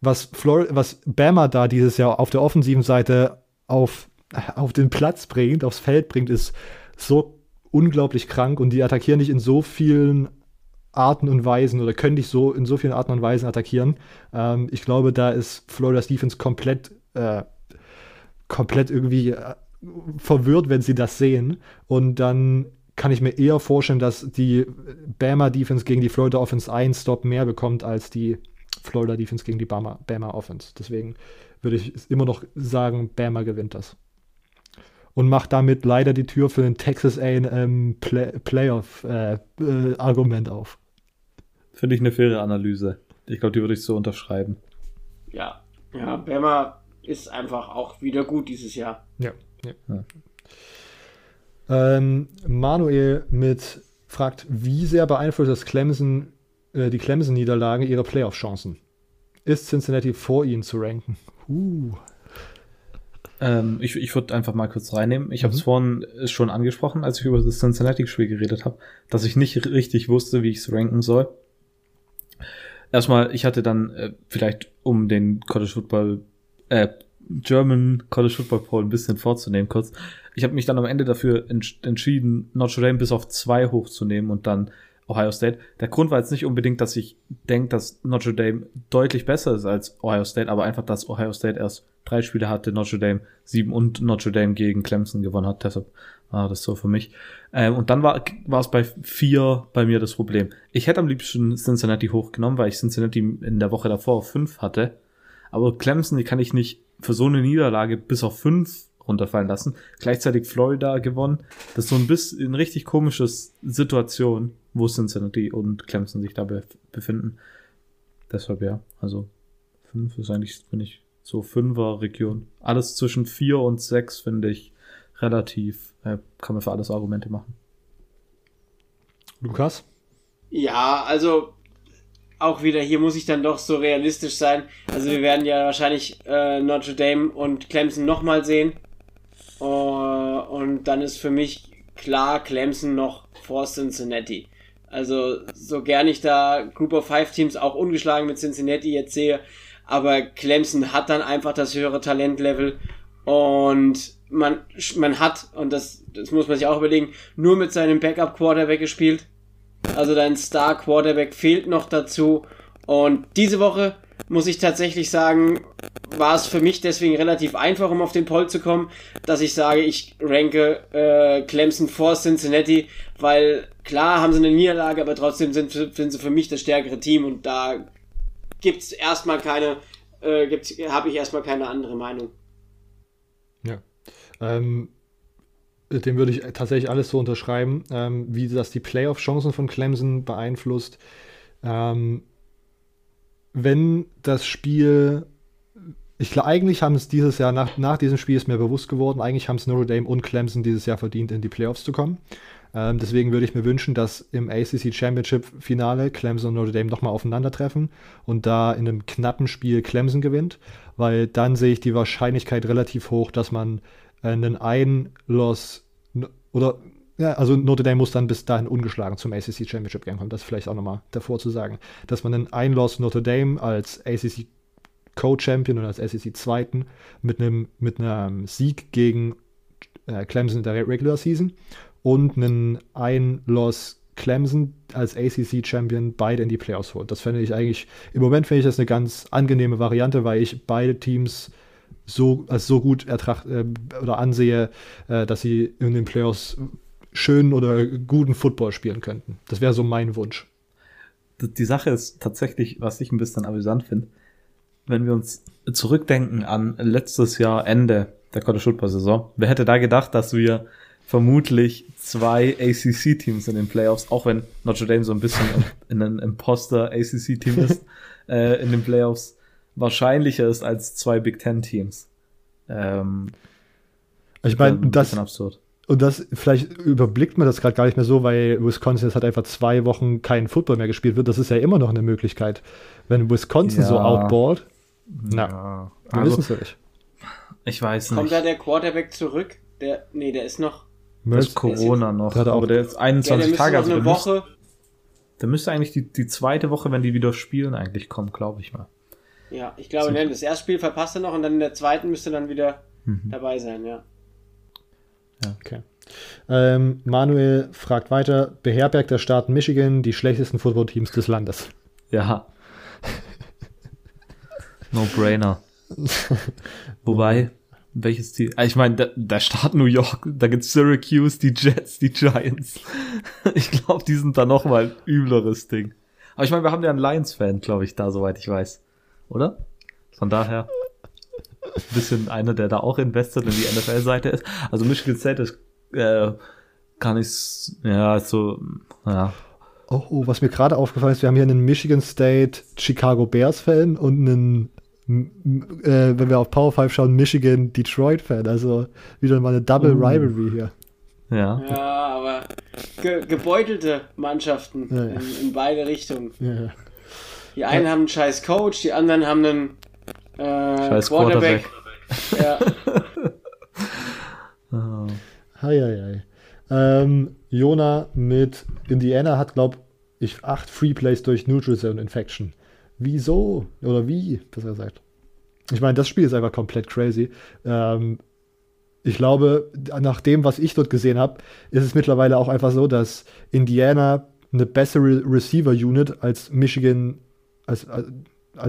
S1: was, Flor was Bama da dieses Jahr auf der offensiven Seite auf, auf den Platz bringt, aufs Feld bringt, ist so unglaublich krank und die attackieren dich in so vielen Arten und Weisen oder können dich so in so vielen Arten und Weisen attackieren. Ähm, ich glaube, da ist Florida Stevens komplett, äh, komplett irgendwie äh, verwirrt, wenn sie das sehen. Und dann kann ich mir eher vorstellen, dass die Bama Defense gegen die Florida Offense einen Stop mehr bekommt als die Florida Defense gegen die Bama, Bama Offense. Deswegen würde ich immer noch sagen, Bama gewinnt das. Und macht damit leider die Tür für den Texas AM Play Playoff-Argument äh, äh, auf.
S3: Finde ich eine faire Analyse. Ich glaube, die würde ich so unterschreiben.
S4: Ja, ja, Bama ist einfach auch wieder gut dieses Jahr.
S1: Ja. ja. ja. Ähm, Manuel mit fragt, wie sehr beeinflusst das Clemson äh, die Clemson-Niederlage ihre Playoff-Chancen. Ist Cincinnati vor ihnen zu ranken? Uh.
S3: Ähm, ich ich würde einfach mal kurz reinnehmen. Ich mhm. habe es vorhin schon angesprochen, als ich über das Cincinnati-Spiel geredet habe, dass ich nicht richtig wusste, wie ich es ranken soll. Erstmal, ich hatte dann äh, vielleicht, um den College Football, äh, German College Football Poll ein bisschen vorzunehmen, kurz. Ich habe mich dann am Ende dafür ents entschieden, Notre Dame bis auf zwei hochzunehmen und dann Ohio State. Der Grund war jetzt nicht unbedingt, dass ich denke, dass Notre Dame deutlich besser ist als Ohio State, aber einfach, dass Ohio State erst drei Spiele hatte, Notre Dame sieben und Notre Dame gegen Clemson gewonnen hat. Deshalb war das so für mich. Ähm, und dann war, war es bei vier bei mir das Problem. Ich hätte am liebsten Cincinnati hochgenommen, weil ich Cincinnati in der Woche davor auf fünf hatte. Aber Clemson, die kann ich nicht für so eine Niederlage bis auf fünf runterfallen lassen. Gleichzeitig Florida gewonnen. Das ist so ein bisschen eine richtig komische Situation, wo Cincinnati und Clemson sich da befinden. Deshalb ja, also fünf ist eigentlich, finde ich, so Fünfer-Region. Alles zwischen vier und sechs finde ich relativ, äh, kann man für alles Argumente machen.
S1: Lukas?
S4: Ja, also auch wieder hier muss ich dann doch so realistisch sein. Also wir werden ja wahrscheinlich äh, Notre Dame und Clemson nochmal sehen. Uh, und dann ist für mich klar Clemson noch vor Cincinnati. Also so gern ich da Group of Five Teams auch ungeschlagen mit Cincinnati jetzt sehe, aber Clemson hat dann einfach das höhere Talentlevel und man, man hat, und das, das muss man sich auch überlegen, nur mit seinem Backup Quarterback gespielt. Also dein Star Quarterback fehlt noch dazu. Und diese Woche muss ich tatsächlich sagen, war es für mich deswegen relativ einfach, um auf den Poll zu kommen, dass ich sage, ich ranke äh, Clemson vor Cincinnati, weil klar haben sie eine Niederlage, aber trotzdem sind, sind sie für mich das stärkere Team und da gibt's erstmal keine, äh, habe ich erstmal keine andere Meinung.
S1: Ja. Ähm, dem würde ich tatsächlich alles so unterschreiben, ähm, wie das die Playoff-Chancen von Clemson beeinflusst. Ähm, wenn das Spiel, ich glaube, eigentlich haben es dieses Jahr, nach, nach diesem Spiel ist mir bewusst geworden, eigentlich haben es Notre Dame und Clemson dieses Jahr verdient, in die Playoffs zu kommen. Ähm, deswegen würde ich mir wünschen, dass im ACC Championship Finale Clemson und Notre Dame nochmal aufeinandertreffen und da in einem knappen Spiel Clemson gewinnt, weil dann sehe ich die Wahrscheinlichkeit relativ hoch, dass man einen Ein-Loss oder ja, also Notre Dame muss dann bis dahin ungeschlagen zum ACC Championship Game kommen. Das vielleicht auch nochmal davor zu sagen, dass man einen Ein-Loss Notre Dame als ACC Co-Champion und als ACC Zweiten mit einem mit einem Sieg gegen äh, Clemson in der Regular Season und einen Ein-Loss Clemson als ACC Champion beide in die Playoffs holt. Das fände ich eigentlich, im Moment finde ich das eine ganz angenehme Variante, weil ich beide Teams so, als so gut ertracht, äh, oder ansehe, äh, dass sie in den Playoffs schönen oder guten Football spielen könnten. Das wäre so mein Wunsch.
S3: Die Sache ist tatsächlich, was ich ein bisschen amüsant finde, wenn wir uns zurückdenken an letztes Jahr Ende der College Football Saison. Wer hätte da gedacht, dass wir vermutlich zwei ACC-Teams in den Playoffs, auch wenn Notre Dame so ein bisschen in ein Imposter-ACC-Team ist, äh, in den Playoffs wahrscheinlicher ist als zwei Big Ten-Teams. Ähm,
S1: ich meine, das, absurd. Und das, vielleicht überblickt man das gerade gar nicht mehr so, weil Wisconsin jetzt hat einfach zwei Wochen kein Football mehr gespielt wird. Das ist ja immer noch eine Möglichkeit. Wenn Wisconsin ja. so outballt, na, ja. wir also, wissen es ja nicht.
S3: Ich weiß
S4: nicht. Kommt da der Quarterback zurück? Der, nee, der ist noch.
S3: Ist Corona noch.
S1: Der aber der ist 21
S4: ja, der
S1: Tage.
S4: Also eine Woche. Müsste,
S3: der müsste eigentlich die, die zweite Woche, wenn die wieder spielen, eigentlich kommen, glaube ich mal.
S4: Ja, ich glaube, so. das erste Spiel verpasst er noch und dann in der zweiten müsste dann wieder mhm. dabei sein, ja.
S1: Ja, okay. Ähm, Manuel fragt weiter: Beherbergt der Staat Michigan die schlechtesten Footballteams des Landes?
S3: Ja. no brainer. Wobei, welches Team? Ah, ich meine, der, der Staat New York, da gibt's Syracuse, die Jets, die Giants. ich glaube, die sind da noch mal ein übleres Ding. Aber ich meine, wir haben ja einen Lions-Fan, glaube ich, da, soweit ich weiß. Oder? Von daher ein bisschen einer, der da auch investet in die NFL-Seite ist. Also Michigan State ist, äh, kann ich, ja, so, ja.
S1: Oh, oh, was mir gerade aufgefallen ist, wir haben hier einen Michigan State Chicago Bears Fan und einen äh, wenn wir auf Power 5 schauen, Michigan, Detroit Fan. Also wieder mal eine Double uh. Rivalry hier.
S3: Ja.
S4: Ja, aber ge gebeutelte Mannschaften ja, ja. In, in, beide Richtungen.
S1: Ja.
S4: Die einen haben einen scheiß Coach, die anderen haben einen äh, scheiß Quarterback. Quarterback.
S1: Ja. oh. Hei, hei, hei. Ähm, Jona mit Indiana hat, glaube ich, acht Free Plays durch Neutral Zone Infection. Wieso? Oder wie, besser gesagt. Ich meine, das Spiel ist einfach komplett crazy. Ähm, ich glaube, nach dem, was ich dort gesehen habe, ist es mittlerweile auch einfach so, dass Indiana eine bessere Receiver-Unit als Michigan, als, als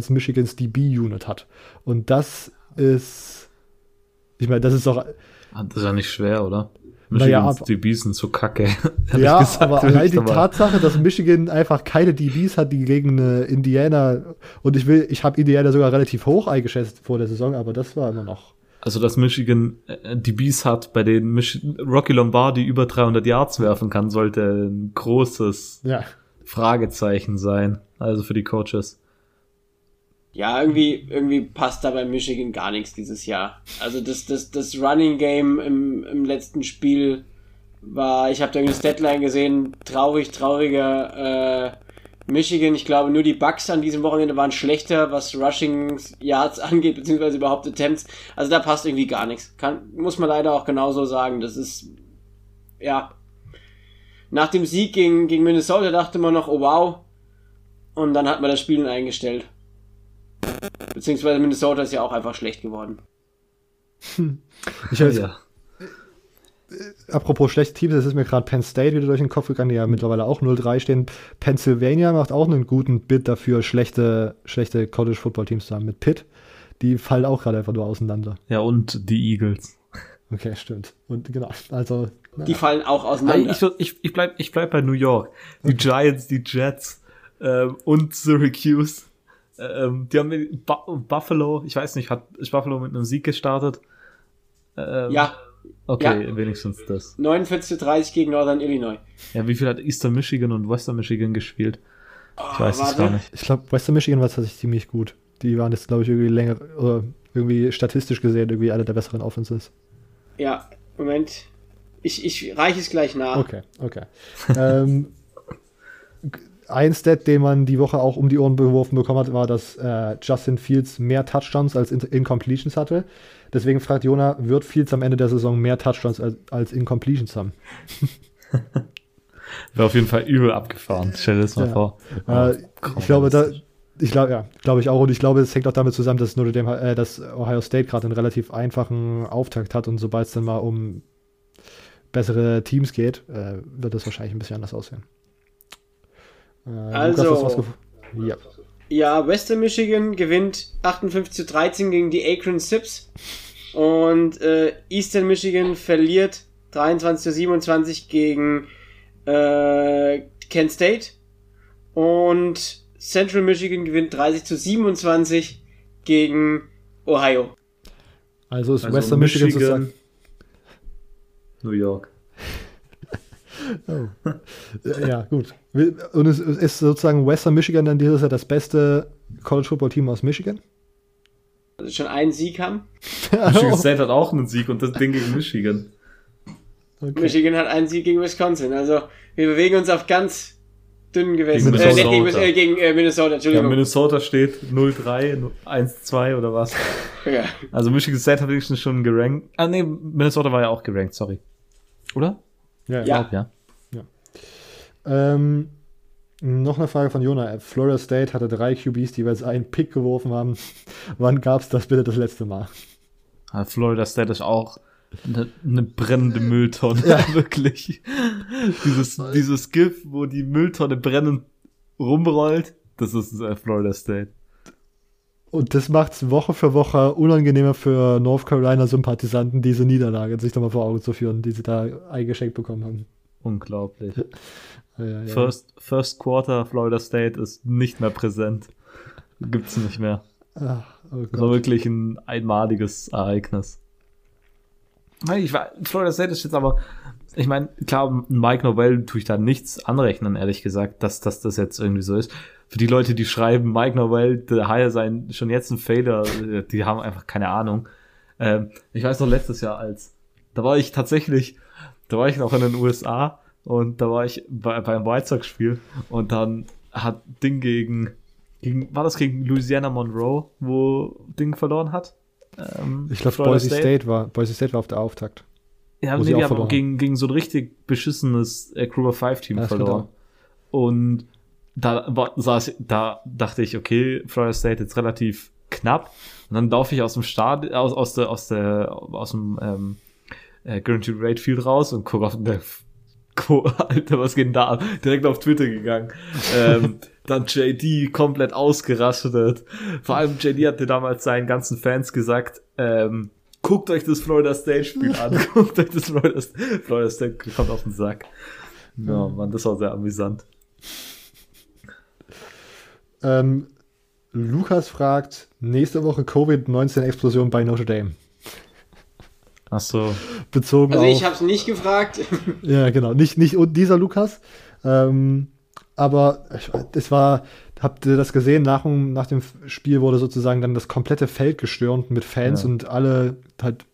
S1: Michigans DB-Unit hat. Und das ist, ich meine, das ist doch,
S3: Ah, Das ist ja nicht schwer, oder?
S1: Naja,
S3: Michigans
S1: aber-
S3: DBs sind so kacke.
S1: ja,
S3: gesagt,
S1: aber allein die
S3: aber-
S1: Tatsache, dass Michigan einfach keine DBs hat, die gegen äh, Indiana, und ich will, ich habe Indiana sogar relativ hoch eingeschätzt vor der Saison, aber das war immer noch.
S3: Also, dass Michigan äh, DBs hat, bei denen Mich Rocky Lombardi über 300 Yards werfen kann, sollte ein großes
S1: Ja.
S3: Fragezeichen sein. Also für die Coaches.
S4: Ja, irgendwie, irgendwie passt da bei Michigan gar nichts dieses Jahr. Also das, das, das Running Game im, im letzten Spiel war, ich habe da irgendwie das Deadline gesehen, traurig, trauriger äh, Michigan. Ich glaube, nur die Bucks an diesem Wochenende waren schlechter, was Rushing Yards angeht, beziehungsweise überhaupt Attempts. Also da passt irgendwie gar nichts. Kann, muss man leider auch genauso sagen. Das ist, ja. Nach dem Sieg gegen, gegen Minnesota dachte man noch, oh wow. Und dann hat man das Spielen eingestellt. Beziehungsweise Minnesota ist ja auch einfach schlecht geworden.
S1: Ich jetzt,
S3: Ja.
S1: Apropos schlechte Teams, das ist mir gerade Penn State wieder durch den Kopf gegangen, die ja mittlerweile auch 0-3 stehen. Pennsylvania macht auch einen guten Bit dafür, schlechte, schlechte College-Football-Teams zu haben. Mit Pitt, die fallen auch gerade einfach nur auseinander.
S3: ja, und die Eagles.
S1: Okay, stimmt. Und genau, also. na,
S4: Die fallen auch
S3: Nein,
S4: auseinander.
S3: ich, würd- ich, ich, bleib, ich bleib bei New York. Die Giants, die Jets ähm, und Syracuse. Ähm, die haben mit Bu Buffalo, ich weiß nicht, hat ist Buffalo mit einem Sieg gestartet? Ähm,
S4: ja,
S3: Okay,
S4: ja.
S3: wenigstens das.
S4: 49 zu 30 gegen Northern Illinois.
S3: Ja, wie viel hat Eastern Michigan und Western Michigan gespielt? Ich weiß es
S4: warte.
S3: gar nicht.
S1: ich glaube, Western Michigan war tatsächlich ziemlich gut. Die waren jetzt, glaube ich, irgendwie länger, oder irgendwie statistisch gesehen, irgendwie eine der besseren Offenses.
S4: Ja, Moment. Ich, ich reiche es gleich nach.
S1: Okay, okay. ähm, ein Stat, den man die Woche auch um die Ohren geworfen bekommen hat, war, dass äh, Justin Fields mehr Touchdowns als In Incompletions hatte. Deswegen fragt Jona, wird Fields am Ende der Saison mehr Touchdowns als, als Incompletions haben?
S3: Wäre auf jeden Fall übel abgefahren. Stell dir das mal
S1: Ja.
S3: vor.
S1: Äh,
S3: Oh,
S1: ich glaube, da, ich glaube, ja, glaube ich auch. Und ich glaube, es hängt auch damit zusammen, dass Notre Dame, äh, dass Ohio State gerade einen relativ einfachen Auftakt hat und sobald es dann mal um bessere Teams geht, äh, wird das wahrscheinlich ein bisschen anders aussehen. Äh,
S4: Also-
S1: ja.
S4: Ja, Western Michigan gewinnt 58 zu 13 gegen die Akron Sips. Und äh, Eastern Michigan verliert 23 zu 27 gegen äh, Kent State. Und Central Michigan gewinnt 30 zu 27 gegen Ohio.
S1: Also ist
S3: Also
S1: Western Michigan, sozusagen.
S3: New York.
S1: Ja, ja, gut. Und es ist sozusagen Western Michigan dann dieses Jahr das beste College Football Team aus Michigan?
S4: Also schon einen Sieg haben.
S3: Michigan State hat auch einen Sieg und das Ding gegen Michigan.
S1: Okay.
S4: Michigan hat einen Sieg gegen Wisconsin. Also wir bewegen uns auf ganz dünnen Gewässern.
S3: Gegen
S4: Äh, nicht gegen,
S3: Minnesota.
S4: äh, gegen äh, Minnesota,
S3: Ja,
S4: Entschuldigung.
S3: Minnesota steht 0-3, 1-2 oder was?
S4: Ja.
S3: Also Michigan State hat wenigstens schon gerankt. Ah nee, Minnesota war ja auch gerankt, sorry. Oder?
S1: Ja.
S4: Ja.
S3: Ja.
S1: Ähm, noch eine Frage von Jona. Florida State hatte drei QBs, die jeweils einen Pick geworfen haben. Wann gab es das bitte das letzte Mal?
S3: Ah, Florida State ist auch eine, eine brennende Mülltonne, wirklich. dieses, dieses GIF, wo die Mülltonne brennend rumrollt, das ist äh, Florida State.
S1: Und das macht es Woche für Woche unangenehmer für North Carolina-Sympathisanten, diese Niederlage sich nochmal vor Augen zu führen, die sie da eingeschenkt bekommen haben.
S3: Unglaublich.
S1: Ja.
S3: First, First Quarter Florida State ist nicht mehr präsent. Gibt's nicht mehr.
S1: Ach, oh
S3: Das war wirklich ein einmaliges Ereignis. Nein, Ich war, Florida State ist jetzt aber, ich meine, klar, Mike Novell tue ich da nichts anrechnen, ehrlich gesagt, dass, dass das jetzt irgendwie so ist. Für die Leute, die schreiben, Mike Novell, der Hire sein, schon jetzt ein Failure, äh, die haben einfach keine Ahnung. Ähm, ich weiß noch letztes Jahr als, da war ich tatsächlich, da war ich noch in den USA und da war ich bei, beim White Sox Spiel und dann hat Ding gegen, gegen, war das gegen Louisiana Monroe, wo Ding verloren hat? Ähm,
S1: Ich glaube, Boise State. war, Boise State war auf der Auftakt.
S3: Ja, nee, die haben gegen, gegen so ein richtig beschissenes äh, Crew of Five Team
S1: Ja,
S3: verloren. Und da, war, saß, da dachte ich, okay, Florida State jetzt relativ knapp. Und dann laufe ich aus dem Start, aus, aus der, aus der, aus dem ähm, äh, Guaranteed Rate Field raus und gucke auf der Alter, was geht denn da ab? Direkt auf Twitter gegangen. ähm, dann JD komplett ausgerastet. Vor allem JD hatte damals seinen ganzen Fans gesagt, ähm, guckt euch das Florida State Spiel an. guckt euch das Florida, Florida State kommt auf den Sack. Ja, Mann, das war sehr amüsant.
S1: Ähm, Lukas fragt, nächste Woche Covid-19-Explosion bei Notre Dame.
S3: Ach so.
S1: Bezogen
S4: Also ich habe es nicht gefragt.
S1: Ja, genau. Nicht, nicht dieser Lukas. Ähm, aber das war, habt ihr das gesehen? Nach, dem- nach dem Spiel wurde sozusagen dann das komplette Feld gestürmt mit Fans
S3: Ja.
S1: und alle halt.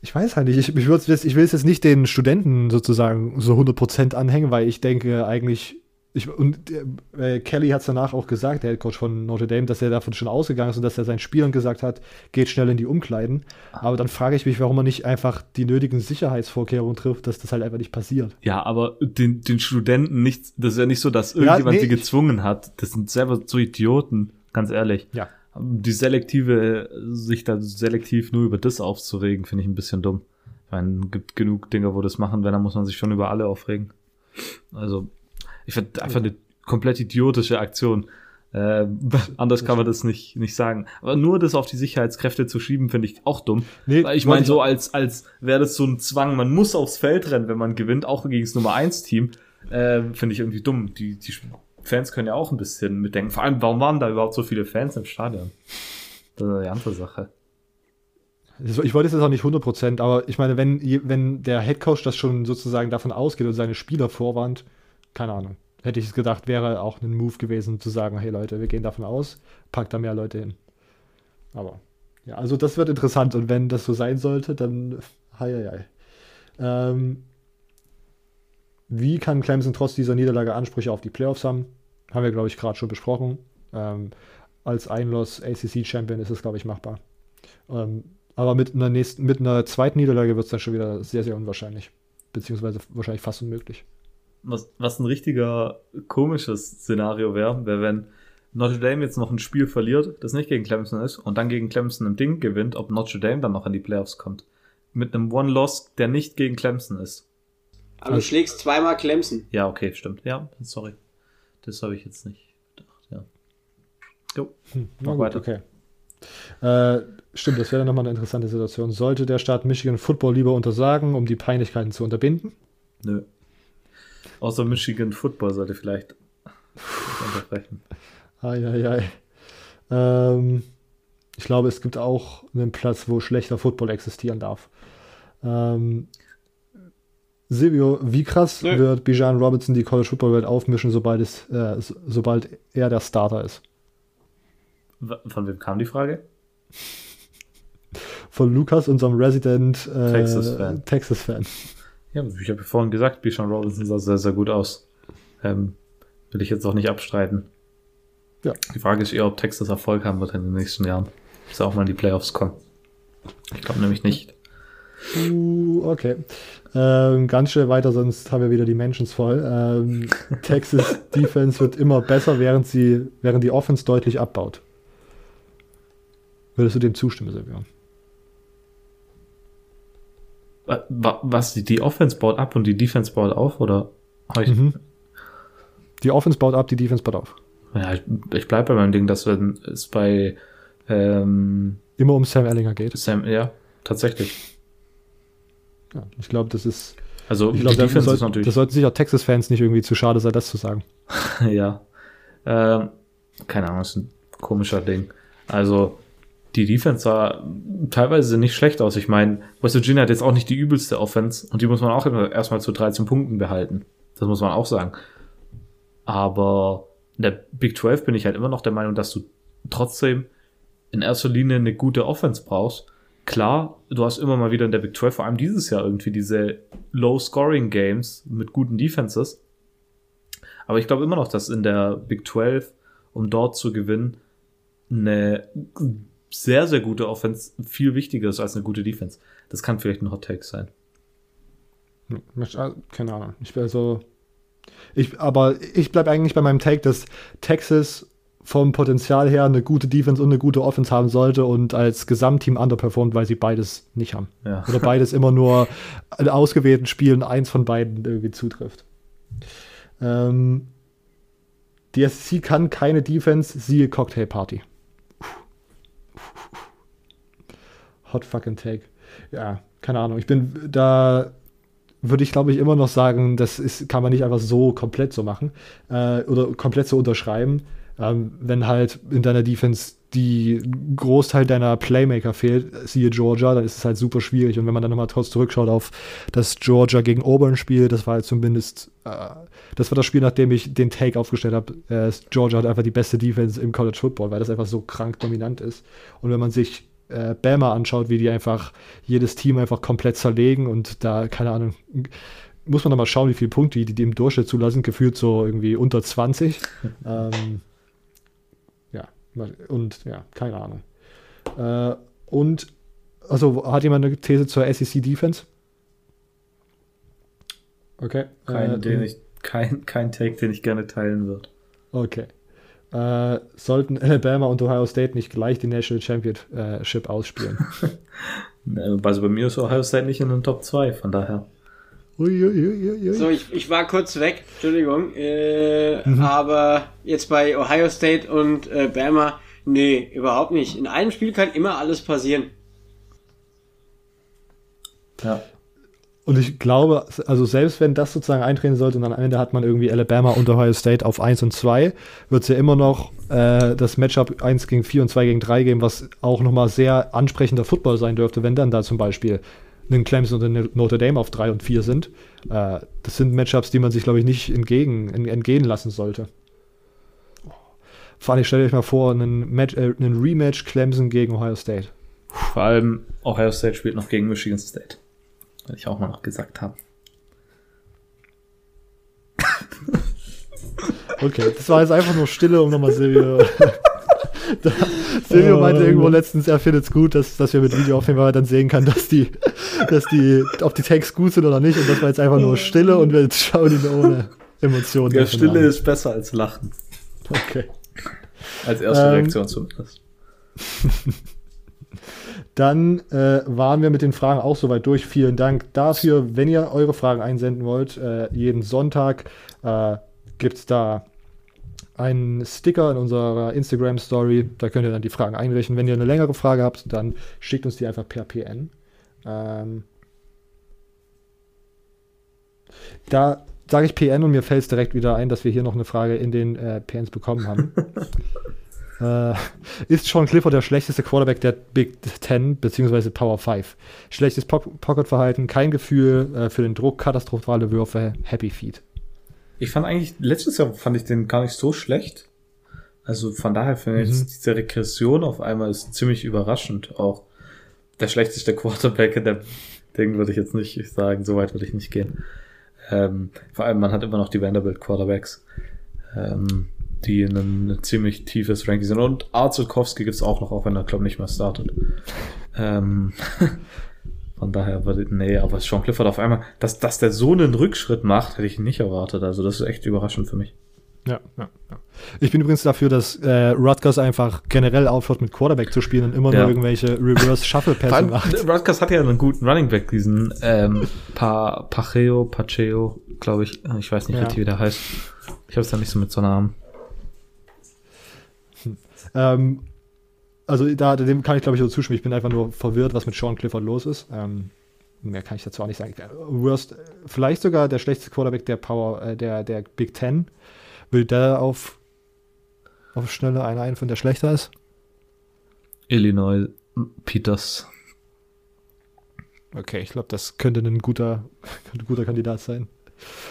S1: Ich weiß halt nicht, ich, ich, würd's jetzt- ich will es jetzt nicht den Studenten sozusagen so 100% anhängen, weil ich denke eigentlich, ich, und äh, Kelly hat es danach auch gesagt, der Headcoach von Notre Dame, dass er davon schon ausgegangen ist und dass er seinen Spielern gesagt hat, geht schnell in die Umkleiden. Aber dann frage ich mich, warum man nicht einfach die nötigen Sicherheitsvorkehrungen trifft, dass das halt einfach nicht passiert.
S3: Ja, aber den, den Studenten nicht, das ist ja nicht so, dass
S1: Ja,
S3: irgendjemand
S1: nee,
S3: sie gezwungen hat. Das sind selber so Idioten, ganz ehrlich.
S1: Ja.
S3: Die selektive, sich da selektiv nur über das aufzuregen, finde ich ein bisschen dumm. Ich meine, gibt genug Dinge, wo das machen, wenn, dann muss man sich schon über alle aufregen. Also, ich finde einfach eine komplett idiotische Aktion. Äh, anders kann man das nicht, nicht sagen. Aber nur das auf die Sicherheitskräfte zu schieben, finde ich auch dumm.
S1: Nee,
S3: Weil ich meine, so als, als wäre das so ein Zwang, man muss aufs Feld rennen, wenn man gewinnt, auch gegen das Nummer 1 Team, äh, finde ich irgendwie dumm. Die, die Fans können ja auch ein bisschen mitdenken. Vor allem, warum waren da überhaupt so viele Fans im Stadion? Das ist eine andere Sache.
S1: Ich wollte es jetzt auch nicht 100%, aber ich meine, wenn, wenn der Headcoach das schon sozusagen davon ausgeht und seine Spieler vorwarnt, keine Ahnung, hätte ich es gedacht, wäre auch ein Move gewesen, zu sagen, hey Leute, wir gehen davon aus, packt da mehr Leute hin. Aber, ja, also das wird interessant und wenn das so sein sollte, dann, hei, hei. Ähm, wie kann Clemson trotz dieser Niederlage Ansprüche auf die Playoffs haben? Haben wir, glaube ich, gerade schon besprochen. Ähm, als Einloss ACC-Champion ist es, glaube ich, machbar. Ähm, aber mit einer, nächsten, mit einer zweiten Niederlage wird es dann schon wieder sehr, sehr unwahrscheinlich. Beziehungsweise wahrscheinlich fast unmöglich.
S3: Was, was ein richtiger komisches Szenario wäre, wäre, wenn Notre Dame jetzt noch ein Spiel verliert, das nicht gegen Clemson ist, und dann gegen Clemson im Ding gewinnt, ob Notre Dame dann noch in die Playoffs kommt. Mit einem One-Loss, der nicht gegen Clemson ist.
S4: Aber du schlägst zweimal Clemson.
S3: Ja, okay, stimmt. Ja, sorry. Das habe ich jetzt nicht gedacht, ja. Jo.
S1: Hm, gut,
S3: weiter.
S1: okay. Äh, stimmt, das wäre dann nochmal eine interessante Situation. Sollte der Staat Michigan Football lieber untersagen, um die Peinlichkeiten zu unterbinden?
S3: Nö. Außer Michigan Football sollte vielleicht unterbrechen.
S1: Eieiei. Ähm, ich glaube, es gibt auch einen Platz, wo schlechter Football existieren darf. Ähm, Silvio, wie krass
S4: Nö.
S1: wird Bijan Robinson die College Football Welt aufmischen, sobald, es, äh, so, sobald er der Starter ist?
S3: Von wem kam die Frage?
S1: Von Lukas, unserem Resident äh,
S3: Texas-Fan.
S1: Texas-Fan.
S3: Ja, ich habe vorhin gesagt, Bichon Robinson sah sehr, sehr gut aus. Ähm, will ich jetzt auch nicht abstreiten.
S1: Ja.
S3: Die Frage ist eher, ob Texas Erfolg haben wird in den nächsten Jahren. Sie auch mal in die Playoffs kommen. Ich glaube nämlich nicht.
S1: Uh, okay. Ähm, ganz schnell weiter, sonst haben wir wieder die Mentions voll. Ähm, Texas Defense wird immer besser, während sie, während die Offense deutlich abbaut. Würdest du dem zustimmen, Silvio?
S3: Wa- wa- Was, die, Offense baut ab und die Defense baut auf? Oder?
S1: Mhm. Die Offense baut ab, die Defense baut auf.
S3: Ja, ich, ich bleibe bei meinem Ding, dass wenn es bei ähm,
S1: Immer um Sam Ellinger geht.
S3: Sam, ja, tatsächlich.
S1: Ja, ich glaube, das ist.
S3: Also
S1: Ich glaube, das,
S3: Defense
S1: soll,
S3: ist natürlich.
S1: das sollten sich auch Texas-Fans nicht irgendwie zu schade sein, das zu sagen.
S3: ja. Ähm, keine Ahnung, ist ein komischer Ding. Also, die Defense sah teilweise nicht schlecht aus. Ich meine, West Virginia hat jetzt auch nicht die übelste Offense und die muss man auch erstmal zu 13 Punkten behalten. Das muss man auch sagen. Aber in der Big 12 bin ich halt immer noch der Meinung, dass du trotzdem in erster Linie eine gute Offense brauchst. Klar, du hast immer mal wieder in der Big 12, vor allem dieses Jahr irgendwie diese Low-Scoring-Games mit guten Defenses. Aber ich glaube immer noch, dass in der Big 12, um dort zu gewinnen, eine sehr, sehr gute Offense viel wichtiger ist als eine gute Defense. Das kann vielleicht ein Hot Take sein.
S1: Ah, Keine Ahnung. Ich wäre so. Ich, aber ich bleibe eigentlich bei meinem Take, dass Texas vom Potenzial her eine gute Defense und eine gute Offense haben sollte und als Gesamtteam underperformt, weil sie beides nicht haben.
S3: Ja.
S1: Oder beides immer nur in ausgewählten Spielen eins von beiden irgendwie zutrifft. Ähm, Die SEC kann keine Defense, siehe Cocktail Party. Hot fucking take. Ja, keine Ahnung. Ich bin da würde ich, glaube ich, immer noch sagen, das ist, kann man nicht einfach so komplett so machen äh, oder komplett so unterschreiben. Ähm, wenn halt in deiner Defense die Großteil deiner Playmaker fehlt, siehe Georgia, dann ist es halt super schwierig. Und wenn man dann nochmal kurz zurückschaut auf das Georgia gegen Auburn Spiel, das war halt zumindest, äh, das war das Spiel, nachdem ich den Take aufgestellt habe. Äh, Georgia hat einfach die beste Defense im College Football, weil das einfach so krank dominant ist. Und wenn man sich äh, Bama anschaut, wie die einfach jedes Team einfach komplett zerlegen und da, keine Ahnung, muss man noch mal schauen, wie viele Punkte die, die im Durchschnitt zulassen, gefühlt so irgendwie unter 20. ähm, ja, und ja, keine Ahnung. Äh, und, also hat jemand eine These zur SEC Defense?
S3: Okay. Kein, äh, den ich, kein, kein Take, den ich gerne teilen würde.
S1: Okay äh, sollten Alabama und Ohio State nicht gleich die National Championship ausspielen.
S3: also bei mir ist Ohio State nicht in den Top 2, von daher.
S4: Uiuiuiui. So, ich, ich war kurz weg, Entschuldigung. Äh, mhm. Aber jetzt bei Ohio State und äh, Bama, nee, überhaupt nicht. In einem Spiel kann immer alles passieren.
S1: Ja. Und ich glaube, also selbst wenn das sozusagen eintreten sollte und am Ende hat man irgendwie Alabama und Ohio State auf 1 und 2, wird es ja immer noch äh, das Matchup 1 gegen 4 und 2 gegen 3 geben, was auch nochmal sehr ansprechender Football sein dürfte, wenn dann da zum Beispiel ein Clemson und ein Notre Dame auf 3 und 4 sind. Äh, das sind Matchups, die man sich, glaube ich, nicht entgegen, entgehen lassen sollte. Vor allem, stell euch mal vor, einen, Match, äh, einen Rematch Clemson gegen Ohio State.
S3: Vor allem Ohio State spielt noch gegen Michigan State. Weil ich auch mal noch gesagt habe.
S1: Okay, das war jetzt einfach nur Stille, um nochmal Silvio. Silvio meinte oh, irgendwo letztens, er findet es gut, dass, dass wir mit Video aufnehmen, weil er dann sehen kann, dass die, dass die, ob die Tags gut sind oder nicht. Und das war jetzt einfach nur Stille und wir schauen ihn ohne Emotionen.
S3: Ja, Stille an. ist besser als Lachen.
S1: Okay.
S3: Als erste ähm, Reaktion zumindest.
S1: Dann äh, waren wir mit den Fragen auch soweit durch. Vielen Dank dafür. Wenn ihr eure Fragen einsenden wollt, äh, jeden Sonntag äh, gibt es da einen Sticker in unserer Instagram-Story. Da könnt ihr dann die Fragen einrichten. Wenn ihr eine längere Frage habt, dann schickt uns die einfach per PN. Ähm, da sage ich PN und mir fällt es direkt wieder ein, dass wir hier noch eine Frage in den äh, PNs bekommen haben. Äh, ist Sean Clifford der schlechteste Quarterback der Big Ten bzw. Power 5? Schlechtes po Pocket-Verhalten, kein Gefühl äh, für den Druck, katastrophale Würfe, Happy Feet.
S3: Ich fand eigentlich, letztes Jahr fand ich den gar nicht so schlecht. Also von daher finde ich mhm. diese Regression auf einmal ist ziemlich überraschend. Auch der schlechteste Quarterback in der Ding würde ich jetzt nicht sagen, so weit würde ich nicht gehen. Ähm, vor allem, man hat immer noch die Vanderbilt Quarterbacks. Ähm, die in ein ziemlich tiefes Ranking sind. Und Arzukowski gibt es auch noch, auch wenn er, glaube nicht mehr startet. Ähm, von daher nee, aber Sean Clifford auf einmal, dass, dass der so einen Rückschritt macht, hätte ich nicht erwartet. Also das ist echt überraschend für mich.
S1: Ja, ja, ja. Ich bin übrigens dafür, dass äh, Rutgers einfach generell aufhört, mit Quarterback zu spielen und immer ja. nur irgendwelche Reverse Shuffle Pässe macht.
S3: Rutgers hat ja einen guten Running Back, diesen ähm, pa Pacheo, Pacheo, glaube ich. Ich weiß nicht, ja. wie der heißt. Ich habe es da nicht so mit so Namen.
S1: Ähm, also da, dem kann ich glaube ich so zustimmen. Ich bin einfach nur verwirrt, was mit Sean Clifford los ist. Ähm, mehr kann ich dazu auch nicht sagen. Worst, vielleicht sogar der schlechteste Quarterback der Power, äh, der, der Big Ten. Will der auf, auf Schnelle einen einführen, der schlechter ist?
S3: Illinois Peters.
S1: Okay, ich glaube, das könnte ein guter, ein guter Kandidat sein.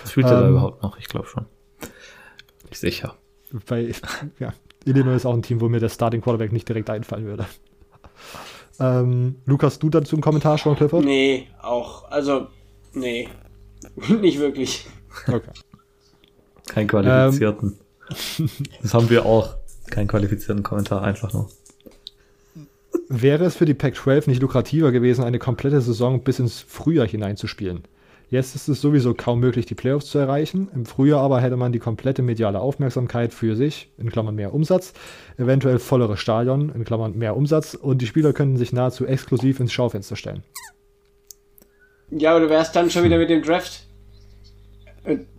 S3: Spielt er ähm, da überhaupt noch? Ich glaube schon. Sicher.
S1: Bei, ja, Illinois ist auch ein Team, wo mir der Starting Quarterback nicht direkt einfallen würde. Ähm, Lukas, du dazu einen Kommentar schon, Clifford?
S4: Nee, auch. Also, nee. nicht wirklich.
S3: Okay. Kein qualifizierten. Ähm, das haben wir auch. Keinen qualifizierten Kommentar, einfach nur.
S1: Wäre es für die Pac-12 nicht lukrativer gewesen, eine komplette Saison bis ins Frühjahr hineinzuspielen? Jetzt ist es sowieso kaum möglich, die Playoffs zu erreichen. Im Frühjahr aber hätte man die komplette mediale Aufmerksamkeit für sich, in Klammern mehr Umsatz, eventuell vollere Stadion, in Klammern mehr Umsatz und die Spieler könnten sich nahezu exklusiv ins Schaufenster stellen.
S4: Ja, aber du wärst dann schon wieder mit dem Draft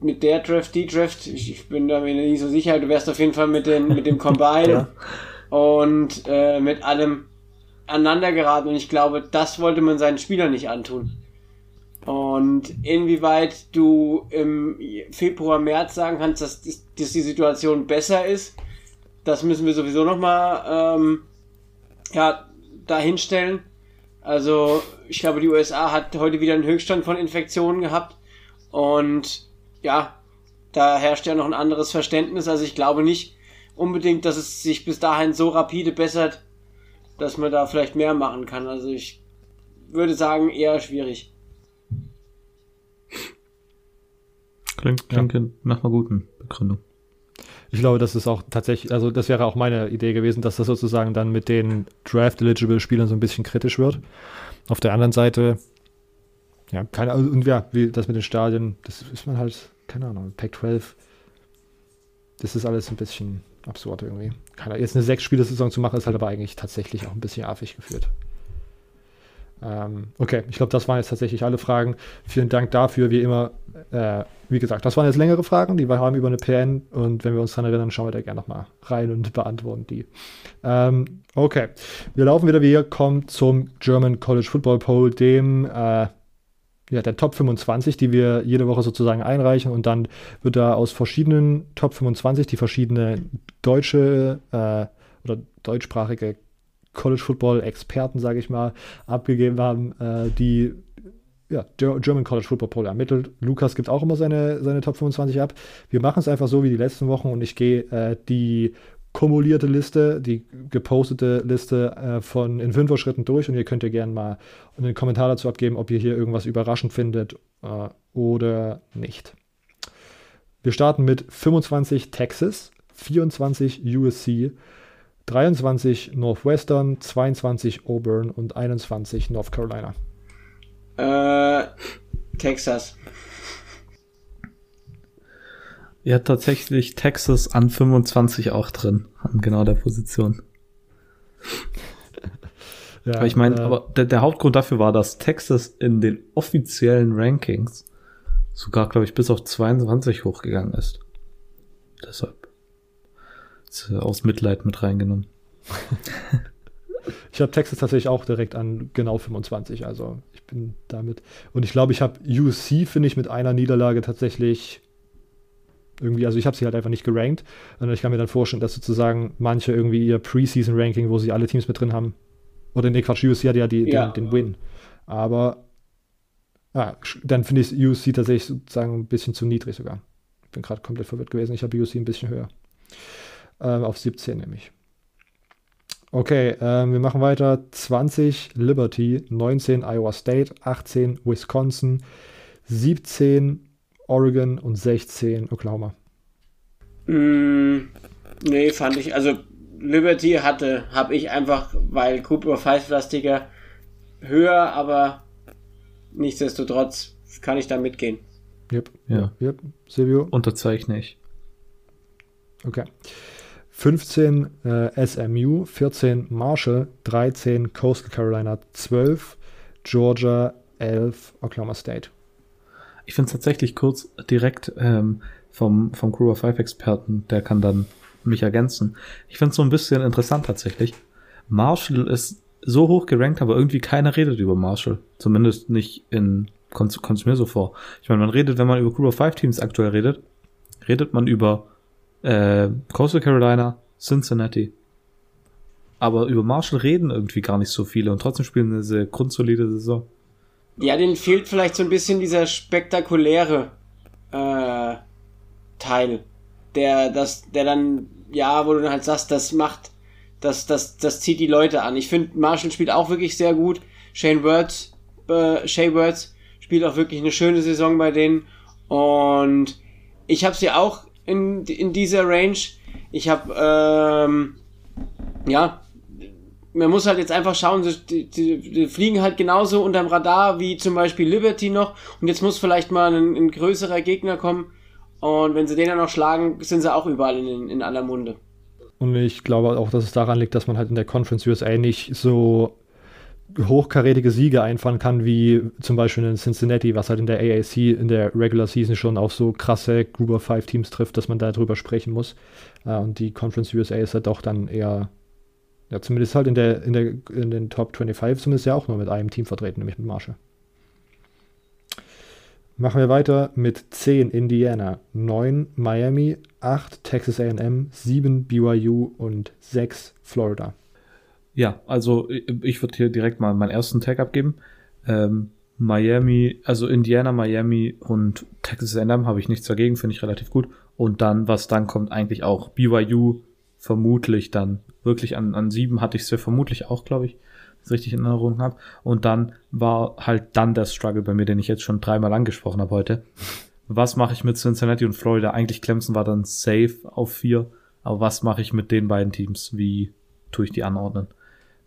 S4: mit der Draft, die Draft, ich, ich bin da mir nicht so sicher, du wärst auf jeden Fall mit, den, mit dem Combine ja. und äh, mit allem aneinander geraten und ich glaube, das wollte man seinen Spielern nicht antun. Und inwieweit du im Februar, März sagen kannst, dass, dass die Situation besser ist, das müssen wir sowieso nochmal ähm, ja, dahinstellen. Also ich glaube, die USA hat heute wieder einen Höchststand von Infektionen gehabt und ja, da herrscht ja noch ein anderes Verständnis. Also ich glaube nicht unbedingt, dass es sich bis dahin so rapide bessert, dass man da vielleicht mehr machen kann. Also ich würde sagen, eher schwierig.
S3: Klingt, klingt ja. nach einer guten Begründung.
S1: Ich glaube, das ist auch tatsächlich, also das wäre auch meine Idee gewesen, dass das sozusagen dann mit den Draft-Eligible-Spielern so ein bisschen kritisch wird. Auf der anderen Seite, ja, keine Ahnung, und ja, wie das mit den Stadien, das ist man halt, keine Ahnung, Pac-12, das ist alles ein bisschen absurd irgendwie. Keine, jetzt eine Sechs-Spiele-Saison zu machen, ist halt aber eigentlich tatsächlich auch ein bisschen affig geführt. Ähm, okay, ich glaube, das waren jetzt tatsächlich alle Fragen. Vielen Dank dafür, wie immer. Äh, wie gesagt, das waren jetzt längere Fragen, die wir haben über eine PN und wenn wir uns daran erinnern, schauen wir da gerne nochmal rein und beantworten die. Ähm, okay, wir laufen wieder. Wir kommen zum German College Football Poll, dem äh, ja, der Top 25, die wir jede Woche sozusagen einreichen und dann wird da aus verschiedenen Top 25, die verschiedene deutsche äh, oder deutschsprachige College Football Experten, sage ich mal, abgegeben haben, äh, die ja, German College Football Poll ermittelt. Lukas gibt auch immer seine, seine Top 25 ab. Wir machen es einfach so wie die letzten Wochen und ich gehe äh, die kumulierte Liste, die gepostete Liste äh, von in fünfer Schritten durch und ihr könnt ja gerne mal einen Kommentar dazu abgeben, ob ihr hier irgendwas überraschend findet äh, oder nicht. Wir starten mit 25 Texas, 24 USC, 23 Northwestern, 22 Auburn und 21 North Carolina.
S4: Äh, Texas.
S3: Ja, tatsächlich Texas an 25 auch drin, an genau der Position. ja, aber ich meine, äh, aber der, der, Hauptgrund dafür war, dass Texas in den offiziellen Rankings sogar, glaube ich, bis auf 22 hochgegangen ist. Deshalb aus Mitleid mit reingenommen.
S1: ich habe Texas tatsächlich auch direkt an genau 25, also ich bin damit. Und ich glaube, ich habe UC, finde ich, mit einer Niederlage tatsächlich irgendwie, also ich habe sie halt einfach nicht gerankt. Und ich kann mir dann vorstellen, dass sozusagen manche irgendwie ihr Preseason-Ranking, wo sie alle Teams mit drin haben, oder nee, Quatsch, UC hat ja, die, ja. Den, den Win. Aber ah, dann finde ich UC tatsächlich sozusagen ein bisschen zu niedrig sogar. Ich bin gerade komplett verwirrt gewesen. Ich habe UC ein bisschen höher. Ähm, auf 17 nämlich. Okay, ähm, wir machen weiter. 20 Liberty, 19 Iowa State, 18 Wisconsin, 17 Oregon und 16 Oklahoma.
S4: Mm, nee, fand ich. Also Liberty hatte, habe ich einfach, weil Cooper 5 lastiger höher, aber nichtsdestotrotz kann ich da mitgehen.
S3: Yep. Ja. Yep. Silvio? Unterzeichne ich.
S1: Okay. 15 äh, SMU, 14 Marshall, 13 Coastal Carolina, 12 Georgia, 11 Oklahoma State.
S3: Ich finde es tatsächlich kurz direkt ähm, vom, vom Crew of Five Experten, der kann dann mich ergänzen. Ich finde es so ein bisschen interessant tatsächlich. Marshall ist so hoch gerankt, aber irgendwie keiner redet über Marshall. Zumindest nicht in, kommt es mir so vor. Ich meine, man redet, wenn man über Crew of Five Teams aktuell redet, redet man über äh, Coastal Carolina, Cincinnati. Aber über Marshall reden irgendwie gar nicht so viele und trotzdem spielen eine sehr grundsolide Saison.
S4: Ja, denen fehlt vielleicht so ein bisschen dieser spektakuläre äh, Teil, der das, der dann, ja, wo du dann halt sagst, das macht, das, das, das zieht die Leute an. Ich finde, Marshall spielt auch wirklich sehr gut. Shane Words, äh, Shay Words spielt auch wirklich eine schöne Saison bei denen. Und ich habe sie auch in, in dieser Range. Ich habe, ähm, ja, man muss halt jetzt einfach schauen, die, die, die, fliegen halt genauso unterm Radar wie zum Beispiel Liberty noch. Und jetzt muss vielleicht mal ein, ein größerer Gegner kommen. Und wenn sie den dann noch schlagen, sind sie auch überall in, in aller Munde.
S1: Und ich glaube auch, dass es daran liegt, dass man halt in der Conference USA nicht so hochkarätige Siege einfahren kann, wie zum Beispiel in Cincinnati, was halt in der AAC in der Regular Season schon auf so krasse of Five Teams trifft, dass man darüber sprechen muss. Äh, und die Conference USA ist halt doch dann eher, ja, zumindest halt in der, in der, in den Top 25 zumindest ja auch nur mit einem Team vertreten, nämlich mit Marshall. Machen wir weiter mit 10 Indiana, 9 Miami, 8 Texas AM, 7 BYU und 6 Florida.
S3: Ja, also ich würde hier direkt mal meinen ersten Tag abgeben. Ähm, Miami, also Indiana, Miami und Texas A&M habe ich nichts dagegen, finde ich relativ gut. Und dann, was dann kommt, eigentlich auch BYU vermutlich dann wirklich an, an sieben hatte ich es ja vermutlich auch, glaube ich, das richtig in Erinnerung habe. Und dann war halt dann der Struggle bei mir, den ich jetzt schon dreimal angesprochen habe heute. Was mache ich mit Cincinnati und Florida? Eigentlich Clemson war dann safe auf vier, aber was mache ich mit den beiden Teams? Wie tue ich die anordnen?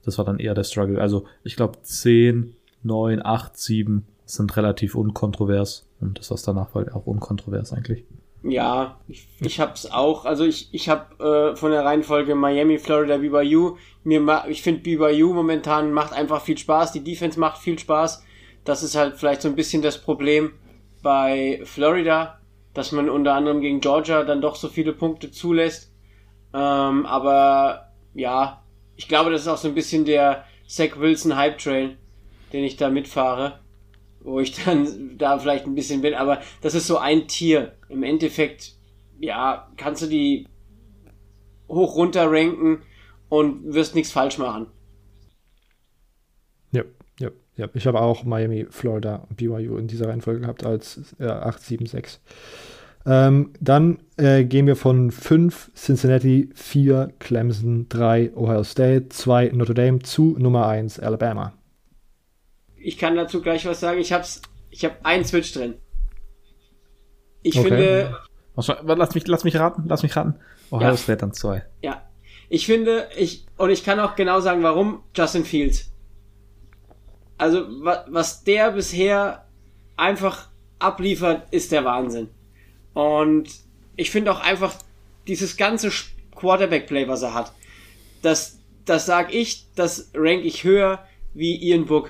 S3: Das war dann eher der Struggle. Also ich glaube 10, 9, 8, 7 sind relativ unkontrovers und das was danach war auch unkontrovers eigentlich.
S4: Ja, ich, ich hab's auch. Also ich, ich hab äh, von der Reihenfolge Miami, Florida, BYU. Mir ich finde BYU momentan macht einfach viel Spaß. Die Defense macht viel Spaß. Das ist halt vielleicht so ein bisschen das Problem bei Florida, dass man unter anderem gegen Georgia dann doch so viele Punkte zulässt. Ähm, aber ja, ich glaube, das ist auch so ein bisschen der Zach Wilson Hype Trail, den ich da mitfahre, wo ich dann da vielleicht ein bisschen bin, aber das ist so ein Tier. Im Endeffekt, ja, kannst du die hoch runter ranken und wirst nichts falsch machen.
S1: Ja, ja, ja. Ich habe auch Miami, Florida, BYU in dieser Reihenfolge gehabt als äh, 8, 7, 6. Ähm, dann äh, gehen wir von 5 Cincinnati, 4 Clemson, 3 Ohio State, 2 Notre Dame zu Nummer 1 Alabama.
S4: Ich kann dazu gleich was sagen. Ich habe ich hab einen Switch drin. Ich okay. finde.
S3: Lass mich, lass mich raten, lass mich raten. Ohio ja. State dann 2.
S4: Ja. Ich finde, ich, und ich kann auch genau sagen, warum Justin Fields. Also, was, was der bisher einfach abliefert, ist der Wahnsinn. Und ich finde auch einfach dieses ganze Quarterback-Play, was er hat, das, das sag ich, das rank ich höher wie Ian Book,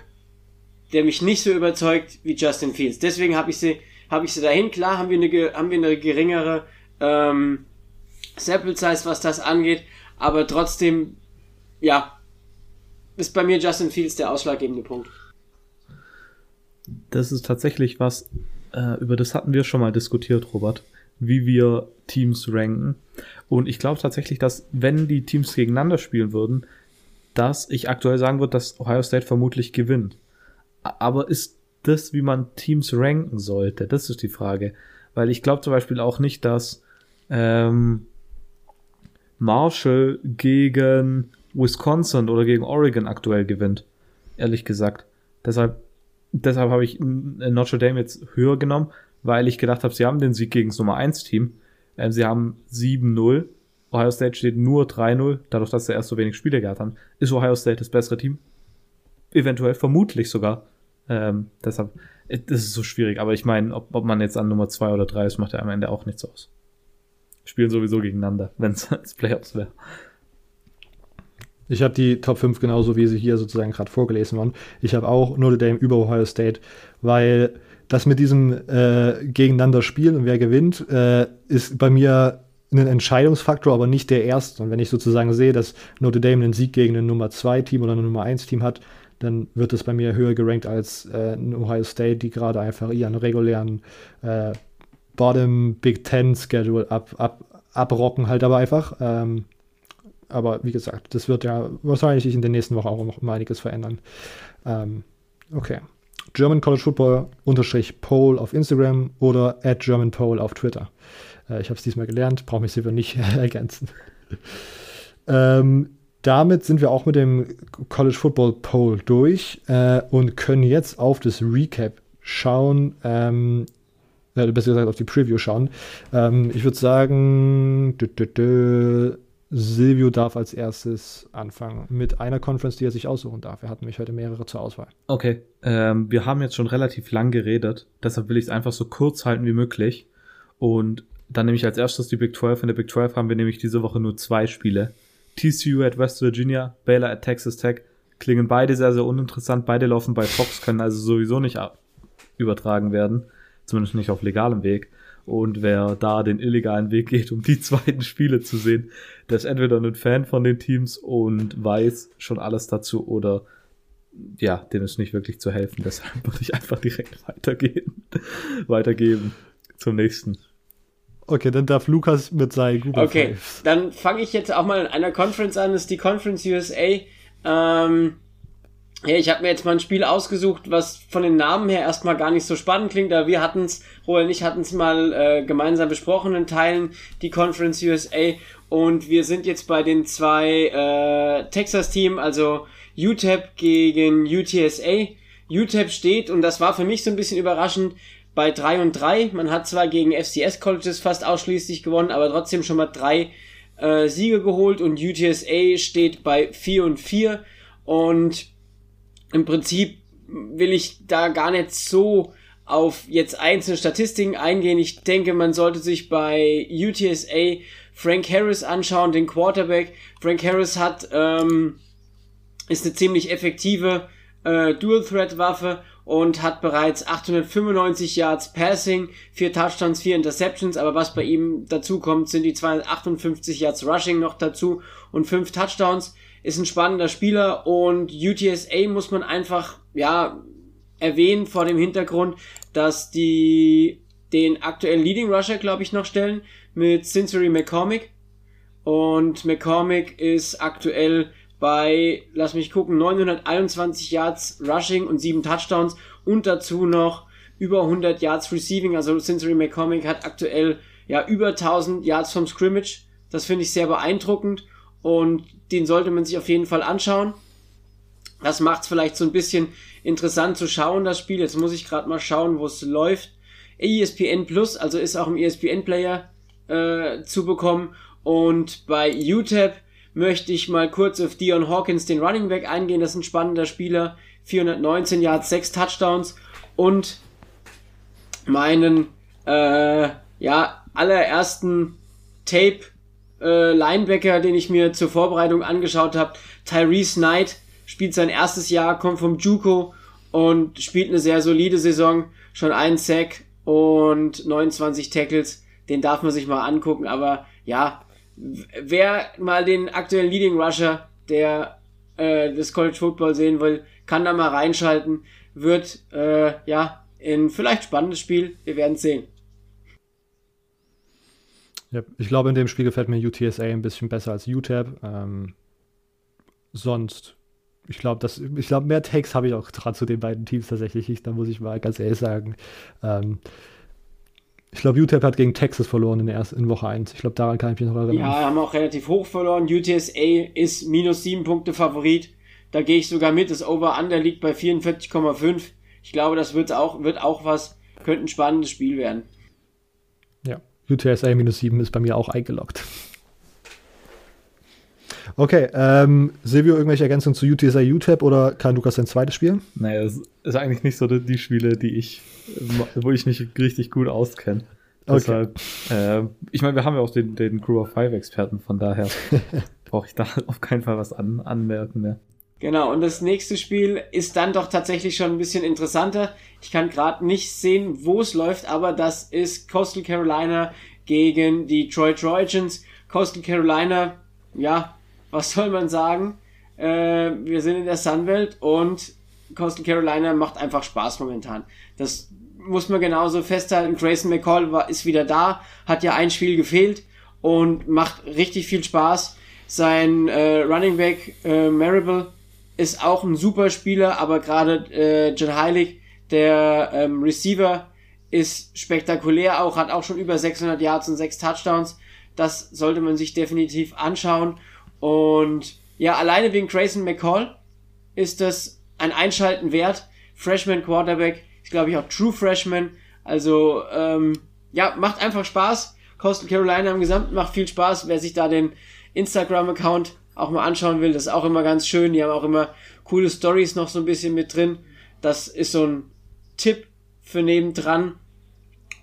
S4: der mich nicht so überzeugt wie Justin Fields. Deswegen habe ich sie, ich sie dahin. Klar haben wir eine, haben wir eine geringere ähm, Sample Size, was das angeht, aber trotzdem, ja, ist bei mir Justin Fields der ausschlaggebende Punkt.
S3: Das ist tatsächlich was, äh, über das hatten wir schon mal diskutiert, Robert, wie wir Teams ranken. Und ich glaube tatsächlich, dass wenn die Teams gegeneinander spielen würden, dass ich aktuell sagen würde, dass Ohio State vermutlich gewinnt. Aber ist das, wie man Teams ranken sollte? Das ist die Frage. Weil ich glaube zum Beispiel auch nicht, dass ähm, Marshall gegen Wisconsin oder gegen Oregon aktuell gewinnt. Ehrlich gesagt. Deshalb deshalb habe ich Notre Dame jetzt höher genommen, weil ich gedacht habe, sie haben den Sieg gegen das Nummer 1 Team. Ähm, sie haben 7-0. Ohio State steht nur 3-0, dadurch, dass sie erst so wenig Spiele gehabt haben. Ist Ohio State das bessere Team? Eventuell, vermutlich sogar. Ähm, deshalb, äh, das ist so schwierig. Aber ich meine, ob, ob man jetzt an Nummer 2 oder 3 ist, macht ja am Ende auch nichts aus. Spielen sowieso gegeneinander, wenn es Playoffs wäre.
S1: Ich habe die Top 5 genauso, wie sie hier sozusagen gerade vorgelesen waren. Ich habe auch Notre Dame über Ohio State, weil das mit diesem äh, Gegeneinander spielen und wer gewinnt, äh, ist bei mir ein Entscheidungsfaktor, aber nicht der erste. Und wenn ich sozusagen sehe, dass Notre Dame einen Sieg gegen ein Nummer 2 Team oder ein Nummer 1 Team hat, dann wird es bei mir höher gerankt als äh, Ohio State, die gerade einfach ihren regulären äh, Bottom Big Ten Schedule ab, ab, abrocken halt aber einfach. Ähm, aber wie gesagt, das wird ja wahrscheinlich sich in den nächsten Wochen auch noch um einiges verändern. Ähm, okay. German College Football unterstrich Poll auf Instagram oder at German Poll auf Twitter. Äh, ich habe es diesmal gelernt, brauche mich sicher nicht ergänzen. ähm, damit sind wir auch mit dem College Football Poll durch äh, und können jetzt auf das Recap schauen. Ähm, äh, besser gesagt auf die Preview schauen. Ähm, ich würde sagen, dü, dü, dü, Silvio darf als erstes anfangen mit einer Conference, die er sich aussuchen darf. Er hat nämlich heute mehrere zur Auswahl.
S3: Okay, ähm, wir haben jetzt schon relativ lang geredet, deshalb will ich es einfach so kurz halten wie möglich. Und dann nehme ich als erstes die Big 12. In der Big 12 haben wir nämlich diese Woche nur zwei Spiele. TCU at West Virginia, Baylor at Texas Tech, klingen beide sehr, sehr uninteressant. Beide laufen bei Fox, können also sowieso nicht übertragen werden. Zumindest nicht auf legalem Weg. Und wer da den illegalen Weg geht, um die zweiten Spiele zu sehen, der ist entweder ein Fan von den Teams und weiß schon alles dazu oder ja, dem ist nicht wirklich zu helfen. Deshalb würde ich einfach direkt weitergehen. weitergeben zum nächsten.
S1: Okay, dann darf Lukas mit seinen Google
S4: Okay, Fives. dann fange ich jetzt auch mal in einer Conference an. Das ist die Conference USA. Ähm, ja, ich habe mir jetzt mal ein Spiel ausgesucht, was von den Namen her erstmal gar nicht so spannend klingt, aber wir hatten es, Roland und ich hatten es mal äh, gemeinsam besprochen in Teilen, die Conference USA. Und wir sind jetzt bei den zwei äh, Texas-Team, also UTEP gegen UTSA. UTEP steht, und das war für mich so ein bisschen überraschend, bei 3 und 3. Man hat zwar gegen FCS Colleges fast ausschließlich gewonnen, aber trotzdem schon mal drei äh, Siege geholt und UTSA steht bei 4 und 4 und im Prinzip will ich da gar nicht so auf jetzt einzelne Statistiken eingehen. Ich denke, man sollte sich bei UTSA Frank Harris anschauen, den Quarterback. Frank Harris hat ähm, ist eine ziemlich effektive äh, Dual-Threat-Waffe und hat bereits 895 Yards Passing, 4 Touchdowns, 4 Interceptions, aber was bei ihm dazu kommt, sind die 258 Yards Rushing noch dazu und 5 Touchdowns. Ist ein spannender Spieler und UTSA muss man einfach, ja, erwähnen vor dem Hintergrund, dass die den aktuellen Leading Rusher, glaube ich, noch stellen mit Cincinnati McCormick. Und McCormick ist aktuell bei, lass mich gucken, 921 Yards Rushing und 7 Touchdowns und dazu noch über 100 Yards Receiving. Also Cincinnati McCormick hat aktuell ja über 1000 Yards vom Scrimmage. Das finde ich sehr beeindruckend und den sollte man sich auf jeden Fall anschauen. Das macht es vielleicht so ein bisschen interessant zu schauen, das Spiel. Jetzt muss ich gerade mal schauen, wo es läuft. ESPN Plus, also ist auch im ESPN Player äh, zu bekommen. Und bei UTEP möchte ich mal kurz auf Dion Hawkins, den Running Back, eingehen. Das ist ein spannender Spieler. 419 Yards, 6 Touchdowns und meinen äh, ja allerersten Tape äh, Linebacker, den ich mir zur Vorbereitung angeschaut habe, Tyrese Knight, spielt sein erstes Jahr, kommt vom JUCO und spielt eine sehr solide Saison, schon einen Sack und 29 Tackles, den darf man sich mal angucken, aber ja, wer mal den aktuellen Leading Rusher der äh, des College Football sehen will, kann da mal reinschalten. Wird äh, ja ein vielleicht spannendes Spiel. Wir werden sehen.
S1: Ja, ich glaube, in dem Spiel gefällt mir UTSA ein bisschen besser als UTEP. Ähm, sonst, ich glaube, dass ich glaube, mehr Takes habe ich auch gerade zu den beiden Teams tatsächlich nicht. Da muss ich mal ganz ehrlich sagen. Ähm, ich glaube, UTEP hat gegen Texas verloren in, der ersten, in Woche 1. Ich glaube, daran kann ich mich noch erinnern.
S4: Ja, haben auch relativ hoch verloren. UTSA ist minus 7 Punkte Favorit. Da gehe ich sogar mit. Das Over-Under liegt bei 44,5. Ich glaube, das wird auch, wird auch was. Könnte ein spannendes Spiel werden.
S1: Ja, UTSA minus 7 ist bei mir auch eingeloggt. Okay, ähm, Silvio, irgendwelche Ergänzungen zu UTSA UTEP oder kann Lukas sein zweites Spiel?
S3: Naja, das ist eigentlich nicht so die, die Spiele, die ich, wo ich mich richtig gut auskenne. Okay. Deshalb, äh, ich meine, wir haben ja auch den, den Crew of Five Experten, von daher brauche ich da auf keinen Fall was an, anmerken mehr.
S4: Genau, und das nächste Spiel ist dann doch tatsächlich schon ein bisschen interessanter. Ich kann gerade nicht sehen, wo es läuft, aber das ist Coastal Carolina gegen die Detroit Trojans. Coastal Carolina, ja, was soll man sagen? Äh, wir sind in der Sunwelt und Coastal Carolina macht einfach Spaß momentan. Das muss man genauso festhalten. Grayson McCall war, ist wieder da, hat ja ein Spiel gefehlt und macht richtig viel Spaß. Sein äh, Running Back äh, Marable ist auch ein super Spieler, aber gerade äh, John Heilig, der ähm, Receiver, ist spektakulär auch, hat auch schon über 600 Yards und 6 Touchdowns. Das sollte man sich definitiv anschauen. Und ja, alleine wegen Grayson McCall ist das ein Einschalten wert. Freshman Quarterback, ist glaube ich auch True Freshman. Also ähm, ja, macht einfach Spaß. Coastal Carolina im Gesamten macht viel Spaß. Wer sich da den Instagram-Account auch mal anschauen will, das ist auch immer ganz schön. Die haben auch immer coole Stories noch so ein bisschen mit drin. Das ist so ein Tipp für nebendran.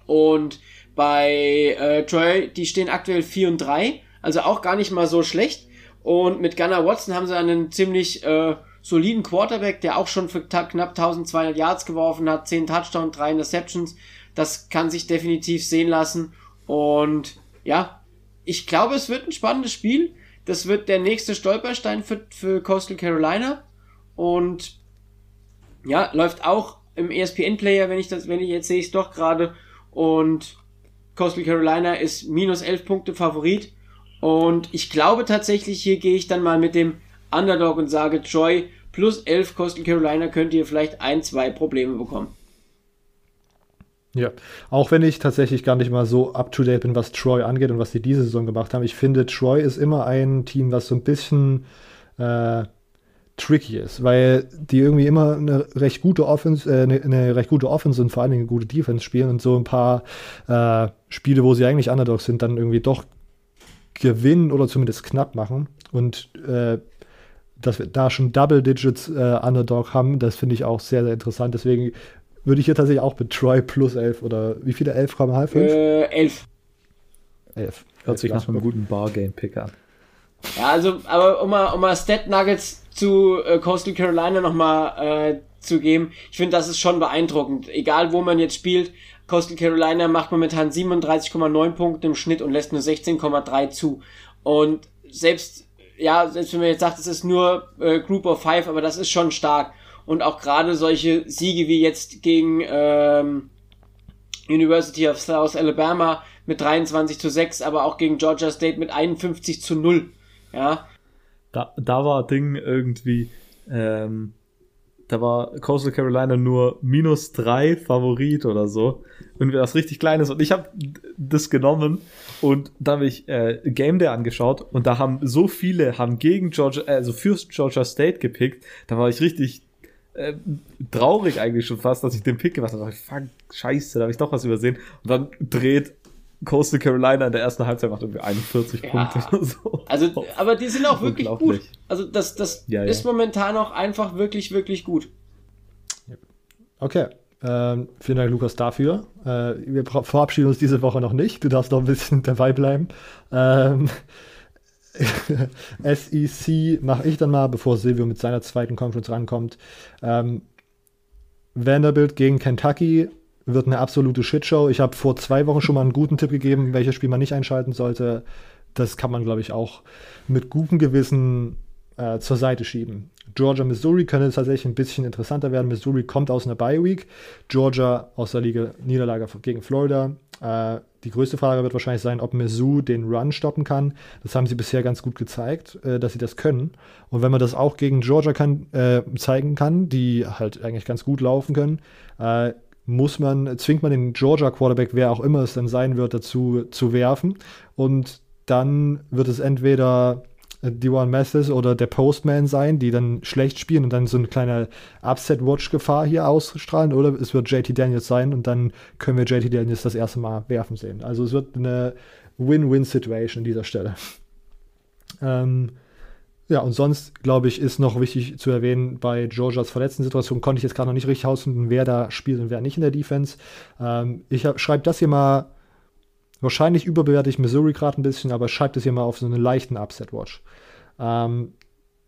S4: Und bei äh, Troy, die stehen aktuell 4 und 3, also auch gar nicht mal so schlecht. Und mit Gunnar Watson haben sie einen ziemlich äh, soliden Quarterback, der auch schon für knapp 1200 Yards geworfen hat, 10 Touchdowns, 3 Interceptions. Das kann sich definitiv sehen lassen. Und ja, ich glaube, es wird ein spannendes Spiel. Das wird der nächste Stolperstein für, für Coastal Carolina. Und ja, läuft auch im ESPN-Player, wenn ich das, wenn ich jetzt sehe ich es doch gerade. Und Coastal Carolina ist minus 11 Punkte Favorit. Und ich glaube tatsächlich, hier gehe ich dann mal mit dem Underdog und sage, Troy plus 11 Coastal Carolina könnt ihr vielleicht ein, zwei Probleme bekommen.
S1: Ja, auch wenn ich tatsächlich gar nicht mal so up-to-date bin, was Troy angeht und was sie diese Saison gemacht haben. Ich finde, Troy ist immer ein Team, was so ein bisschen äh, tricky ist, weil die irgendwie immer eine recht gute Offense, äh, eine, eine, recht gute Offense und vor allen Dingen eine gute Defense spielen und so ein paar äh, Spiele, wo sie eigentlich Underdogs sind, dann irgendwie doch gewinnen oder zumindest knapp machen. Und äh, dass wir da schon Double Digits äh, Underdog haben, das finde ich auch sehr, sehr interessant. Deswegen würde ich hier tatsächlich auch mit Troy plus 11 oder wie viele 11,5?
S4: Äh, 11.
S3: 11. Hört sich nach einem guten Bargain-Pick an.
S4: Ja, also, aber um mal, um mal Stat Nuggets zu äh, Coastal Carolina nochmal äh, zu geben, ich finde, das ist schon beeindruckend. Egal, wo man jetzt spielt, Coastal Carolina macht momentan 37,9 Punkte im Schnitt und lässt nur 16,3 zu. Und selbst, ja, selbst wenn man jetzt sagt, es ist nur äh, Group of Five, aber das ist schon stark und auch gerade solche Siege wie jetzt gegen ähm, University of South Alabama mit 23 zu 6, aber auch gegen Georgia State mit 51 zu 0. Ja.
S3: Da, da war Ding irgendwie, ähm, da war Coastal Carolina nur minus drei Favorit oder so. Irgendwie was richtig Kleines. Und ich habe das genommen und da habe ich äh, Game Day angeschaut und da haben so viele haben gegen Georgia, also für Georgia State gepickt. Da war ich richtig äh, traurig eigentlich schon fast, dass ich den Pick gemacht habe. Fuck, scheiße, da habe ich doch was übersehen. Und dann dreht Coastal Carolina in der ersten Halbzeit macht irgendwie 41 ja. Punkte oder so.
S4: Also, aber die sind auch wirklich gut. Also das, das ja, ist ja. momentan auch einfach wirklich, wirklich gut.
S1: Okay. Ähm, vielen Dank, Lukas, dafür. Äh, wir verabschieden uns diese Woche noch nicht. Du darfst noch ein bisschen dabei bleiben. Ähm, SEC mache ich dann mal, bevor Silvio mit seiner zweiten Conference rankommt. Ähm, Vanderbilt gegen Kentucky wird eine absolute Shitshow. Ich habe vor zwei Wochen schon mal einen guten Tipp gegeben, welches Spiel man nicht einschalten sollte. Das kann man, glaube ich, auch mit gutem Gewissen äh, zur Seite schieben. Georgia, Missouri könnte tatsächlich ein bisschen interessanter werden. Missouri kommt aus einer Bye Week. Georgia aus der Liga Niederlage gegen Florida. Äh, die größte Frage wird wahrscheinlich sein, ob Mizzou den Run stoppen kann. Das haben sie bisher ganz gut gezeigt, äh, dass sie das können. Und wenn man das auch gegen Georgia kann, äh, zeigen kann, die halt eigentlich ganz gut laufen können, äh, muss man, zwingt man den Georgia Quarterback, wer auch immer es dann sein wird, dazu zu werfen. Und dann wird es entweder Diwan Mathis oder der Postman sein, die dann schlecht spielen und dann so eine kleine Upset-Watch-Gefahr hier ausstrahlen, oder es wird JT Daniels sein und dann können wir JT Daniels das erste Mal werfen sehen. Also es wird eine Win-Win-Situation an dieser Stelle. Ähm, ja, und sonst, glaube ich, ist noch wichtig zu erwähnen, bei Georgias verletzten Situation konnte ich jetzt gerade noch nicht richtig herausfinden, wer da spielt und wer nicht in der Defense. Ähm, ich schreibe das hier mal Wahrscheinlich überbewerte ich Missouri gerade ein bisschen, aber schreibt es hier mal auf so einen leichten Upset-Watch. Ähm,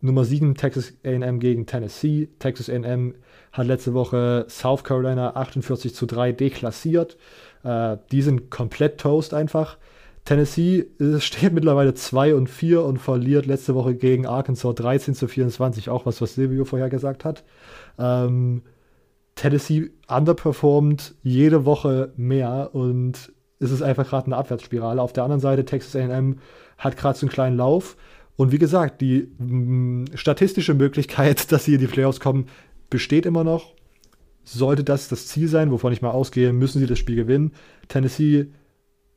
S1: Nummer 7 Texas AM gegen Tennessee. Texas AM hat letzte Woche South Carolina 48 zu 3 deklassiert. Äh, die sind komplett toast einfach. Tennessee steht mittlerweile 2 und 4 und verliert letzte Woche gegen Arkansas 13 zu 24, auch was, was Silvio vorher gesagt hat. Ähm, Tennessee underperformt jede Woche mehr und ist es einfach gerade eine Abwärtsspirale. Auf der anderen Seite, Texas AM hat gerade so einen kleinen Lauf. Und wie gesagt, die mh, mm, statistische Möglichkeit, dass sie in die Playoffs kommen, besteht immer noch. Sollte das das Ziel sein, wovon ich mal ausgehe, müssen sie das Spiel gewinnen. Tennessee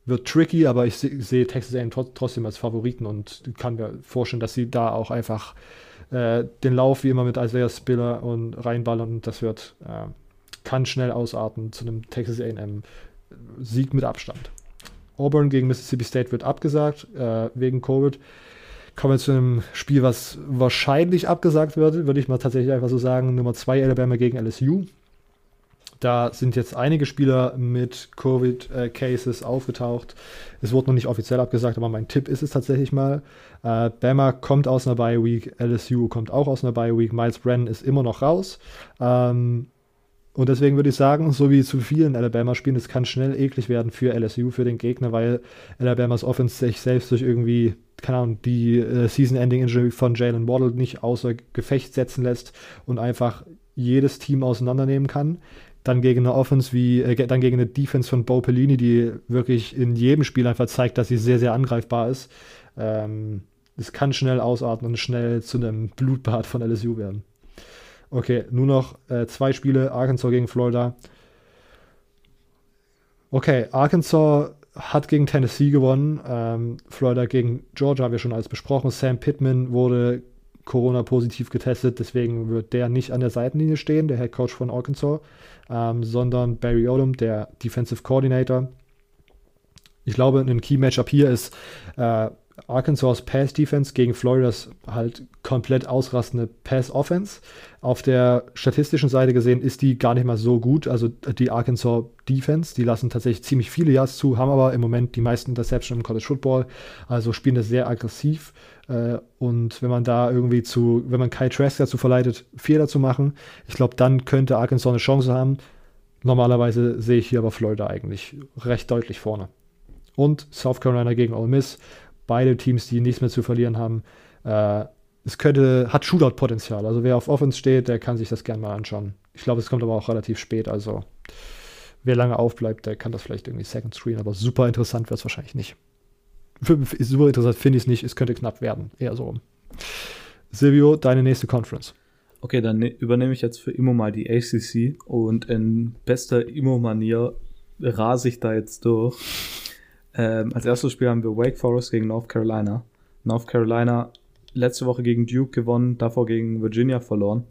S1: wird tricky, aber ich sehe seh Texas AM trotzdem als Favoriten und kann mir vorstellen, dass sie da auch einfach äh, den Lauf wie immer mit Isaiah Spiller und reinballern und das wird, äh, kann schnell ausarten zu einem Texas AM Sieg mit Abstand. Auburn gegen Mississippi State wird abgesagt äh, wegen Covid. Kommen wir zu einem Spiel, was wahrscheinlich abgesagt wird, würde ich mal tatsächlich einfach so sagen. Nummer 2 Alabama gegen LSU. Da sind jetzt einige Spieler mit Covid-Cases aufgetaucht. Es wurde noch nicht offiziell abgesagt, aber mein Tipp ist es tatsächlich mal. Äh, Bama kommt aus einer Bye Week, LSU kommt auch aus einer Bye Week, Miles Brennan ist immer noch raus. Ähm, und deswegen würde ich sagen, so wie zu vielen Alabama-Spielen, es kann schnell eklig werden für LSU, für den Gegner, weil Alabamas Offense sich selbst durch irgendwie, keine Ahnung, die äh, Season-Ending-Injury von Jalen Waddle nicht außer Gefecht setzen lässt und einfach jedes Team auseinandernehmen kann. Dann gegen eine Offense wie, äh, dann gegen eine Defense von Bo Pellini, die wirklich in jedem Spiel einfach zeigt, dass sie sehr, sehr angreifbar ist. Ähm, es kann schnell ausarten und schnell zu einem Blutbad von LSU werden. Okay, nur noch äh, zwei Spiele, Arkansas gegen Florida. Okay, Arkansas hat gegen Tennessee gewonnen, ähm, Florida gegen Georgia haben wir schon alles besprochen. Sam Pittman wurde Corona-positiv getestet, deswegen wird der nicht an der Seitenlinie stehen, der Head Coach von Arkansas, ähm, sondern Barry Odom, der Defensive Coordinator. Ich glaube, ein Key-Matchup hier ist äh, Arkansas Pass Defense gegen Floridas halt komplett ausrastende Pass Offense. Auf der statistischen Seite gesehen ist die gar nicht mal so gut. Also die Arkansas Defense, die lassen tatsächlich ziemlich viele Yards zu, haben aber im Moment die meisten Interceptions im College Football. Also spielen das sehr aggressiv. Äh, und wenn man da irgendwie zu, wenn man Kai Trask dazu verleitet, Fehler zu machen, ich glaube, dann könnte Arkansas eine Chance haben. Normalerweise sehe ich hier aber Florida eigentlich recht deutlich vorne. Und South Carolina gegen Ole Miss beide Teams, die nichts mehr zu verlieren haben. Äh, es könnte, hat Shootout-Potenzial. Also wer auf Offense steht, der kann sich das gerne mal anschauen. Ich glaube, es kommt aber auch relativ spät. Also wer lange aufbleibt, der kann das vielleicht irgendwie Second Screen, aber super interessant wird es wahrscheinlich nicht. Super interessant finde ich es nicht. Es könnte knapp werden. Eher so. Silvio, deine nächste Conference.
S3: Okay, dann ne übernehme ich jetzt für Immo mal die ACC und in bester Immo-Manier rase ich da jetzt durch. Ähm, als erstes Spiel haben wir Wake Forest gegen North Carolina. North Carolina letzte Woche gegen Duke gewonnen, davor gegen Virginia verloren.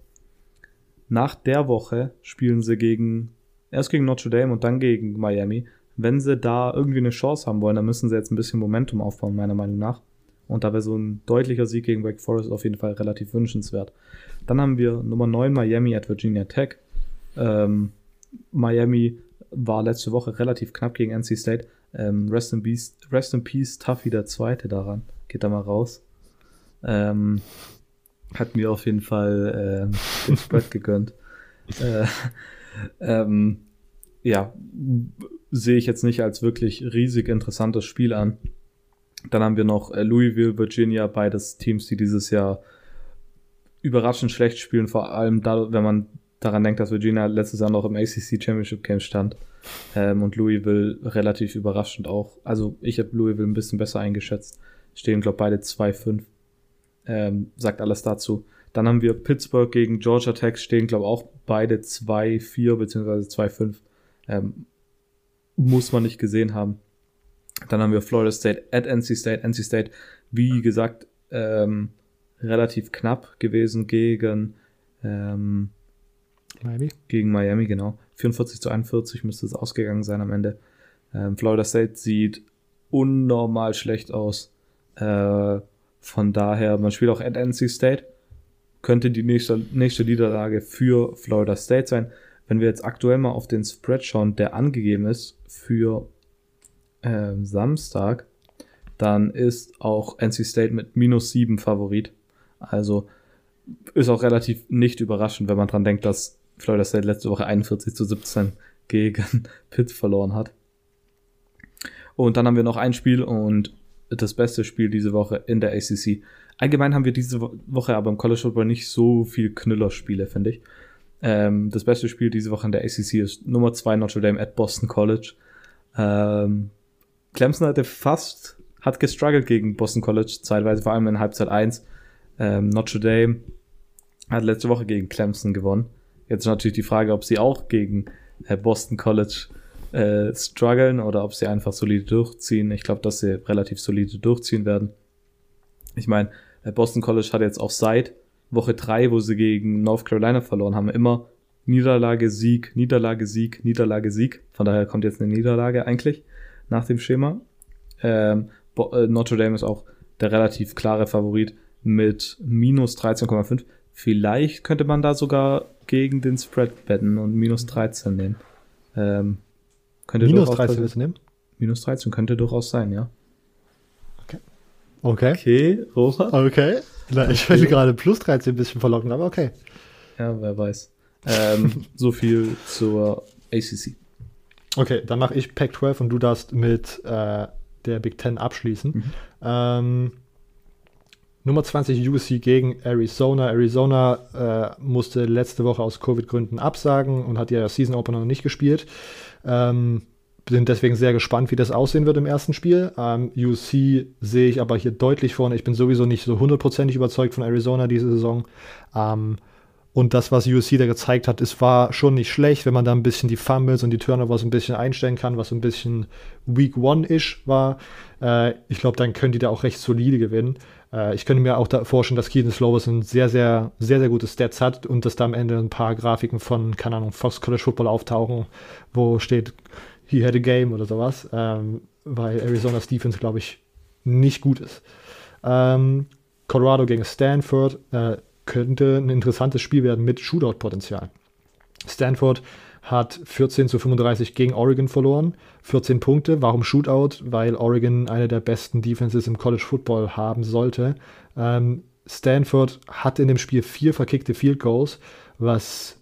S3: Nach der Woche spielen sie gegen, erst gegen Notre Dame und dann gegen Miami. Wenn sie da irgendwie eine Chance haben wollen, dann müssen sie jetzt ein bisschen Momentum aufbauen, meiner Meinung nach. Und da wäre so ein deutlicher Sieg gegen Wake Forest auf jeden Fall relativ wünschenswert. Dann haben wir Nummer 9 Miami at Virginia Tech. Ähm, Miami war letzte Woche relativ knapp gegen NC State. Ähm, Rest, in Peace, Rest in Peace, Tuffy der Zweite daran. Geht da mal raus. Ähm, hat mir auf jeden Fall äh, den Spread gegönnt. Äh, ähm, ja, sehe ich jetzt nicht als wirklich riesig interessantes Spiel an. Dann haben wir noch äh, Louisville, Virginia, beides Teams, die dieses Jahr überraschend schlecht spielen, vor allem da, wenn man daran denkt, dass Virginia letztes Jahr noch im ACC Championship Game stand. Ähm, und Louisville relativ überraschend auch. Also ich habe Louisville ein bisschen besser eingeschätzt. Stehen, glaube beide 2-5. Ähm, sagt alles dazu. Dann haben wir Pittsburgh gegen Georgia Tech, stehen, glaube auch beide 2-4 bzw. 2-5. Ähm, muss man nicht gesehen haben. Dann haben wir Florida State at NC State. NC State, wie gesagt, ähm, relativ knapp gewesen gegen ähm, Miami. Gegen Miami, genau. 44 zu 41 müsste es ausgegangen sein am Ende. Ähm, Florida State sieht unnormal schlecht aus. Äh, von daher, man spielt auch at NC State. Könnte die nächste, nächste Niederlage für Florida State sein. Wenn wir jetzt aktuell mal auf den Spread schauen, der angegeben ist für äh, Samstag, dann ist auch NC State mit minus 7 Favorit. Also ist auch relativ nicht überraschend, wenn man dran denkt, dass Florida State letzte Woche 41 zu 17 gegen Pitt verloren hat. Und dann haben wir noch ein Spiel und das beste Spiel diese Woche in der ACC. Allgemein haben wir diese Woche aber im College Football nicht so viel Knüllerspiele, finde ich. Ähm, das beste Spiel diese Woche in der ACC ist Nummer 2 Notre Dame at Boston College. Ähm, Clemson hatte fast, hat gestruggelt gegen Boston College, zeitweise vor allem in Halbzeit 1. Ähm, Notre Dame hat letzte Woche gegen Clemson gewonnen. Jetzt natürlich die Frage, ob sie auch gegen äh, Boston College äh, strugglen oder ob sie einfach solide durchziehen. Ich glaube, dass sie relativ solide durchziehen werden. Ich meine, äh, Boston College hat jetzt auch seit Woche drei, wo sie gegen North Carolina verloren haben, immer Niederlage, Sieg, Niederlage, Sieg, Niederlage, Sieg. Von daher kommt jetzt eine Niederlage eigentlich nach dem Schema. Ähm, äh, Notre Dame ist auch der relativ klare Favorit mit minus 13,5. Vielleicht könnte man da sogar gegen den Spread wetten und minus 13 nehmen. Ähm, könnte
S1: Minus
S3: durchaus
S1: 13
S3: passieren.
S1: willst du nehmen?
S3: Minus 13 könnte durchaus sein, ja.
S1: Okay.
S3: Okay, Robert?
S1: Okay. Na, ich will gerade plus 13 ein bisschen verlocken, aber okay.
S3: Ja, wer weiß. Ähm, so viel zur ACC.
S1: Okay, dann mache ich Pac 12 und du darfst mit äh, der Big Ten abschließen. Ähm, Nummer 20 USC gegen Arizona. Arizona äh, musste letzte Woche aus Covid-Gründen absagen und hat ihr Season Opener noch nicht gespielt. Ähm, bin deswegen sehr gespannt, wie das aussehen wird im ersten Spiel. Ähm, USC sehe ich aber hier deutlich vorne. Ich bin sowieso nicht so hundertprozentig überzeugt von Arizona diese Saison. Ähm, und das, was USC da gezeigt hat, es war schon nicht schlecht, wenn man da ein bisschen die Fumbles und die Turnovers ein bisschen einstellen kann, was so ein bisschen Week One-ish war. Äh, ich glaube, dann können die da auch recht solide gewinnen. Äh, ich könnte mir auch da vorstellen, dass Keaton Slovis sehr, sehr, sehr, sehr gute Stats hat und dass da am Ende ein paar Grafiken von, keine Ahnung, Fox College Football auftauchen, wo steht, he had a game oder sowas, ähm, weil Arizona's Defense, glaube ich, nicht gut ist. Ähm, Colorado gegen Stanford äh, könnte ein interessantes Spiel werden mit Shootout-Potenzial. Stanford hat 14 zu 35 gegen Oregon verloren. 14 Punkte. Warum Shootout? Weil Oregon eine der besten Defenses im College Football haben sollte. Ähm, Stanford hat in dem Spiel vier verkickte Field Goals, was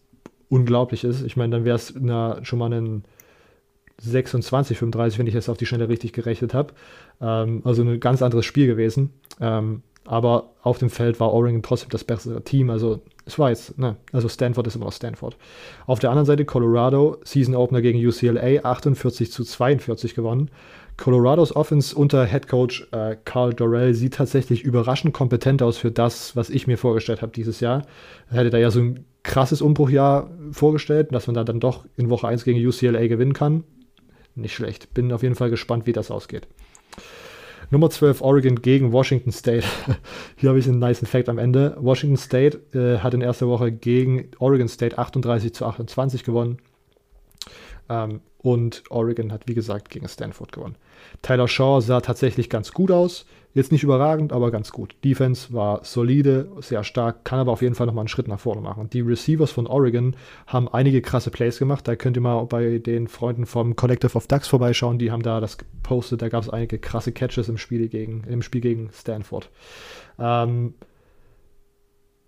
S1: unglaublich ist. Ich meine, dann wäre es schon mal ein 26, 35, wenn ich jetzt auf die Schnelle richtig gerechnet habe. Ähm, also ein ganz anderes Spiel gewesen. Ähm, aber auf dem Feld war Oregon trotzdem das bessere Team. Also es war jetzt, ne, also Stanford ist immer noch Stanford. Auf der anderen Seite Colorado, Season Opener gegen UCLA, 48 zu 42 gewonnen. Colorados Offense unter Head Coach äh, Carl Dorrell sieht tatsächlich überraschend kompetent aus für das, was ich mir vorgestellt habe dieses Jahr. Er hätte da ja so ein krasses Umbruchjahr vorgestellt, dass man da dann doch in Woche 1 gegen UCLA gewinnen kann. Nicht schlecht. Bin auf jeden Fall gespannt, wie das ausgeht. Nummer 12 Oregon gegen Washington State. Hier habe ich einen nice Fact am Ende. Washington State äh, hat in erster Woche gegen Oregon State 38 zu 28 gewonnen. Ähm, und Oregon hat, wie gesagt, gegen Stanford gewonnen. Tyler Shaw sah tatsächlich ganz gut aus. Jetzt nicht überragend, aber ganz gut. Defense war solide, sehr stark, kann aber auf jeden Fall nochmal einen Schritt nach vorne machen. Die Receivers von Oregon haben einige krasse Plays gemacht. Da könnt ihr mal bei den Freunden vom Collective of Ducks vorbeischauen. Die haben da das gepostet. Da gab es einige krasse Catches im Spiel gegen, im Spiel gegen Stanford. Ähm,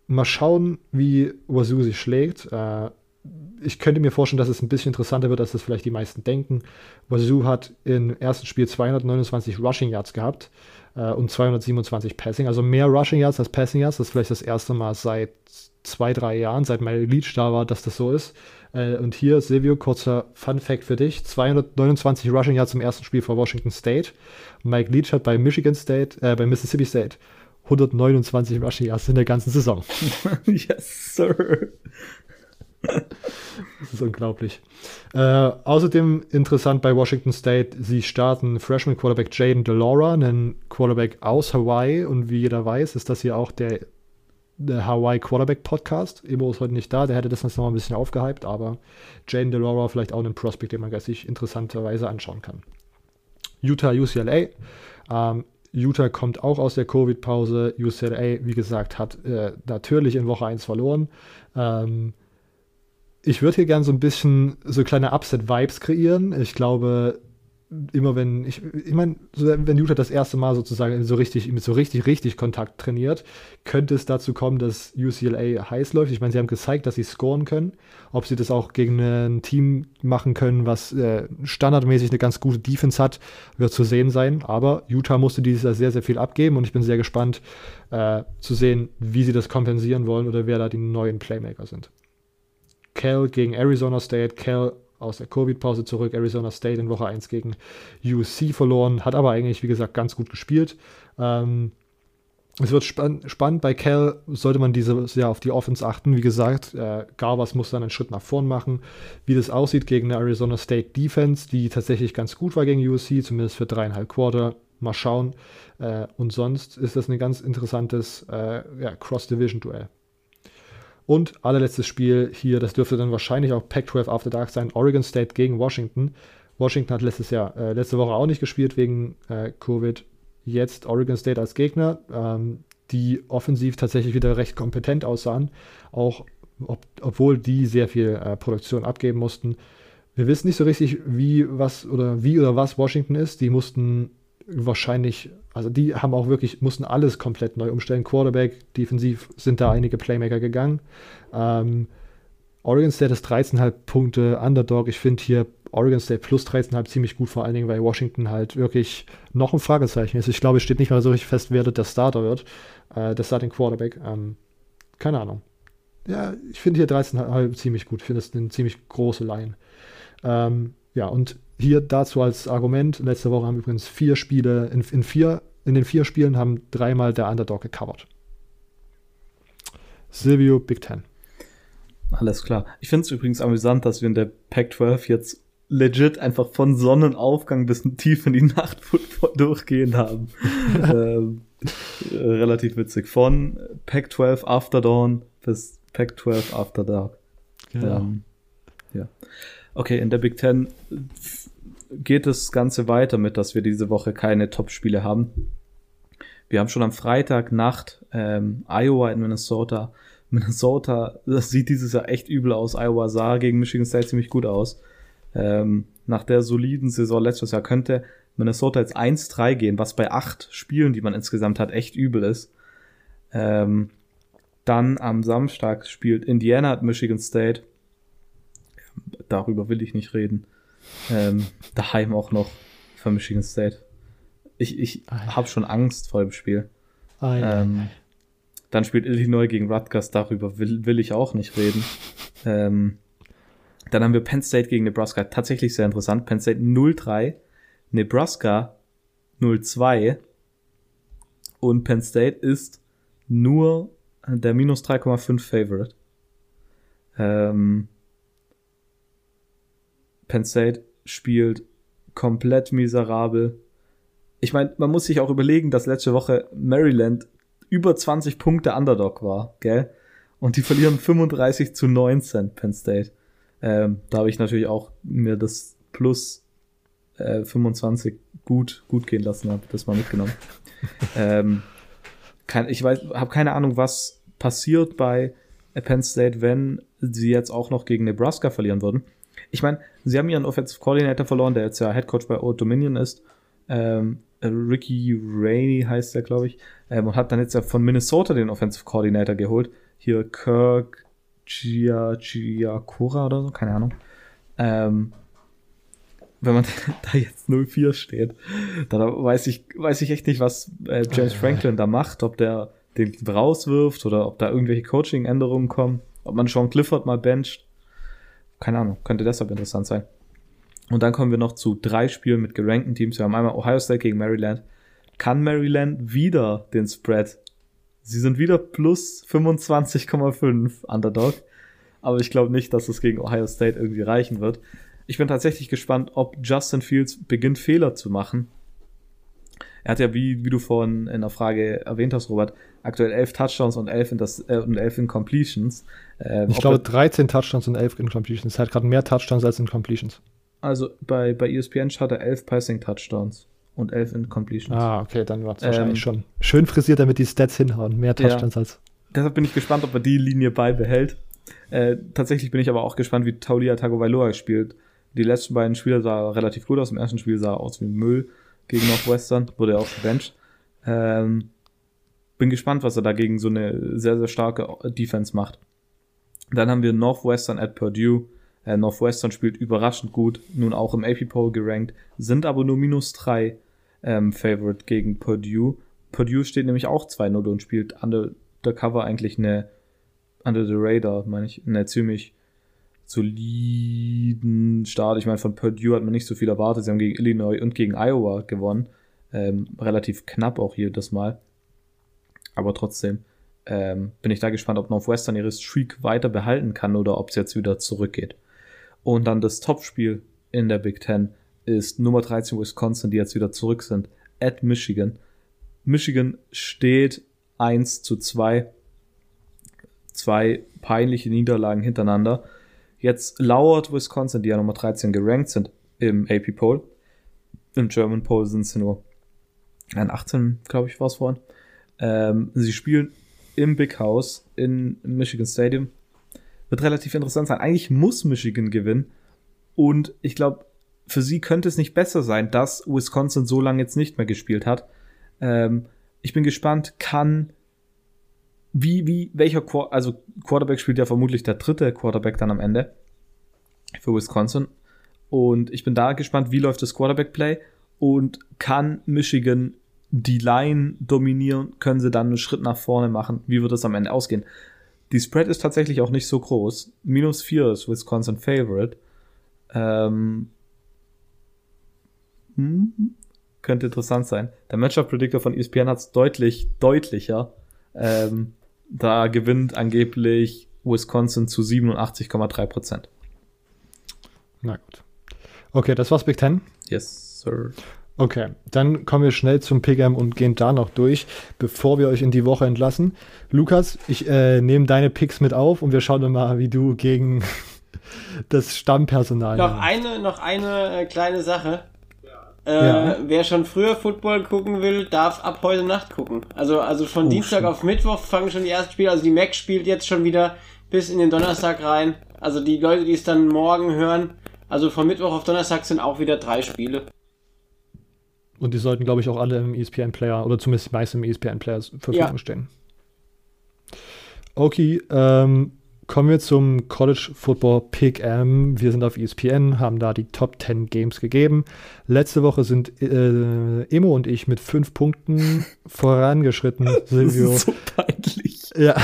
S1: mal schauen, wie Wazoo sich schlägt. Äh, ich könnte mir vorstellen, dass es ein bisschen interessanter wird, als das vielleicht die meisten denken. Wazoo hat im ersten Spiel 229 Rushing Yards gehabt äh, und 227 Passing, also mehr Rushing Yards als Passing Yards. Das ist vielleicht das erste Mal seit zwei, drei Jahren, seit Mike Leach da war, dass das so ist. Äh, und hier, Silvio, kurzer Fun Fact für dich: 229 Rushing Yards im ersten Spiel vor Washington State. Mike Leach hat bei Michigan State, äh, bei Mississippi State 129 Rushing Yards in der ganzen Saison.
S3: yes, sir.
S1: Das ist unglaublich. Äh, außerdem interessant bei Washington State, sie starten Freshman Quarterback Jaden DeLaura, einen Quarterback aus Hawaii. Und wie jeder weiß, ist das hier auch der, der Hawaii Quarterback Podcast. Emo ist heute nicht da, der hätte das noch ein bisschen aufgehypt, aber Jaden DeLaura vielleicht auch ein Prospect, den man sich interessanterweise anschauen kann. Utah, UCLA. Ähm, Utah kommt auch aus der Covid-Pause. UCLA, wie gesagt, hat äh, natürlich in Woche 1 verloren. Ähm, ich würde hier gerne so ein bisschen so kleine Upset-Vibes kreieren. Ich glaube, immer wenn ich, ich meine, so wenn Utah das erste Mal sozusagen so richtig, mit so richtig, richtig Kontakt trainiert, könnte es dazu kommen, dass UCLA heiß läuft. Ich meine, sie haben gezeigt, dass sie scoren können. Ob sie das auch gegen ein Team machen können, was äh, standardmäßig eine ganz gute Defense hat, wird zu sehen sein. Aber Utah musste dieses Jahr sehr, sehr viel abgeben und ich bin sehr gespannt äh, zu sehen, wie sie das kompensieren wollen oder wer da die neuen Playmaker sind. Cal gegen Arizona State. Cal aus der Covid-Pause zurück. Arizona State in Woche 1 gegen USC verloren. Hat aber eigentlich, wie gesagt, ganz gut gespielt. Ähm, es wird spann spannend. Bei Cal sollte man dieses Jahr auf die Offense achten. Wie gesagt, äh, Garvas muss dann einen Schritt nach vorn machen. Wie das aussieht gegen eine Arizona State Defense, die tatsächlich ganz gut war gegen USC, zumindest für dreieinhalb Quarter. Mal schauen. Äh, und sonst ist das ein ganz interessantes äh, ja, Cross-Division-Duell. Und allerletztes Spiel hier, das dürfte dann wahrscheinlich auch Pac-12 After Dark sein, Oregon State gegen Washington. Washington hat letztes Jahr, äh, letzte Woche auch nicht gespielt wegen äh, Covid. Jetzt Oregon State als Gegner, ähm, die offensiv tatsächlich wieder recht kompetent aussahen. Auch ob, obwohl die sehr viel äh, Produktion abgeben mussten. Wir wissen nicht so richtig, wie was oder wie oder was Washington ist. Die mussten wahrscheinlich, also die haben auch wirklich, mussten alles komplett neu umstellen. Quarterback, defensiv sind da einige Playmaker gegangen. Ähm, Oregon State ist 13,5 Punkte Underdog. Ich finde hier Oregon State plus 13,5 ziemlich gut, vor allen Dingen, weil Washington halt wirklich noch ein Fragezeichen ist. Ich glaube, es steht nicht mal so richtig fest, wer der Starter wird, äh, der Starting Quarterback. Ähm, keine Ahnung. Ja, ich finde hier 13,5 ziemlich gut. Ich finde das eine ziemlich große Line. Ähm, ja, und hier dazu als Argument, letzte Woche haben übrigens vier Spiele, in, in, vier, in den vier Spielen haben dreimal der Underdog gecovert. Silvio, Big Ten.
S3: Alles klar. Ich finde es übrigens amüsant, dass wir in der Pac-12 jetzt legit einfach von Sonnenaufgang bis tief in die Nacht Football durchgehend haben. ähm, äh, relativ witzig. Von Pac-12 After Dawn bis Pac-12 After Dark. Genau. Ähm, ja. Okay, in der Big Ten geht das Ganze weiter mit, dass wir diese Woche keine Top-Spiele haben. Wir haben schon am Freitagnacht ähm, Iowa in Minnesota. Minnesota, das sieht dieses Jahr echt übel aus. Iowa sah gegen Michigan State ziemlich gut aus. Ähm, nach der soliden Saison letztes Jahr könnte Minnesota jetzt 1-3 gehen, was bei acht Spielen, die man insgesamt hat, echt übel ist. Ähm, dann am Samstag spielt Indiana at Michigan State. Darüber will ich nicht reden. Ähm, daheim auch noch für Michigan State. Ich, ich habe schon Angst vor dem Spiel. Ähm, dann spielt Illinois gegen Rutgers, darüber will, will ich auch nicht reden. Ähm, dann haben wir Penn State gegen Nebraska, tatsächlich sehr interessant. Penn State 0-3, Nebraska 0-2 und Penn State ist nur der minus 3,5 Favorite. Ähm, Penn State spielt komplett miserabel. Ich meine, man muss sich auch überlegen, dass letzte Woche Maryland über 20 Punkte Underdog war, gell? Und die verlieren 35 zu 19, Penn State. Ähm, da habe ich natürlich auch mir das Plus äh, 25 gut, gut gehen lassen, habe das mal mitgenommen. ähm, kein, ich weiß, habe keine Ahnung, was passiert bei Penn State, wenn sie jetzt auch noch gegen Nebraska verlieren würden. Ich meine, sie haben ihren Offensive Coordinator verloren, der jetzt ja Head Coach bei Old Dominion ist. Ähm, Ricky Rainey heißt der, glaube ich. Ähm, und hat dann jetzt ja von Minnesota den Offensive Coordinator geholt. Hier Kirk Gia, Giacora oder so, keine Ahnung. Ähm, wenn man da jetzt 0-4 steht, dann weiß ich, weiß ich echt nicht, was äh, James Franklin da macht, ob der den rauswirft oder ob da irgendwelche Coaching-Änderungen kommen, ob man Sean Clifford mal bencht. Keine Ahnung, könnte deshalb interessant sein. Und dann kommen wir noch zu drei Spielen mit gerankten Teams. Wir haben einmal Ohio State gegen Maryland. Kann Maryland wieder den Spread Sie sind wieder plus 25,5 Underdog. Aber ich glaube nicht, dass es gegen Ohio State irgendwie reichen wird. Ich bin tatsächlich gespannt, ob Justin Fields beginnt, Fehler zu machen. Er hat ja, wie, wie du vorhin in der Frage erwähnt hast, Robert, aktuell 11 Touchdowns und 11, in das, äh, und 11 Incompletions.
S1: Ähm, ich glaube, 13 Touchdowns und 11 Incompletions. Er hat gerade mehr Touchdowns als Incompletions.
S3: Also bei, bei ESPN hat er 11 Passing Touchdowns und 11 Incompletions.
S1: Ah, okay, dann war es ähm, wahrscheinlich schon schön frisiert, damit die Stats hinhauen. Mehr Touchdowns ja. als.
S3: Deshalb bin ich gespannt, ob er die Linie beibehält. Äh, tatsächlich bin ich aber auch gespannt, wie Taulia Tagovailoa spielt. Die letzten beiden Spiele sah relativ gut aus. Im ersten Spiel sah er aus wie Müll gegen Northwestern, wurde er auch gebencht. Ähm, bin gespannt, was er dagegen so eine sehr, sehr starke Defense macht. Dann haben wir Northwestern at Purdue. Äh, Northwestern spielt überraschend gut, nun auch im AP Poll gerankt, sind aber nur minus drei ähm, Favorite gegen Purdue. Purdue steht nämlich auch 2-0 und spielt under the cover eigentlich eine under the radar, meine ich, eine ziemlich soliden Start. Ich meine, von Purdue hat man nicht so viel erwartet. Sie haben gegen Illinois und gegen Iowa gewonnen. Ähm, relativ knapp auch das Mal. Aber trotzdem ähm, bin ich da gespannt, ob Northwestern ihre Streak weiter behalten kann oder ob es jetzt wieder zurückgeht. Und dann das Topspiel in der Big Ten ist Nummer 13 Wisconsin, die jetzt wieder zurück sind, at Michigan. Michigan steht 1 zu 2. Zwei peinliche Niederlagen hintereinander. Jetzt lauert Wisconsin, die ja Nummer 13 gerankt sind im AP Poll. Im German Poll sind sie nur ein 18, glaube ich, war es vorhin. Ähm, sie spielen im Big House in Michigan Stadium. wird relativ interessant sein. Eigentlich muss Michigan gewinnen. Und ich glaube, für sie könnte es nicht besser sein, dass Wisconsin so lange jetzt nicht mehr gespielt hat. Ähm, ich bin gespannt, kann wie, wie, welcher, Qu also Quarterback spielt ja vermutlich der dritte Quarterback dann am Ende für Wisconsin. Und ich bin da gespannt, wie läuft das Quarterback-Play und kann Michigan die Line dominieren, können sie dann einen Schritt nach vorne machen. Wie wird es am Ende ausgehen? Die Spread ist tatsächlich auch nicht so groß. Minus 4 ist Wisconsin Favorite. Ähm, hm, könnte interessant sein. Der Matchup Predictor von ESPN hat es deutlich deutlicher. Ähm, da gewinnt angeblich Wisconsin zu 87,3 Prozent.
S1: Na gut. Okay, das war's Big Ten.
S3: Yes, sir.
S1: Okay, dann kommen wir schnell zum PGM und gehen da noch durch, bevor wir euch in die Woche entlassen. Lukas, ich äh, nehme deine Picks mit auf und wir schauen dann mal, wie du gegen das Stammpersonal.
S4: Noch eine, noch eine äh, kleine Sache. Äh, ja. Wer schon früher Football gucken will, darf ab heute Nacht gucken. Also, also von oh, Dienstag stimmt. auf Mittwoch fangen schon die ersten Spiele. Also die Mac spielt jetzt schon wieder bis in den Donnerstag rein. Also die Leute, die es dann morgen hören, also von Mittwoch auf Donnerstag sind auch wieder drei Spiele.
S1: Und die sollten, glaube ich, auch alle im ESPN-Player oder zumindest die meisten im ESPN-Player zur Verfügung ja. stehen. Okay, ähm, kommen wir zum College Football Pick M. Wir sind auf ESPN, haben da die Top 10 Games gegeben. Letzte Woche sind äh, Emo und ich mit fünf Punkten vorangeschritten. Silvio.
S3: Das ist so peinlich.
S1: Ja.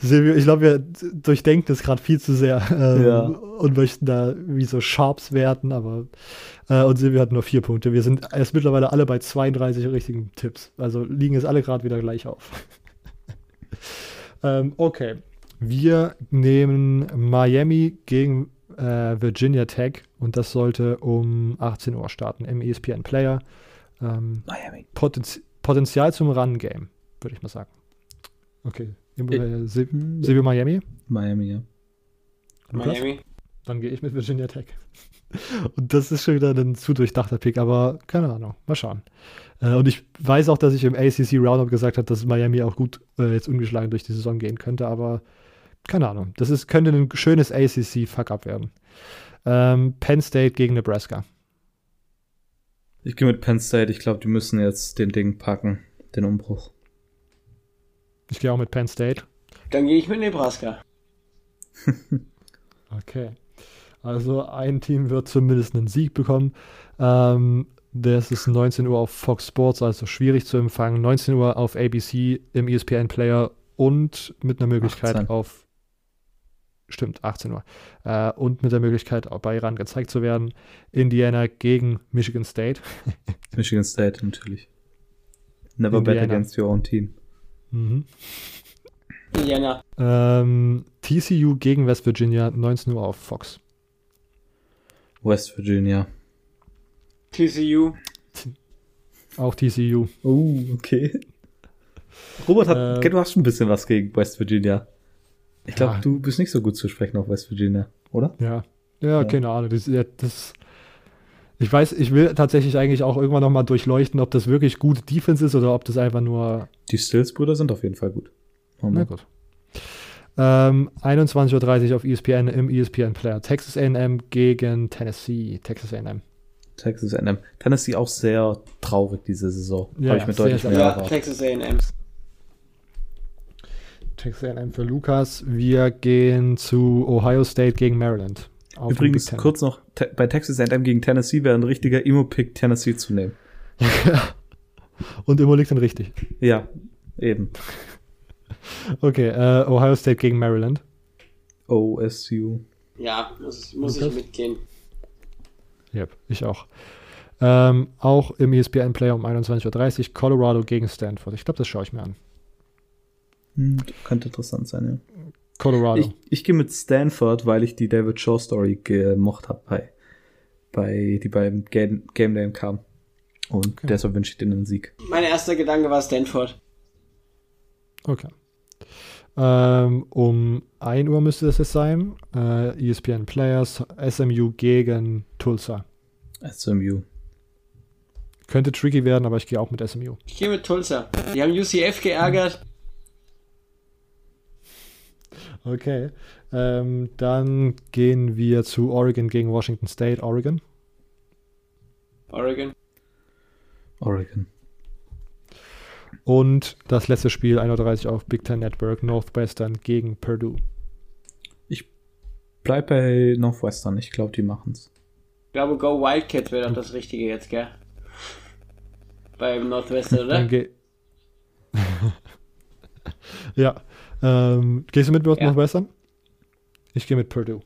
S1: Silvio, ich glaube, wir durchdenken das gerade viel zu sehr ähm, ja. und möchten da wie so Sharps werten, aber äh, und Silvio hat nur vier Punkte. Wir sind erst mittlerweile alle bei 32 richtigen Tipps. Also liegen es alle gerade wieder gleich auf. ähm, okay. Wir nehmen Miami gegen äh, Virginia Tech und das sollte um 18 Uhr starten im ESPN Player. Ähm, Miami. Potenz Potenzial zum Run-Game, würde ich mal sagen. Okay. Äh, Silvio Miami?
S3: Miami, ja.
S1: Lukas? Miami. Dann gehe ich mit Virginia Tech. Und das ist schon wieder ein zu durchdachter Pick, aber keine Ahnung. Mal schauen. Äh, und ich weiß auch, dass ich im ACC Roundup gesagt habe, dass Miami auch gut äh, jetzt ungeschlagen durch die Saison gehen könnte, aber keine Ahnung. Das ist, könnte ein schönes ACC-Fuck-Up werden. Ähm, Penn State gegen Nebraska.
S3: Ich gehe mit Penn State. Ich glaube, die müssen jetzt den Ding packen, den Umbruch.
S1: Ich gehe auch mit Penn State.
S4: Dann gehe ich mit Nebraska.
S1: okay. Also ein Team wird zumindest einen Sieg bekommen. Ähm, das ist 19 Uhr auf Fox Sports, also schwierig zu empfangen. 19 Uhr auf ABC im ESPN Player und mit einer Möglichkeit 18. auf stimmt, 18 Uhr. Äh, und mit der Möglichkeit, auch bei Iran gezeigt zu werden. Indiana gegen Michigan State.
S3: Michigan State, natürlich. Never Indiana. bet against your own team. Mhm.
S4: Indiana.
S1: Ähm, TCU gegen West Virginia, 19 Uhr auf Fox.
S3: West Virginia.
S4: TCU.
S1: Auch TCU.
S3: Oh, okay. Robert hat, äh, du hast schon ein bisschen was gegen West Virginia. Ich glaube, ja. du bist nicht so gut zu sprechen auf West Virginia, oder?
S1: Ja. Ja, ja. keine Ahnung. Das, das, ich weiß, ich will tatsächlich eigentlich auch irgendwann nochmal durchleuchten, ob das wirklich gut Defense ist oder ob das einfach nur.
S3: Die Stills-Brüder sind auf jeden Fall gut.
S1: Oh, Na gut. Ähm, 21.30 Uhr auf ESPN im ESPN Player. Texas AM gegen Tennessee. Texas AM.
S3: Texas AM. Tennessee auch sehr traurig diese Saison. Ja, Habe ich mir deutlich mehr
S4: ja, Texas AM.
S1: Texas A&M für Lukas. Wir gehen zu Ohio State gegen Maryland.
S3: Übrigens kurz noch, bei Texas A&M gegen Tennessee wäre ein richtiger Immo-Pick, Tennessee zu nehmen.
S1: Und Immo liegt dann richtig.
S3: Ja, eben.
S1: Okay, äh, Ohio State gegen Maryland.
S3: OSU.
S4: Ja, muss, muss ich mitgehen.
S1: Yep, ich auch. Ähm, auch im ESPN-Player um 21.30 Uhr Colorado gegen Stanford. Ich glaube, das schaue ich mir an.
S3: Hm, könnte interessant sein, ja.
S1: Colorado.
S3: Ich, ich gehe mit Stanford, weil ich die David Shaw Story gemocht habe, bei, bei, die beim Game, Game Day kam. Und okay. deshalb wünsche ich denen einen Sieg.
S4: Mein erster Gedanke war Stanford.
S1: Okay. Ähm, um 1 Uhr müsste das jetzt sein. Äh, ESPN Players, SMU gegen Tulsa.
S3: SMU.
S1: Könnte tricky werden, aber ich gehe auch mit SMU.
S4: Ich gehe mit Tulsa. Die haben UCF geärgert.
S1: Okay. Ähm, dann gehen wir zu Oregon gegen Washington State. Oregon.
S4: Oregon.
S3: Oregon.
S1: Und das letzte Spiel 1.30 Uhr auf Big Ten Network Northwestern gegen Purdue.
S3: Bleib bei Northwestern. Ich glaube, die machen's.
S4: Ich glaube, Go Wildcats wäre doch das Richtige jetzt, gell? Beim Northwestern, oder?
S1: Ja. Ähm, gehst du mit North
S4: Ja.
S1: Northwestern? Ich gehe mit Purdue.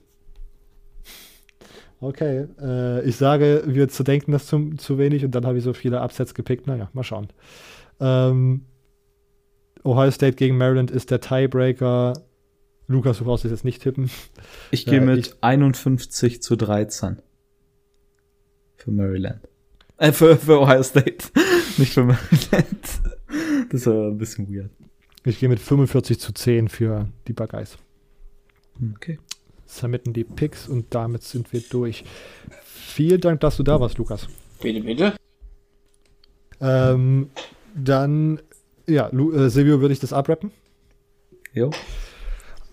S1: Okay. Äh, ich sage, wir zu denken, das zu, zu wenig und dann habe ich so viele Upsets gepickt. Naja, mal schauen. Ähm, Ohio State gegen Maryland ist der Tiebreaker. Lukas, du brauchst es jetzt nicht tippen.
S3: Ich gehe mit
S1: ich-
S3: 51 zu 13. Für Maryland. Äh, für, für Ohio State. Nicht für Maryland. Das war ein bisschen weird.
S1: Ich gehe mit 45 zu 10 für die Buckeyes.
S3: Okay.
S1: Submitten die Picks und damit sind wir durch. Vielen Dank, dass du da warst, Lukas.
S4: Bitte, bitte.
S1: Ähm, dann, ja, Lu äh, Silvio, würde ich das abrappen?
S3: Jo.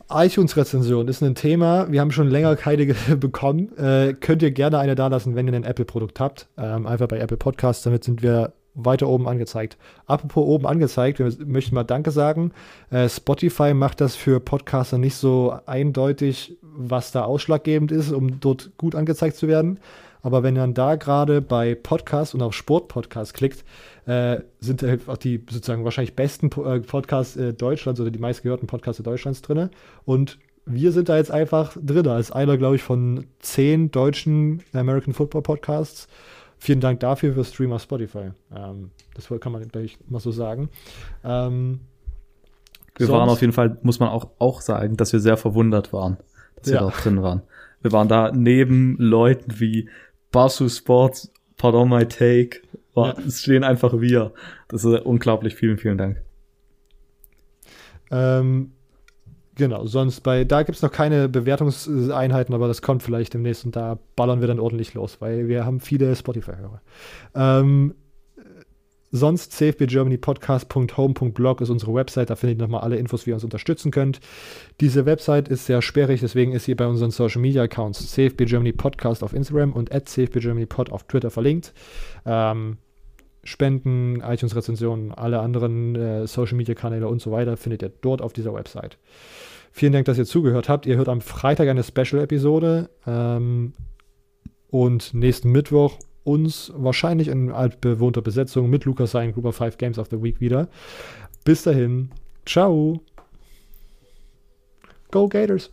S1: iTunes-Rezension ist ein Thema. Wir haben schon länger keine bekommen. Äh, könnt ihr gerne eine da lassen, wenn ihr ein Apple-Produkt habt. Ähm, einfach bei Apple Podcasts, damit sind wir weiter oben angezeigt. Apropos oben angezeigt, wir möchten mal Danke sagen. Äh, Spotify macht das für Podcaster nicht so eindeutig, was da ausschlaggebend ist, um dort gut angezeigt zu werden. Aber wenn man da gerade bei Podcasts und auf Sportpodcasts klickt, äh, sind halt auch die sozusagen wahrscheinlich besten Po- äh, Podcasts äh, Deutschlands oder die meistgehörten Podcasts Deutschlands drin. Und wir sind da jetzt einfach drin, als einer, glaube ich, von zehn deutschen American Football Podcasts. Vielen Dank dafür für Stream auf Spotify. Ähm, das kann man, glaube ich, mal so sagen. Ähm,
S3: Wir
S1: sonst-
S3: waren auf jeden Fall, muss man auch, auch sagen, dass wir sehr verwundert waren, dass wir
S1: Ja.
S3: da drin waren. Wir waren da neben Leuten wie Basu Sports, Pardon My Take. War,
S1: Ja.
S3: Es stehen einfach wir. Das ist unglaublich. Vielen, vielen Dank.
S1: Ähm, genau, sonst bei, da gibt es noch keine Bewertungseinheiten, aber das kommt vielleicht demnächst und da ballern wir dann ordentlich los, weil wir haben viele Spotify-Hörer. Ähm, sonst cfbgermanypodcast.home.blog ist unsere Website, da findet ihr nochmal alle Infos, wie ihr uns unterstützen könnt. Diese Website ist sehr sperrig, deswegen ist sie bei unseren Social Media Accounts CFB Germany Podcast auf Instagram und at CFB Germany Pod auf Twitter verlinkt. Ähm, Spenden, iTunes-Rezensionen, alle anderen äh, Social-Media-Kanäle und so weiter findet ihr dort auf dieser Website. Vielen Dank, dass ihr zugehört habt. Ihr hört am Freitag eine Special-Episode ähm, und nächsten Mittwoch uns wahrscheinlich in altbewohnter Besetzung mit Lukas sein of Five Games of the Week wieder. Bis dahin, ciao. Go Gators!